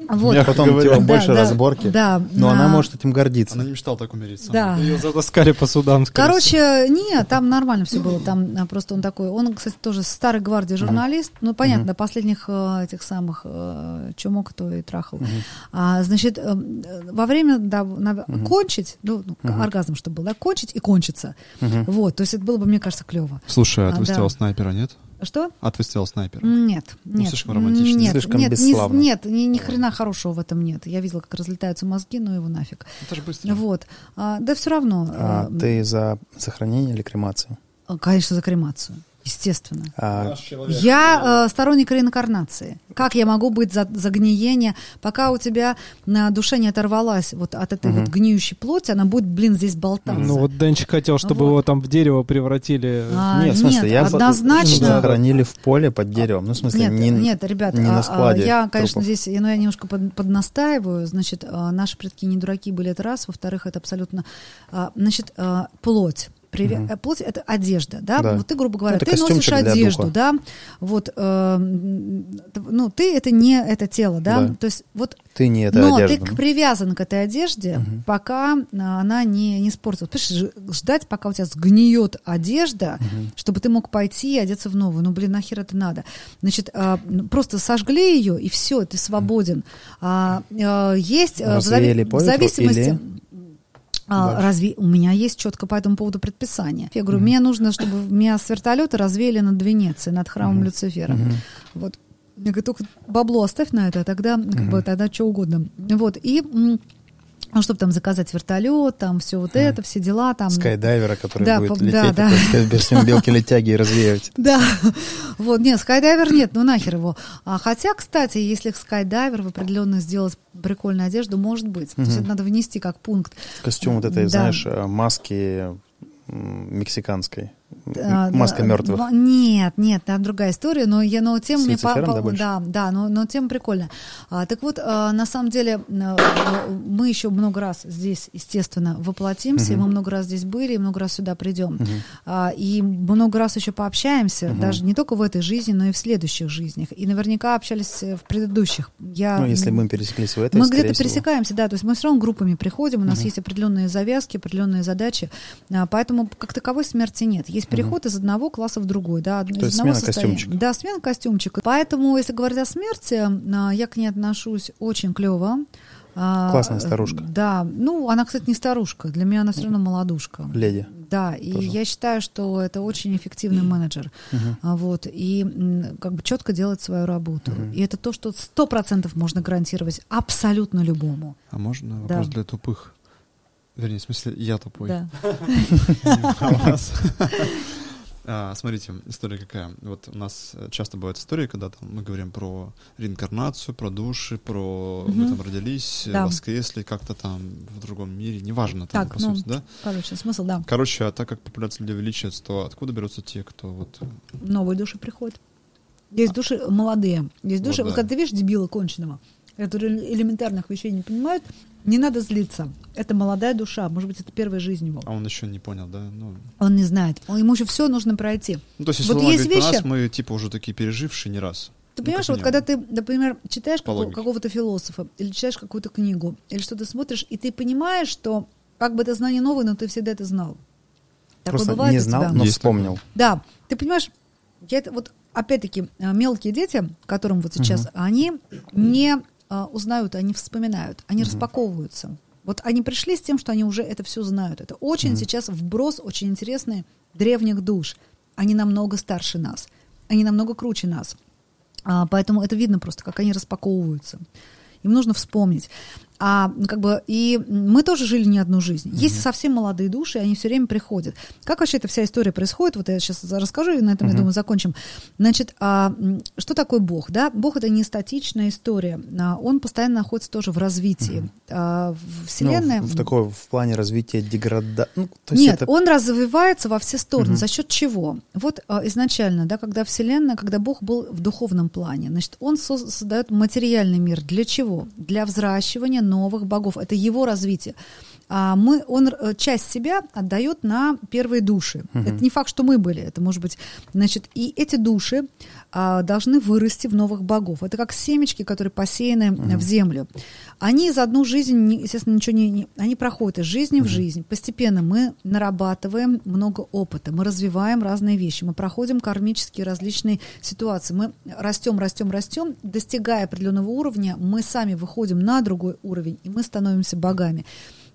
Вот. А потом говоря. типа Да, больше да, разборки. Да. Но она на- может этим гордиться. Она не мечтала так умереть сама. Да. Ее затаскали по судам. Короче, нет, там нормально все было. Там а, просто он такой. Он, кстати, тоже старой гвардии журналист. Ну, понятно, до последних э, этих самых э, чё мог, то и трахал. А, значит, э, во время да, на- кончить, ну, ну, оргазм, чтобы был, да, кончить и кончиться. Мгм. Вот, то есть это было бы, мне кажется, клево. Слушай, а А, да. снайпера, нет? Что? Выстрел снайпера? Нет, Ну, нет. слишком романтично. Нет, Слишком нет, не- бесславно. нет, ни, ни хрена хорошего в этом нет. Я видела, как разлетаются мозги, но его нафиг. Это же быстро. Вот. А, да все равно. А а, ты за сохранение или кремацию? Конечно, за кремацию. Естественно. А, Я э, сторонник реинкарнации. Как я могу быть за, за гниение, пока у тебя на душе не оторвалась вот от этой Мгм. вот гниющей плоти, она будет, блин, здесь болтаться. Ну вот Денчик хотел, чтобы Вот. его там в дерево превратили. А, нет, в смысле, нет, я бы- однозначно. захоронили в поле под деревом. Ну, в смысле, Нет, не, нет, ребят, не а, на а, складе я, конечно, трупов. здесь, ну, я немножко под- поднастаиваю. Значит, а, наши предки не дураки были, это раз. Во-вторых, это абсолютно, а, значит, а, плоть. Приве- Мгм. э, Плоть это одежда, да? Да. Вот ты, грубо говоря, это ты носишь одежду, духа. да? Вот, э, ну, ты это не это тело, да? Да. То есть вот Ты не эта но одежда. ты ну. привязан к этой одежде, Мгм. пока а, она не, не испортилась. Понимаешь, ждать, пока у тебя сгниет одежда, Мгм. чтобы ты мог пойти и одеться в новую. Ну, блин, нахер это надо? Значит, м, просто сожгли ее, и все, ты свободен. А, а, есть а, в, зави- в зависимости... или- Дальше. разве у меня есть четко по этому поводу предписание? Я говорю, мне нужно, чтобы меня с вертолета развеяли над Венецией, над храмом Мгм. Люцифера. Мгм. Вот. Я говорю, только бабло оставь на это, а тогда, как бы, тогда что угодно. Вот. И ну, чтобы там заказать вертолет, там все вот это, все дела. Там, Скайдайвера, который Да, будет лететь да, да. без всем белки-летяги и развеивать. Да, вот, нет, скайдайвер нет, ну нахер его. А, хотя, кстати, если скайдайвер в определенно сделать прикольную одежду, может быть. То есть это надо внести как пункт. Костюм вот этой, Да. знаешь, э, маски мексиканской. А, Маска мертвых. Нет, нет, там другая история, но я, но тема С мне по- по- да, да, да, но, но тема прикольная. А, так вот, а, на самом деле, а, мы еще много раз здесь, естественно, воплотимся, Мгм. мы много раз здесь были, много раз сюда придем. Мгм. А, и много раз еще пообщаемся, Мгм. даже не только в этой жизни, но и в следующих жизнях. И наверняка общались э, в предыдущих. Я, Ну, если мы пересеклись в этой, мы где-то пересекаемся, да, то есть мы все равно группами приходим, у нас Мгм. есть определенные завязки, определенные задачи, а, поэтому как таковой смерти нет. Есть переход из одного класса в другой, да, из То есть одного смена состояния. костюмчика. Да, смена костюмчика. Поэтому, если говорить о смерти, а, я к ней отношусь очень клево. А, Классная старушка. Да, ну, она, кстати, не старушка, для меня она все равно молодушка. Леди. Да, и Тоже. я считаю, что это очень эффективный менеджер. А, Вот, и как бы четко делать свою работу. Мгм. И это то, что сто процентов можно гарантировать абсолютно любому. А можно Да. вопрос для тупых? Вернее, в смысле, я тупой. Да. А Смотрите, история какая. Вот у нас часто бывают истории, когда там мы говорим про реинкарнацию, про души, про мы там родились, воскресли как-то там в другом мире, неважно там, по ну, сути, да? Короче, смысл, да. Короче, а так как популяция людей увеличивается, то откуда берутся те, кто вот... э, Новые души приходят. Есть души молодые. Есть души, Вот вот, да. когда ты видишь дебила конченого, которые элементарных вещей не понимают, не надо злиться. Это молодая душа. Может быть, это первая жизнь его. А он еще не понял, да? Ну, Он не знает. Он- Ему еще все нужно пройти. ну, то есть, если Вот он есть вещи- нас, мы типа уже такие пережившие не раз. Ты Ну, понимаешь, как вот когда ты, например, читаешь По како- логике. какого-то философа или читаешь какую-то книгу, или что-то смотришь, и ты понимаешь, что как бы это знание новое, но ты всегда это знал. Такое Просто бывает не знал, но Есть вспомнил. Да, ты понимаешь, я это вот опять-таки э, мелкие дети, которым вот сейчас, они не э, узнают, они вспоминают, они распаковываются. Вот они пришли с тем, что они уже это все знают. Это очень сейчас вброс очень интересный древних душ. Они намного старше нас, они намного круче нас. А, поэтому это видно просто, как они распаковываются. Им нужно вспомнить. А как бы и мы тоже жили не одну жизнь. Есть совсем молодые души, они все время приходят. Как вообще эта вся история происходит? Вот я сейчас расскажу, и на этом, я думаю, закончим. Значит, а, что такое Бог? Да? Бог это не статичная история. А, он постоянно находится тоже в развитии. А, Вселенная... Ну, в, в такой в плане развития деграда... Ну, Нет, это... он развивается во все стороны. Угу. За счет чего? Вот а, изначально, да, когда Вселенная, когда Бог был в духовном плане, значит, он создает материальный мир. Для чего? Для взращивания новых богов. Это его развитие. А мы, он э, часть себя отдает на первые души. Угу. Это не факт, что мы были. Это может быть, значит, и эти души а, должны вырасти в новых богов. Это как семечки, которые посеяны угу. в землю. Они за одну жизнь, естественно, ничего не, не они проходят из жизни угу. в жизнь. Постепенно мы нарабатываем много опыта, мы развиваем разные вещи, мы проходим кармические различные ситуации, мы растем, растем, растем, достигая определенного уровня, мы сами выходим на другой уровень, и мы становимся богами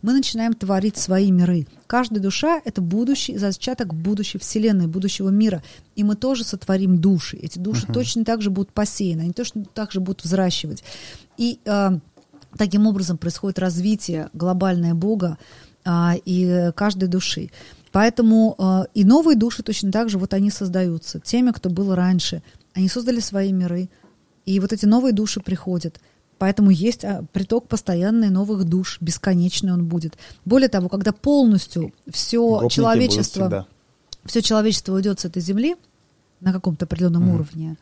мы начинаем творить свои миры. Каждая душа — это будущий, зачаток будущей Вселенной, будущего мира. И мы тоже сотворим души. Эти души uh-huh. точно так же будут посеяны, они точно так же будут взращивать. И э, таким образом происходит развитие глобальное Бога э, и каждой души. Поэтому э, и новые души точно так же вот они создаются. Теми, кто был раньше, они создали свои миры, и вот эти новые души приходят — Поэтому есть а, приток постоянный новых душ, бесконечный он будет. Более того, когда полностью все человечество, все человечество уйдет с этой земли на каком-то определенном mm. уровне,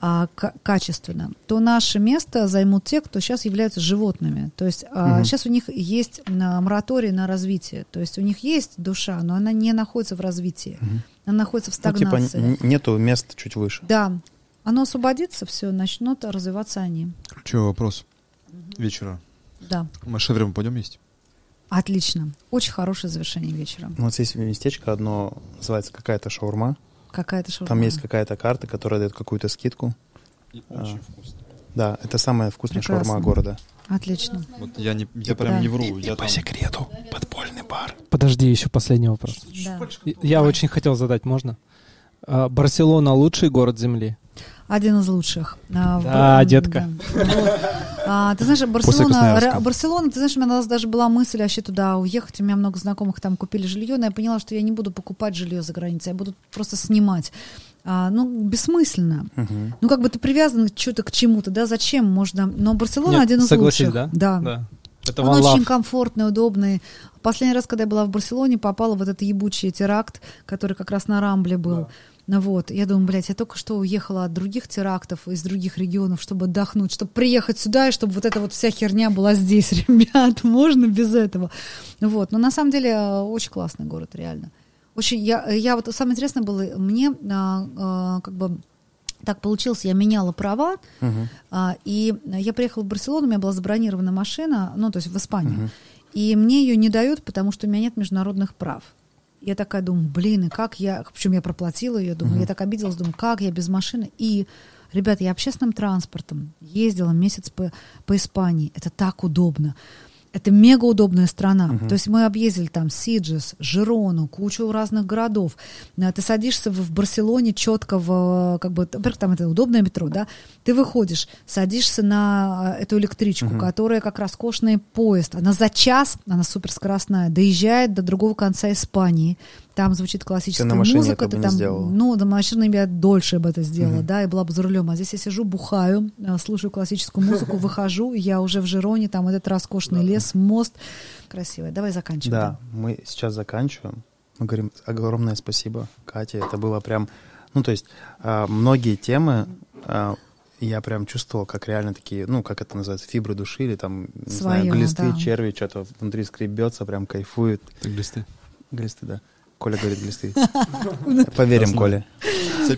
а, к- качественно, то наше место займут те, кто сейчас являются животными. То есть а, сейчас у них есть а, мораторий на развитие. То есть у них есть душа, но она не находится в развитии. mm Она находится в стагнации. Ну, типа нету места чуть выше. Да, оно освободится, все, начнут развиваться они. Ключевой вопрос угу. вечера. Да. Мы шевером пойдем есть? Отлично. Очень хорошее завершение вечера. Ну, вот здесь местечко одно, называется какая-то шаурма. Какая-то шаурма. Там есть какая-то карта, которая дает какую-то скидку. И очень а, вкусно. Да, это самая вкусная Прекрасно. шаурма города. Отлично. Вот я, не, я прям да. не вру. И, я по там... секрету, подпольный бар. Подожди, еще последний вопрос. Да. Я очень хотел задать, можно? А, Барселона лучший город Земли? Один из лучших. А, да, в, детка. Да. Вот. А, ты знаешь, Барселона, Барселона, ты знаешь, у меня даже была мысль вообще туда уехать. У меня много знакомых там купили жилье, но я поняла, что я не буду покупать жилье за границей, я буду просто снимать. А, ну, бессмысленно. Угу. Ну, как бы ты привязан что-то к чему-то, да, зачем можно... Но Барселона Нет, один из лучших. да? Да. да. Это Он очень комфортный, удобный. Последний раз, когда я была в Барселоне, попала в этот ебучий теракт, который как раз на Рамбле был. Да ну вот, я думаю, блядь, я только что уехала от других терактов из других регионов, чтобы отдохнуть, чтобы приехать сюда, и чтобы вот эта вот вся херня была здесь, ребят, можно без этого. Ну вот, но на самом деле э, очень классный город, реально. Очень, я, я вот самое интересное было, мне а, а, как бы так получилось, я меняла права, uh-huh. а, и я приехала в Барселону, у меня была забронирована машина, ну, то есть в Испанию, uh-huh. и мне ее не дают, потому что у меня нет международных прав. Я такая думаю, блин, и как я, причем я проплатила ее, думаю, uh-huh. я так обиделась, думаю, как я без машины. И, ребята, я общественным транспортом ездила месяц по, по Испании, это так удобно. Это мега удобная страна. Uh-huh. То есть мы объездили там Сиджес, Жирону, кучу разных городов. Э, ты садишься в, Барселоне четко в, как бы, во-первых, там это удобное метро, да? Ты выходишь, садишься на э, эту электричку, uh-huh. которая как роскошный поезд. Она за час, она суперскоростная, доезжает до другого конца Испании там звучит классическая ты на музыка, ты там, сделала. ну, на машине я дольше бы это сделала, uh-huh. да, и была бы за рулем. А здесь я сижу, бухаю, э, слушаю классическую музыку, выхожу, я уже в Жироне, там этот роскошный лес, мост, красивый. Давай заканчиваем. Да, мы сейчас заканчиваем. Мы говорим огромное спасибо, Кате. Это было прям, ну, то есть а, многие темы а, я прям чувствовал, как реально такие, ну, как это называется, фибры души или там, не Своё, знаю, глисты, да. черви, что-то внутри скребется, прям кайфует. Это глисты? Глисты, да. Коля говорит глисты. Поверим, Коля.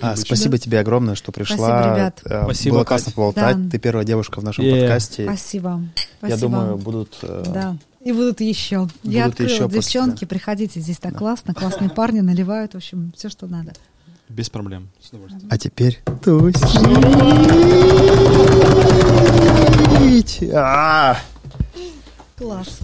А, спасибо тебе огромное, что пришла. Спасибо, ребят. Спасибо, Было классно поболтать. Да. Ты первая девушка в нашем yeah. подкасте. Спасибо. Я думаю, будут... Э, да. И будут еще. Будут Я открыла, еще девчонки, после, приходите, здесь так да. классно, классные парни наливают, в общем, все, что надо. Без проблем. С удовольствием. А теперь тусить. Класс.